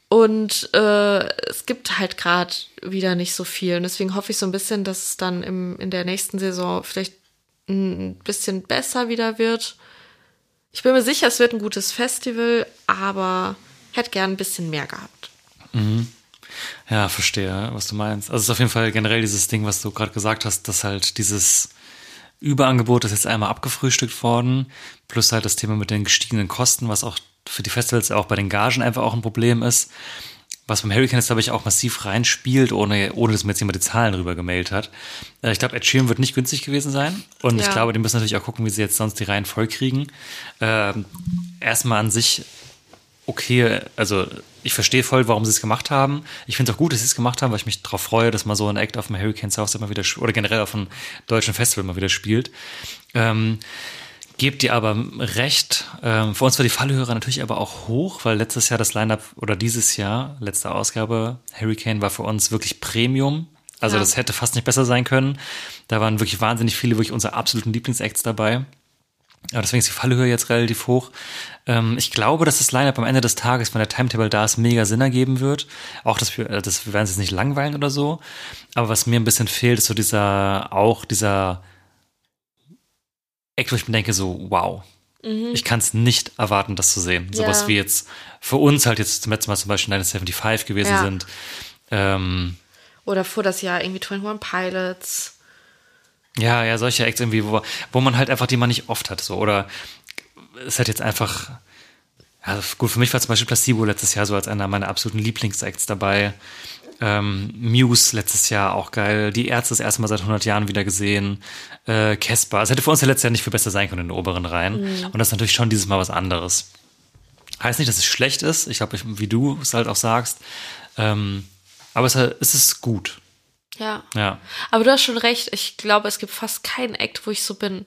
Und äh, es gibt halt gerade wieder nicht so viel. Und deswegen hoffe ich so ein bisschen, dass es dann im, in der nächsten Saison vielleicht ein bisschen besser wieder wird. Ich bin mir sicher, es wird ein gutes Festival, aber hätte gern ein bisschen mehr gehabt. Ja, verstehe, was du meinst. Also es ist auf jeden Fall generell dieses Ding, was du gerade gesagt hast, dass halt dieses Überangebot ist jetzt einmal abgefrühstückt worden, plus halt das Thema mit den gestiegenen Kosten, was auch für die Festivals auch bei den Gagen einfach auch ein Problem ist. Was beim Hurricane jetzt, glaube ich, auch massiv reinspielt, ohne, ohne dass mir jetzt jemand die Zahlen rüber gemailt hat. Äh, Ich glaube, Ed Sheeran wird nicht günstig gewesen sein. Und ich Ja. glaube, die müssen natürlich auch gucken, wie sie jetzt sonst die Reihen voll kriegen. Ähm, erstmal an sich okay, also ich verstehe voll, warum sie es gemacht haben. Ich finde es auch gut, dass sie es gemacht haben, weil ich mich darauf freue, dass mal so ein Act auf dem Hurricane South immer wieder oder generell auf einem deutschen Festival mal wieder spielt. Ähm, Gebt ihr aber recht. Ähm, für uns war die Fallhörer natürlich aber auch hoch, weil letztes Jahr das Lineup oder dieses Jahr, letzte Ausgabe, Hurricane war für uns wirklich Premium. Also Ja. das hätte fast nicht besser sein können. Da waren wirklich wahnsinnig viele, wirklich unsere absoluten Lieblingsacts dabei. Ja, deswegen ist die Fallhöhe jetzt relativ hoch. Ähm, ich glaube, dass das Lineup am Ende des Tages, wenn der Timetable da ist, mega Sinn ergeben wird. Auch, dass wir, äh, das wir werden es jetzt nicht langweilen oder so. Aber was mir ein bisschen fehlt, ist so dieser, auch dieser Act, wo ich mir denke, so, wow. Ich kann es nicht erwarten, das zu sehen. Sowas Ja. wie jetzt für uns halt jetzt zum letzten Mal zum Beispiel 975 gewesen Ja. sind. Ähm, Oder vor das Jahr irgendwie 21 Pilots. Ja, ja, solche Acts irgendwie, wo, wo man halt einfach die man nicht oft hat, so. Oder es hat jetzt einfach, ja, gut, für mich war zum Beispiel Placebo letztes Jahr so als einer meiner absoluten Lieblingsacts dabei. Ähm, Muse letztes Jahr auch geil. Die Ärzte das erste Mal seit 100 Jahren wieder gesehen. Äh, Casper. Es hätte für uns ja letztes Jahr nicht viel besser sein können in den oberen Reihen. Und das ist natürlich schon dieses Mal was anderes. Heißt nicht, dass es schlecht ist. Ich glaube, wie du es halt auch sagst. Ähm, aber es, es ist gut. Ja. Ja. Aber du hast schon recht. Ich glaube, es gibt fast keinen Act, wo ich so bin.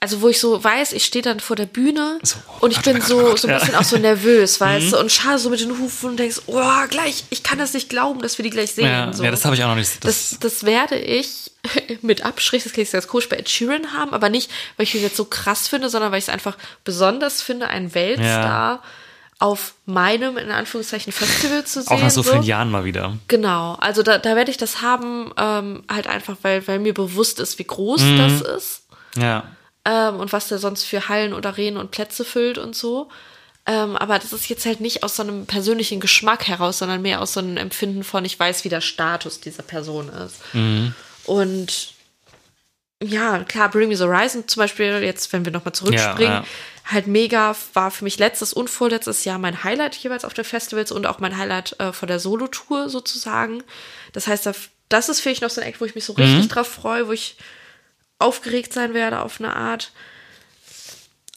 Also wo ich so weiß, ich stehe dann vor der Bühne So, oh und ich Gott, bin Gott, so, Gott, so ein ja. bisschen auch so nervös, (laughs) weißt du, und schade so mit den Hufen und denkst, oh, gleich, ich kann das nicht glauben, dass wir die gleich sehen. Ja, so. ja das habe ich auch noch nicht. Das, das werde ich (laughs) mit Abstrich, das klingt jetzt ganz komisch, bei Ed Sheeran haben, aber nicht, weil ich ihn jetzt so krass finde, sondern weil ich es einfach besonders finde, einen Weltstar auf meinem, in Anführungszeichen, Festival zu sehen. auch nach so so. vielen Jahren mal wieder. Genau, also da, da werde ich das haben, ähm, halt einfach, weil, weil mir bewusst ist, wie groß Mhm. das ist Ja. Ähm, und was der sonst für Hallen und Arenen und Plätze füllt und so. Ähm, aber das ist jetzt halt nicht aus so einem persönlichen Geschmack heraus, sondern mehr aus so einem Empfinden von, ich weiß, wie der Status dieser Person ist. Und ja, klar, Bring Me the Horizon zum Beispiel, jetzt, wenn wir nochmal zurückspringen, Ja, ja. halt mega, war für mich letztes und vorletztes Jahr mein Highlight jeweils auf den Festivals und auch mein Highlight äh, von der Solo-Tour sozusagen. Das heißt, da- das ist vielleicht noch so ein Act, wo ich mich so richtig drauf freue, wo ich aufgeregt sein werde auf eine Art.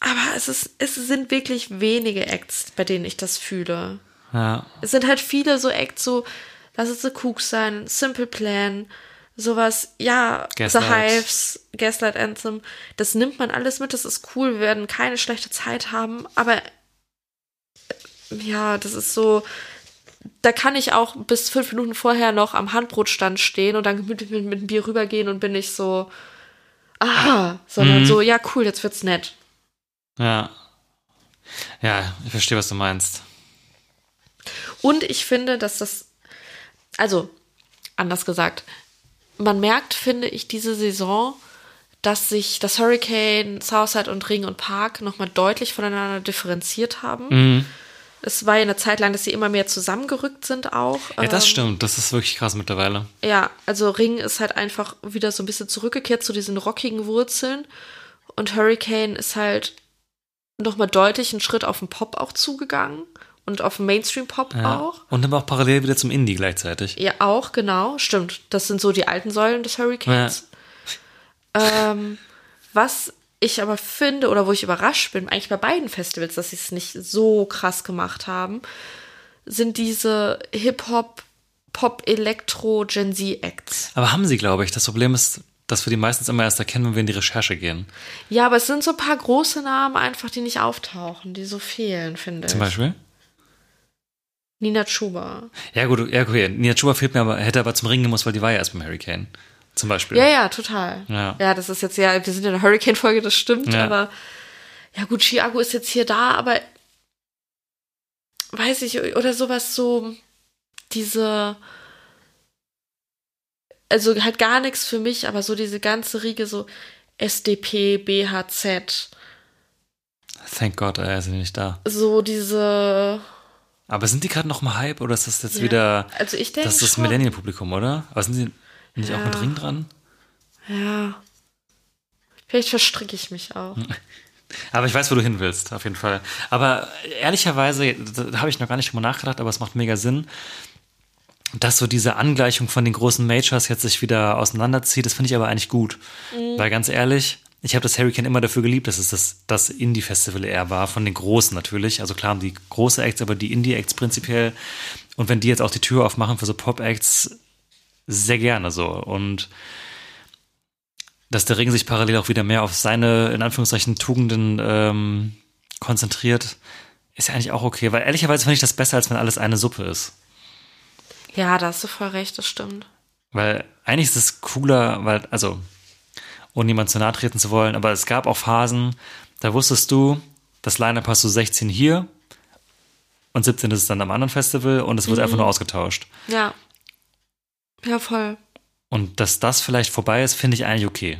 Aber es, ist, es sind wirklich wenige Acts, bei denen ich das fühle. Ja. Es sind halt viele so Acts, so Lass es The Cooks sein, Simple Plan, sowas, ja, Gaslight. The Hives, Gaslight Anthem. Das nimmt man alles mit, das ist cool, wir werden keine schlechte Zeit haben, aber äh, ja, das ist so. Da kann ich auch bis fünf Minuten vorher noch am Handbrotstand stehen und dann gemütlich mit, mit einem Bier rübergehen und bin nicht so, ah, sondern Mhm. so, ja, cool, jetzt wird's nett. Ja. Ja, ich verstehe, was du meinst. Und ich finde, dass das, also anders gesagt, man merkt, finde ich, diese Saison, dass sich das Hurricane, Southside und Ring und Park nochmal deutlich voneinander differenziert haben. Mhm. Es war ja eine Zeit lang, dass sie immer mehr zusammengerückt sind auch. Ja, das Ähm, stimmt. Das ist wirklich krass mittlerweile. Ja, also Ring ist halt einfach wieder so ein bisschen zurückgekehrt zu diesen rockigen Wurzeln. Und Hurricane ist halt nochmal deutlich einen Schritt auf den Pop auch zugegangen. Und auf den Mainstream-Pop Ja. auch. Und aber auch parallel wieder zum Indie gleichzeitig. Ja, auch, genau, stimmt. Das sind so die alten Säulen des Hurricanes. Ähm, was ich aber finde, oder wo ich überrascht bin, eigentlich bei beiden Festivals, dass sie es nicht so krass gemacht haben, sind diese Hip-Hop, Pop, Elektro, Gen Z-Acts. Aber haben sie, glaube ich. Das Problem ist, dass wir die meistens immer erst erkennen, wenn wir in die Recherche gehen. Ja, aber es sind so ein paar große Namen einfach, die nicht auftauchen, die so fehlen, finde Zum ich. Beispiel. Nina Chuba. Ja, gut, ja, okay. Nia Chuba fehlt mir aber, hätte aber zum Ringen gemusst, weil die war ja erst beim Hurricane. Zum Beispiel. Ja, ja, total. Ja. ja das ist jetzt ja, wir sind in der Hurricane-Folge, das stimmt, Ja. aber ja gut, Chiago ist jetzt hier da, aber weiß ich, oder sowas so, diese, also halt gar nichts für mich, aber so diese ganze Riege, so SDP, BHZ, Thank God, er ist nicht da. so diese, Aber sind die gerade noch mal Hype oder ist das jetzt Ja, wieder also ich denke das ist das schon. Millennial-Publikum, oder? Aber sind sie nicht auch Ja. mit Ring dran? ja, vielleicht verstricke ich mich auch. (laughs) Aber ich weiß, wo du hin willst, auf jeden Fall. Aber ehrlicherweise, da, habe ich noch gar nicht drüber nachgedacht, aber es macht mega Sinn, dass so diese Angleichung von den großen Majors jetzt sich wieder auseinanderzieht. Das finde ich aber eigentlich gut. Weil ganz ehrlich, ich habe das Hurricane immer dafür geliebt, dass es das, das Indie-Festival eher war, von den Großen natürlich. Also klar haben die große Acts, aber die Indie-Acts prinzipiell. Und wenn die jetzt auch die Tür aufmachen für so Pop-Acts, sehr gerne so. Und dass der Ring sich parallel auch wieder mehr auf seine, in Anführungszeichen, Tugenden ähm, konzentriert, ist ja eigentlich auch okay. Weil ehrlicherweise finde ich das besser, als wenn alles eine Suppe ist. Ja, da hast du voll recht, das stimmt. Weil eigentlich ist es cooler, weil, also, ohne niemand zu nahe treten zu wollen, aber es gab auch Phasen, da wusstest du, das Line-Up hast du 16 hier und 17 ist es dann am anderen Festival und es wird einfach nur ausgetauscht. Ja. Ja, voll. Und dass das vielleicht vorbei ist, finde ich eigentlich okay.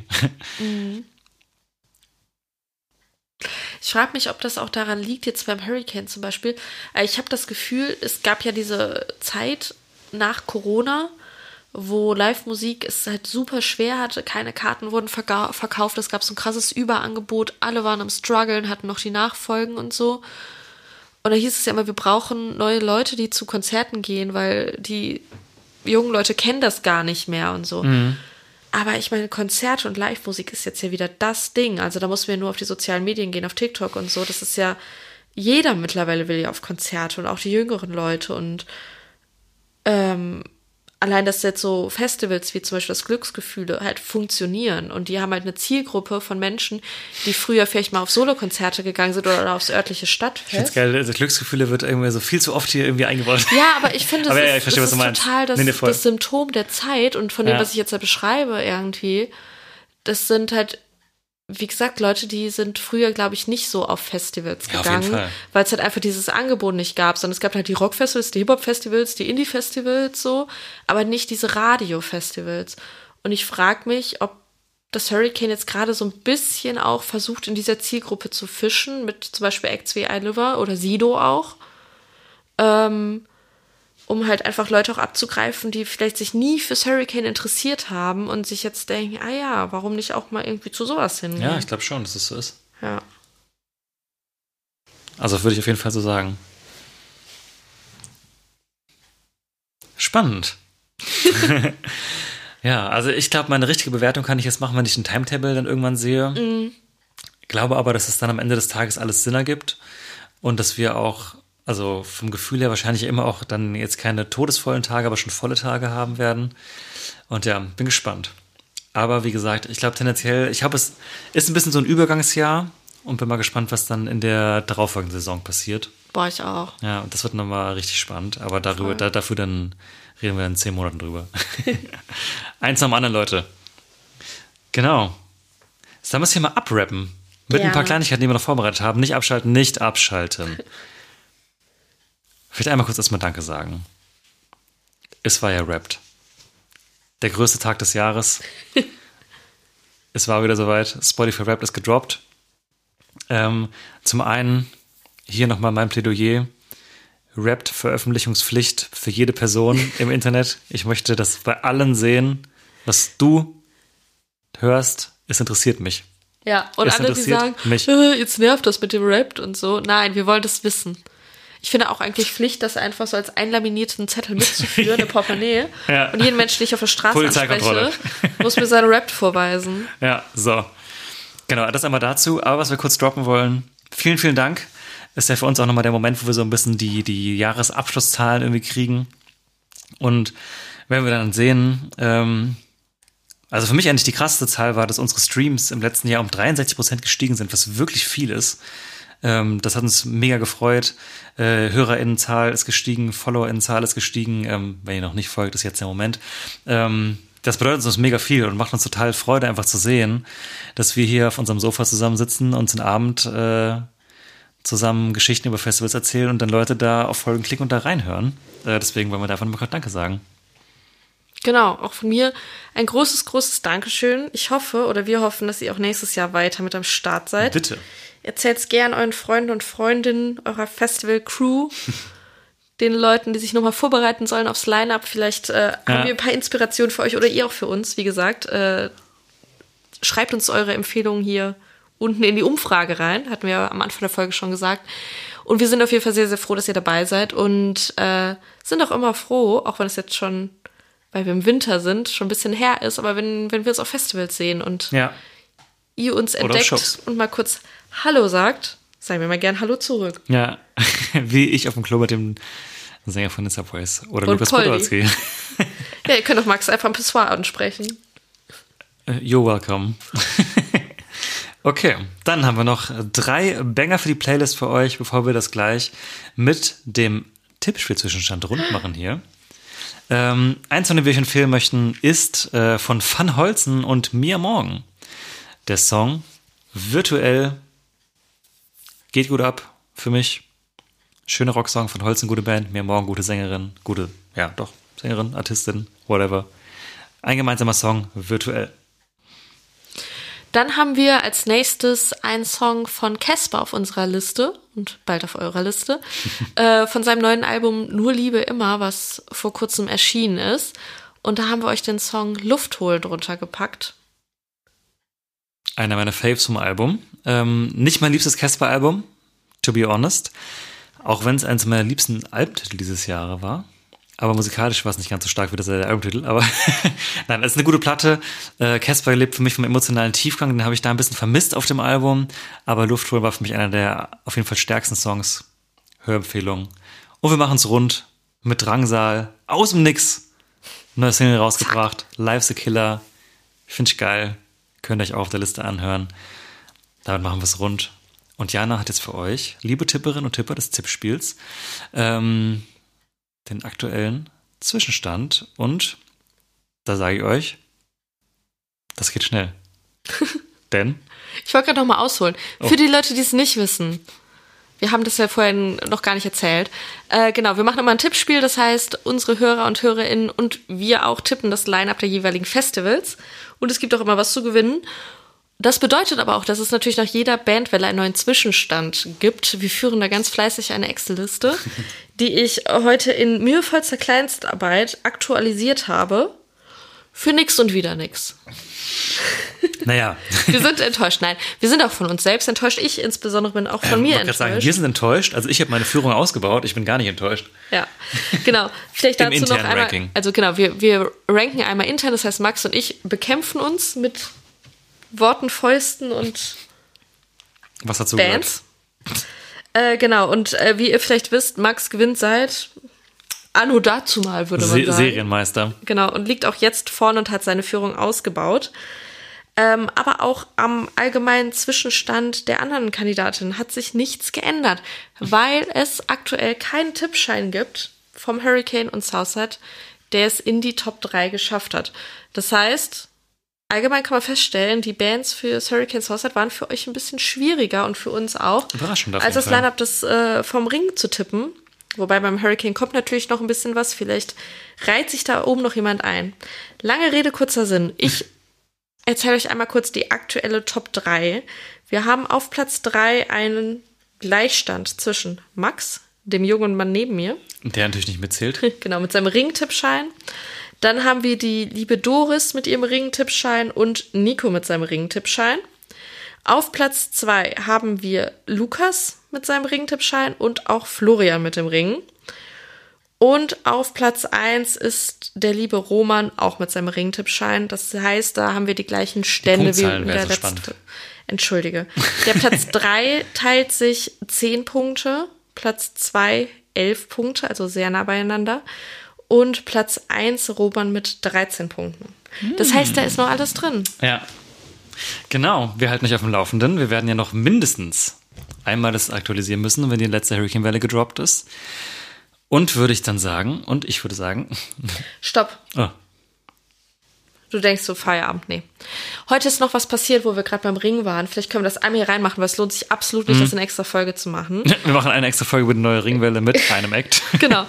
Ich frage mich, ob das auch daran liegt, jetzt beim Hurricane zum Beispiel. Äh, Ich habe das Gefühl, es gab ja diese Zeit nach Corona, wo Live-Musik es halt super schwer hatte. Keine Karten wurden verkauft. Es gab so ein krasses Überangebot. Alle waren am struggeln, hatten noch die Nachfolgen und so. Und da hieß es ja immer, wir brauchen neue Leute, die zu Konzerten gehen, weil die jungen Leute kennen das gar nicht mehr und so. Aber ich meine, Konzerte und Live-Musik ist jetzt ja wieder das Ding. Also da muss man ja nur auf die sozialen Medien gehen, auf TikTok und so. Das ist ja, jeder mittlerweile will ja auf Konzerte und auch die jüngeren Leute. Und ähm, allein, dass jetzt so Festivals wie zum Beispiel das Glücksgefühle halt funktionieren und die haben halt eine Zielgruppe von Menschen, die früher vielleicht mal auf Solokonzerte gegangen sind oder aufs örtliche Ich find's Stadtfest. geil, also Glücksgefühle wird irgendwie so viel zu oft hier irgendwie eingebaut. Ja, aber ich finde, es (laughs) Aber ja, ich ist, verstehe, du ist total das, Nee, das Symptom der Zeit und von dem, Ja. was ich jetzt da beschreibe irgendwie, das sind halt, wie gesagt, Leute, die sind früher, glaube ich, nicht so auf Festivals Ja, gegangen, Fall. weil es halt einfach dieses Angebot nicht gab, sondern es gab halt die Rockfestivals, die Hip-Hop-Festivals, die Indie-Festivals so, aber nicht diese Radio-Festivals. Und ich frage mich, ob das Hurricane jetzt gerade so ein bisschen auch versucht, in dieser Zielgruppe zu fischen, mit zum Beispiel Acts wie iLiver oder Sido auch. Ähm, um halt einfach Leute auch abzugreifen, die vielleicht sich nie fürs Hurricane interessiert haben und sich jetzt denken, ah ja, warum nicht auch mal irgendwie zu sowas hingehen? Ja, ich glaube schon, dass es so ist. ja. Also würde ich auf jeden Fall so sagen. Spannend. (laughs) ja, also ich glaube, meine richtige Bewertung kann ich jetzt machen, wenn ich ein Timetable dann irgendwann sehe. Glaube aber, dass es dann am Ende des Tages alles Sinn ergibt und dass wir auch, also vom Gefühl her wahrscheinlich immer auch dann jetzt keine todesvollen Tage, aber schon volle Tage haben werden. Und ja, bin gespannt. Aber wie gesagt, ich glaube tendenziell, ich habe es ist ein bisschen so ein Übergangsjahr und bin mal gespannt, was dann in der darauffolgenden Saison passiert. Boah, ich auch. Ja, und das wird nochmal richtig spannend. Aber darüber, da, dafür dann reden wir in zehn Monaten drüber. (laughs) (laughs) Eins nach dem anderen, Leute. Genau. Sollen wir es hier mal abrappen? Mit ein paar. Kleinigkeiten, die wir noch vorbereitet haben. Nicht abschalten, nicht abschalten. (laughs) Vielleicht einmal kurz erstmal Danke sagen. Es war ja rappt. Der größte Tag des Jahres. (laughs) es war wieder soweit. Spotify Rap ist gedroppt. Ähm, zum einen hier nochmal mein Plädoyer. Rappt Veröffentlichungspflicht für jede Person (laughs) im Internet. Ich möchte das bei allen sehen, was du hörst. Es interessiert mich. Ja, und Es alle, die sagen, mich. "Äh, (laughs) jetzt nervt das mit dem Rap und so. Nein, wir wollen das wissen. Ich finde auch eigentlich Pflicht, das einfach so als einlaminierten Zettel mitzuführen, eine Portemonnaie. (laughs) Ja. Und jeden Menschen, den ich auf der Straße anspreche, muss mir seinen Rap vorweisen. (laughs) Ja, so. Genau, das einmal dazu. Aber was wir kurz droppen wollen, vielen, vielen Dank. Ist ja für uns auch nochmal der Moment, wo wir so ein bisschen die, die Jahresabschlusszahlen irgendwie kriegen. Und wenn wir dann sehen, ähm, also für mich eigentlich die krasseste Zahl war, dass unsere Streams im letzten Jahr um 63 Prozent gestiegen sind, was wirklich viel ist. Ähm, das hat uns mega gefreut. Äh, HörerInnenzahl ist gestiegen, FollowerInnenzahl ist gestiegen. Ähm, wenn ihr noch nicht folgt, ist jetzt der Moment. Ähm, das bedeutet uns mega viel und macht uns total Freude, einfach zu sehen, dass wir hier auf unserem Sofa zusammensitzen und den Abend äh, zusammen Geschichten über Festivals erzählen und dann Leute da auf Folgen klicken und da reinhören. Äh, deswegen wollen wir da einfach nochmal Danke sagen. Genau, auch von mir ein großes, großes Dankeschön. Ich hoffe oder wir hoffen, dass ihr auch nächstes Jahr weiter mit am Start seid. Bitte. Erzählt es gern euren Freunden und Freundinnen, eurer Festival-Crew, (laughs) den Leuten, die sich nochmal vorbereiten sollen aufs Line-Up. Vielleicht äh, haben wir ein paar Inspirationen für euch oder ihr auch für uns. Wie gesagt, äh, schreibt uns eure Empfehlungen hier unten in die Umfrage rein. Hatten wir am Anfang der Folge schon gesagt. Und wir sind auf jeden Fall sehr, sehr froh, dass ihr dabei seid und äh, sind auch immer froh, auch wenn es jetzt schon, weil wir im Winter sind, schon ein bisschen her ist, aber wenn, wenn wir uns auf Festivals sehen und Ja. ihr uns entdeckt und mal kurz Hallo sagt, sagen wir mal gern Hallo zurück. Ja, (laughs) wie ich auf dem Klo mit dem Sänger von den Subways oder Und Lukas. Podolski. (laughs) Ja, ihr könnt doch Max einfach am Pissoir ansprechen. Äh, You're welcome. (laughs) okay, dann haben wir noch drei Banger für die Playlist für euch, bevor wir das gleich mit dem Tippspiel-Zwischenstand rund machen hier. Ähm, eins, von dem wir empfehlen möchten, ist äh, von Van Holzen und Mia Morgen. Der Song Virtuell geht gut ab für mich. Schöner Rocksong von Holzen, gute Band. Mia Morgen, gute Sängerin, gute, ja doch, Sängerin, Artistin, whatever. Ein gemeinsamer Song, Virtuell. Dann haben wir als nächstes einen Song von Casper auf unserer Liste und bald auf eurer Liste. (laughs) äh, von seinem neuen Album Nur Liebe immer, was vor kurzem erschienen ist. Und da haben wir euch den Song Luft holen drunter gepackt. Einer meiner Faves vom Album. Ähm, nicht mein liebstes Casper-Album, to be honest. Auch wenn es eines meiner liebsten Albumtitel dieses Jahres war. Aber musikalisch war es nicht ganz so stark wie das der Albumtitel. Aber (laughs) nein, es ist eine gute Platte. Äh, Casper lebt für mich vom emotionalen Tiefgang. Den habe ich da ein bisschen vermisst auf dem Album. Aber Luftholen war für mich einer der auf jeden Fall stärksten Songs. Hörempfehlung. Und wir machen es rund mit Drangsal aus dem Nix. Neue Single rausgebracht. Life's a Killer. Finde ich geil. Könnt ihr euch auch auf der Liste anhören. Damit machen wir es rund. Und Jana hat jetzt für euch, liebe Tipperinnen und Tipper des Tippspiels, ähm, den aktuellen Zwischenstand. Und da sage ich euch, das geht schnell. (laughs) Denn Ich wollte gerade noch mal ausholen. Oh. Für die Leute, die es nicht wissen. Wir haben das ja vorhin noch gar nicht erzählt. Äh, genau, wir machen immer ein Tippspiel. Das heißt, unsere Hörer und Hörerinnen und wir auch tippen das Line-Up der jeweiligen Festivals. Und es gibt auch immer was zu gewinnen. Das bedeutet aber auch, dass es natürlich nach jeder Bandwelle einen neuen Zwischenstand gibt. Wir führen da ganz fleißig eine Excel-Liste, (laughs) die ich heute in mühevollster Kleinstarbeit aktualisiert habe. Für nix und wieder nix. (laughs) naja, Wir sind enttäuscht. Nein, wir sind auch von uns selbst enttäuscht. Ich insbesondere bin auch von mir ich wollte gerade sagen, enttäuscht. wir sind enttäuscht. Also ich habe meine Führung ausgebaut, ich bin gar nicht enttäuscht. ja, genau. Vielleicht (laughs) dazu noch einmal. Ranking. Also genau, wir, wir ranken einmal intern. Das heißt, Max und ich bekämpfen uns mit Worten, Fäusten und Was dazu Bands. Äh, genau. Und äh, wie ihr vielleicht wisst, Max gewinnt seit Anno dazu mal, würde man Se sagen. Serienmeister. Genau, und liegt auch jetzt vorne und hat seine Führung ausgebaut. Ähm, aber auch am allgemeinen Zwischenstand der anderen Kandidatinnen hat sich nichts geändert, weil es aktuell keinen Tippschein gibt vom Hurricane und Southside, der es in die Top 3 geschafft hat. Das heißt, allgemein kann man feststellen, die Bands für das Hurricane Southside waren für euch ein bisschen schwieriger und für uns auch, Überraschend als das. Line-Up des äh, vom Ring zu tippen. Wobei beim Hurricane kommt natürlich noch ein bisschen was. Vielleicht reiht sich da oben noch jemand ein. Lange Rede, kurzer Sinn. Ich (laughs) erzähle euch einmal kurz die aktuelle Top 3. Wir haben auf Platz 3 einen Gleichstand zwischen Max, dem jungen Mann neben mir, Der natürlich nicht mitzählt. (laughs) genau, mit seinem Ringtippschein. Dann haben wir die liebe Doris mit ihrem Ringtippschein und Nico mit seinem Ringtippschein. Auf Platz 2 haben wir Lukas mit seinem Ringtippschein und auch Florian mit dem Ring. Und auf Platz 1 ist der liebe Roman auch mit seinem Ringtippschein. Das heißt, da haben wir die gleichen Stände wie Punktzahlen in der so letzten. spannend. Entschuldige. Der (laughs) Platz 3 teilt sich 10 Punkte, Platz 2 11 Punkte, also sehr nah beieinander. Und Platz 1 Roman mit 13 Punkten. Das heißt, da ist noch alles drin. Ja. Genau, wir halten euch auf dem Laufenden. Wir werden ja noch mindestens einmal das aktualisieren müssen, wenn die letzte Hurricane Welle gedroppt ist. Und würde ich dann sagen, und ich würde sagen, Stopp. oh, Du denkst so, Feierabend, nee. Heute ist noch was passiert, wo wir gerade beim Ring waren. Vielleicht können wir das einmal hier reinmachen, weil es lohnt sich absolut nicht, das in extra Folge zu machen. (laughs) wir machen eine extra Folge über die neue Ringwelle mit einem Act. (laughs) genau.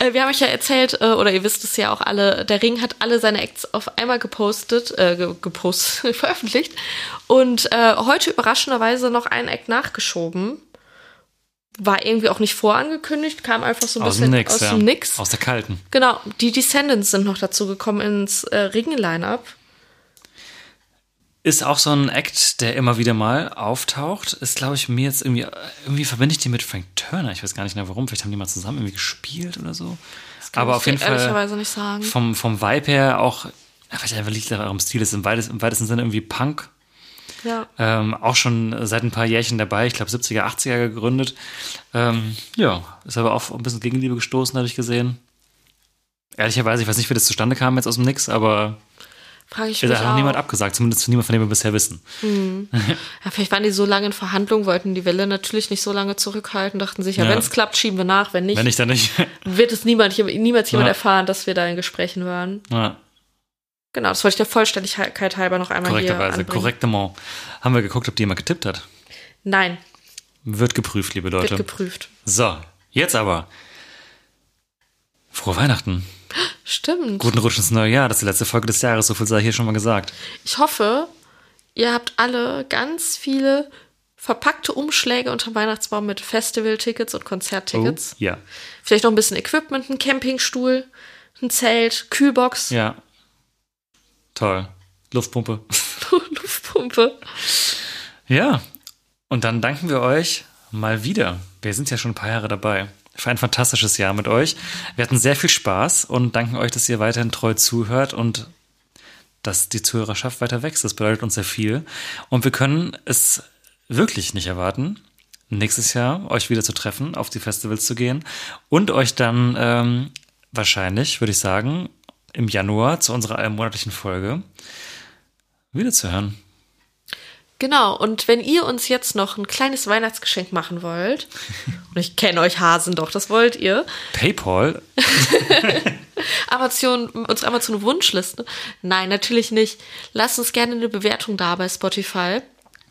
Äh, wir haben euch ja erzählt, äh, oder ihr wisst es ja auch alle, der Ring hat alle seine Acts auf einmal gepostet, äh, ge gepostet, (laughs) veröffentlicht. Und äh, heute überraschenderweise noch ein Act nachgeschoben. War irgendwie auch nicht vorangekündigt, kam einfach so ein Aus bisschen dem Nix, aus ja. dem Nix. Aus der kalten. Genau, die Descendants sind noch dazu gekommen ins äh, Ring-Line-Up. Ist auch so ein Act, der immer wieder mal auftaucht. Ist, glaube ich, mir jetzt irgendwie, irgendwie verbinde ich die mit Frank Turner. Ich weiß gar nicht mehr warum. Vielleicht haben die mal zusammen irgendwie gespielt oder so. Aber auf ich jeden Fall Ehrlicherweise nicht sagen. vom, vom Vibe her auch, vielleicht einfach liegt daran, im Stil ist im weitesten, im weitesten Sinne irgendwie Punk. Ja. Ähm, auch schon seit ein paar Jährchen dabei, ich glaube 70er, 80er gegründet. Ähm, ja, ist aber auch ein bisschen Gegenliebe gestoßen, habe ich gesehen. Ehrlicherweise, ich weiß nicht, wie das zustande kam jetzt aus dem Nix, aber Frage ich mich hat auch. niemand abgesagt, zumindest niemand, von dem wir bisher wissen. (laughs) Ja, vielleicht waren die so lange in Verhandlungen, wollten die Welle natürlich nicht so lange zurückhalten, dachten sich, ja, Ja. wenn es klappt, schieben wir nach, wenn nicht, Wenn ich dann nicht. wird es niemand, niemals jemand Ja. erfahren, dass wir da in Gesprächen waren. ja, Genau, das wollte ich der Vollständigkeit halber noch einmal korrekterweise, korrektement. Haben wir geguckt, ob die jemand getippt hat. Nein, Wird geprüft, liebe wird Leute. geprüft. so, jetzt aber. Frohe Weihnachten. Stimmt. Guten Rutsch ins neue Jahr. Das ist die letzte Folge des Jahres, so viel sei hier schon mal gesagt. Ich hoffe, ihr habt alle ganz viele verpackte Umschläge unterm Weihnachtsbaum mit Festival-Tickets und Konzerttickets. Oh, ja. Vielleicht noch ein bisschen Equipment, ein Campingstuhl, ein Zelt, Kühlbox, Ja. Toll. Luftpumpe. (laughs) Luftpumpe. Ja. Und dann danken wir euch mal wieder. Wir sind ja schon ein paar Jahre dabei. Für ein fantastisches Jahr mit euch. Wir hatten sehr viel Spaß und danken euch, dass ihr weiterhin treu zuhört und dass die Zuhörerschaft weiter wächst. Das bedeutet uns sehr viel. Und wir können es wirklich nicht erwarten, nächstes Jahr euch wieder zu treffen, auf die Festivals zu gehen und euch dann ähm, wahrscheinlich, würde ich sagen, im Januar zu unserer monatlichen Folge wiederzuhören. Genau, und wenn ihr uns jetzt noch ein kleines Weihnachtsgeschenk machen wollt, (laughs) und ich kenne euch Hasen doch, das wollt ihr, PayPal? (laughs) Amazon, uns Amazon Wunschliste? Nein, natürlich nicht. Lasst uns gerne eine Bewertung da bei Spotify.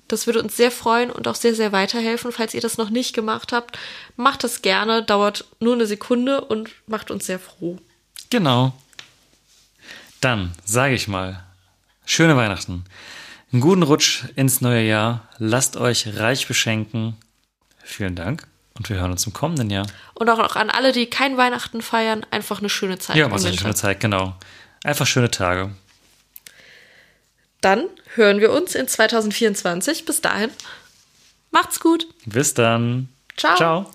Das würde uns sehr freuen und auch sehr, sehr weiterhelfen. Falls ihr das noch nicht gemacht habt, macht das gerne, dauert nur eine Sekunde und macht uns sehr froh. Genau. Dann sage ich mal, schöne Weihnachten. Einen guten Rutsch ins neue Jahr. Lasst euch reich beschenken. Vielen Dank und wir hören uns im kommenden Jahr. Und auch noch an alle, die kein Weihnachten feiern, einfach eine schöne Zeit. Ja, was eine schöne Zeit, genau. Einfach schöne Tage. Dann hören wir uns in 2024. Bis dahin. Macht's gut. Bis dann. Ciao. Ciao.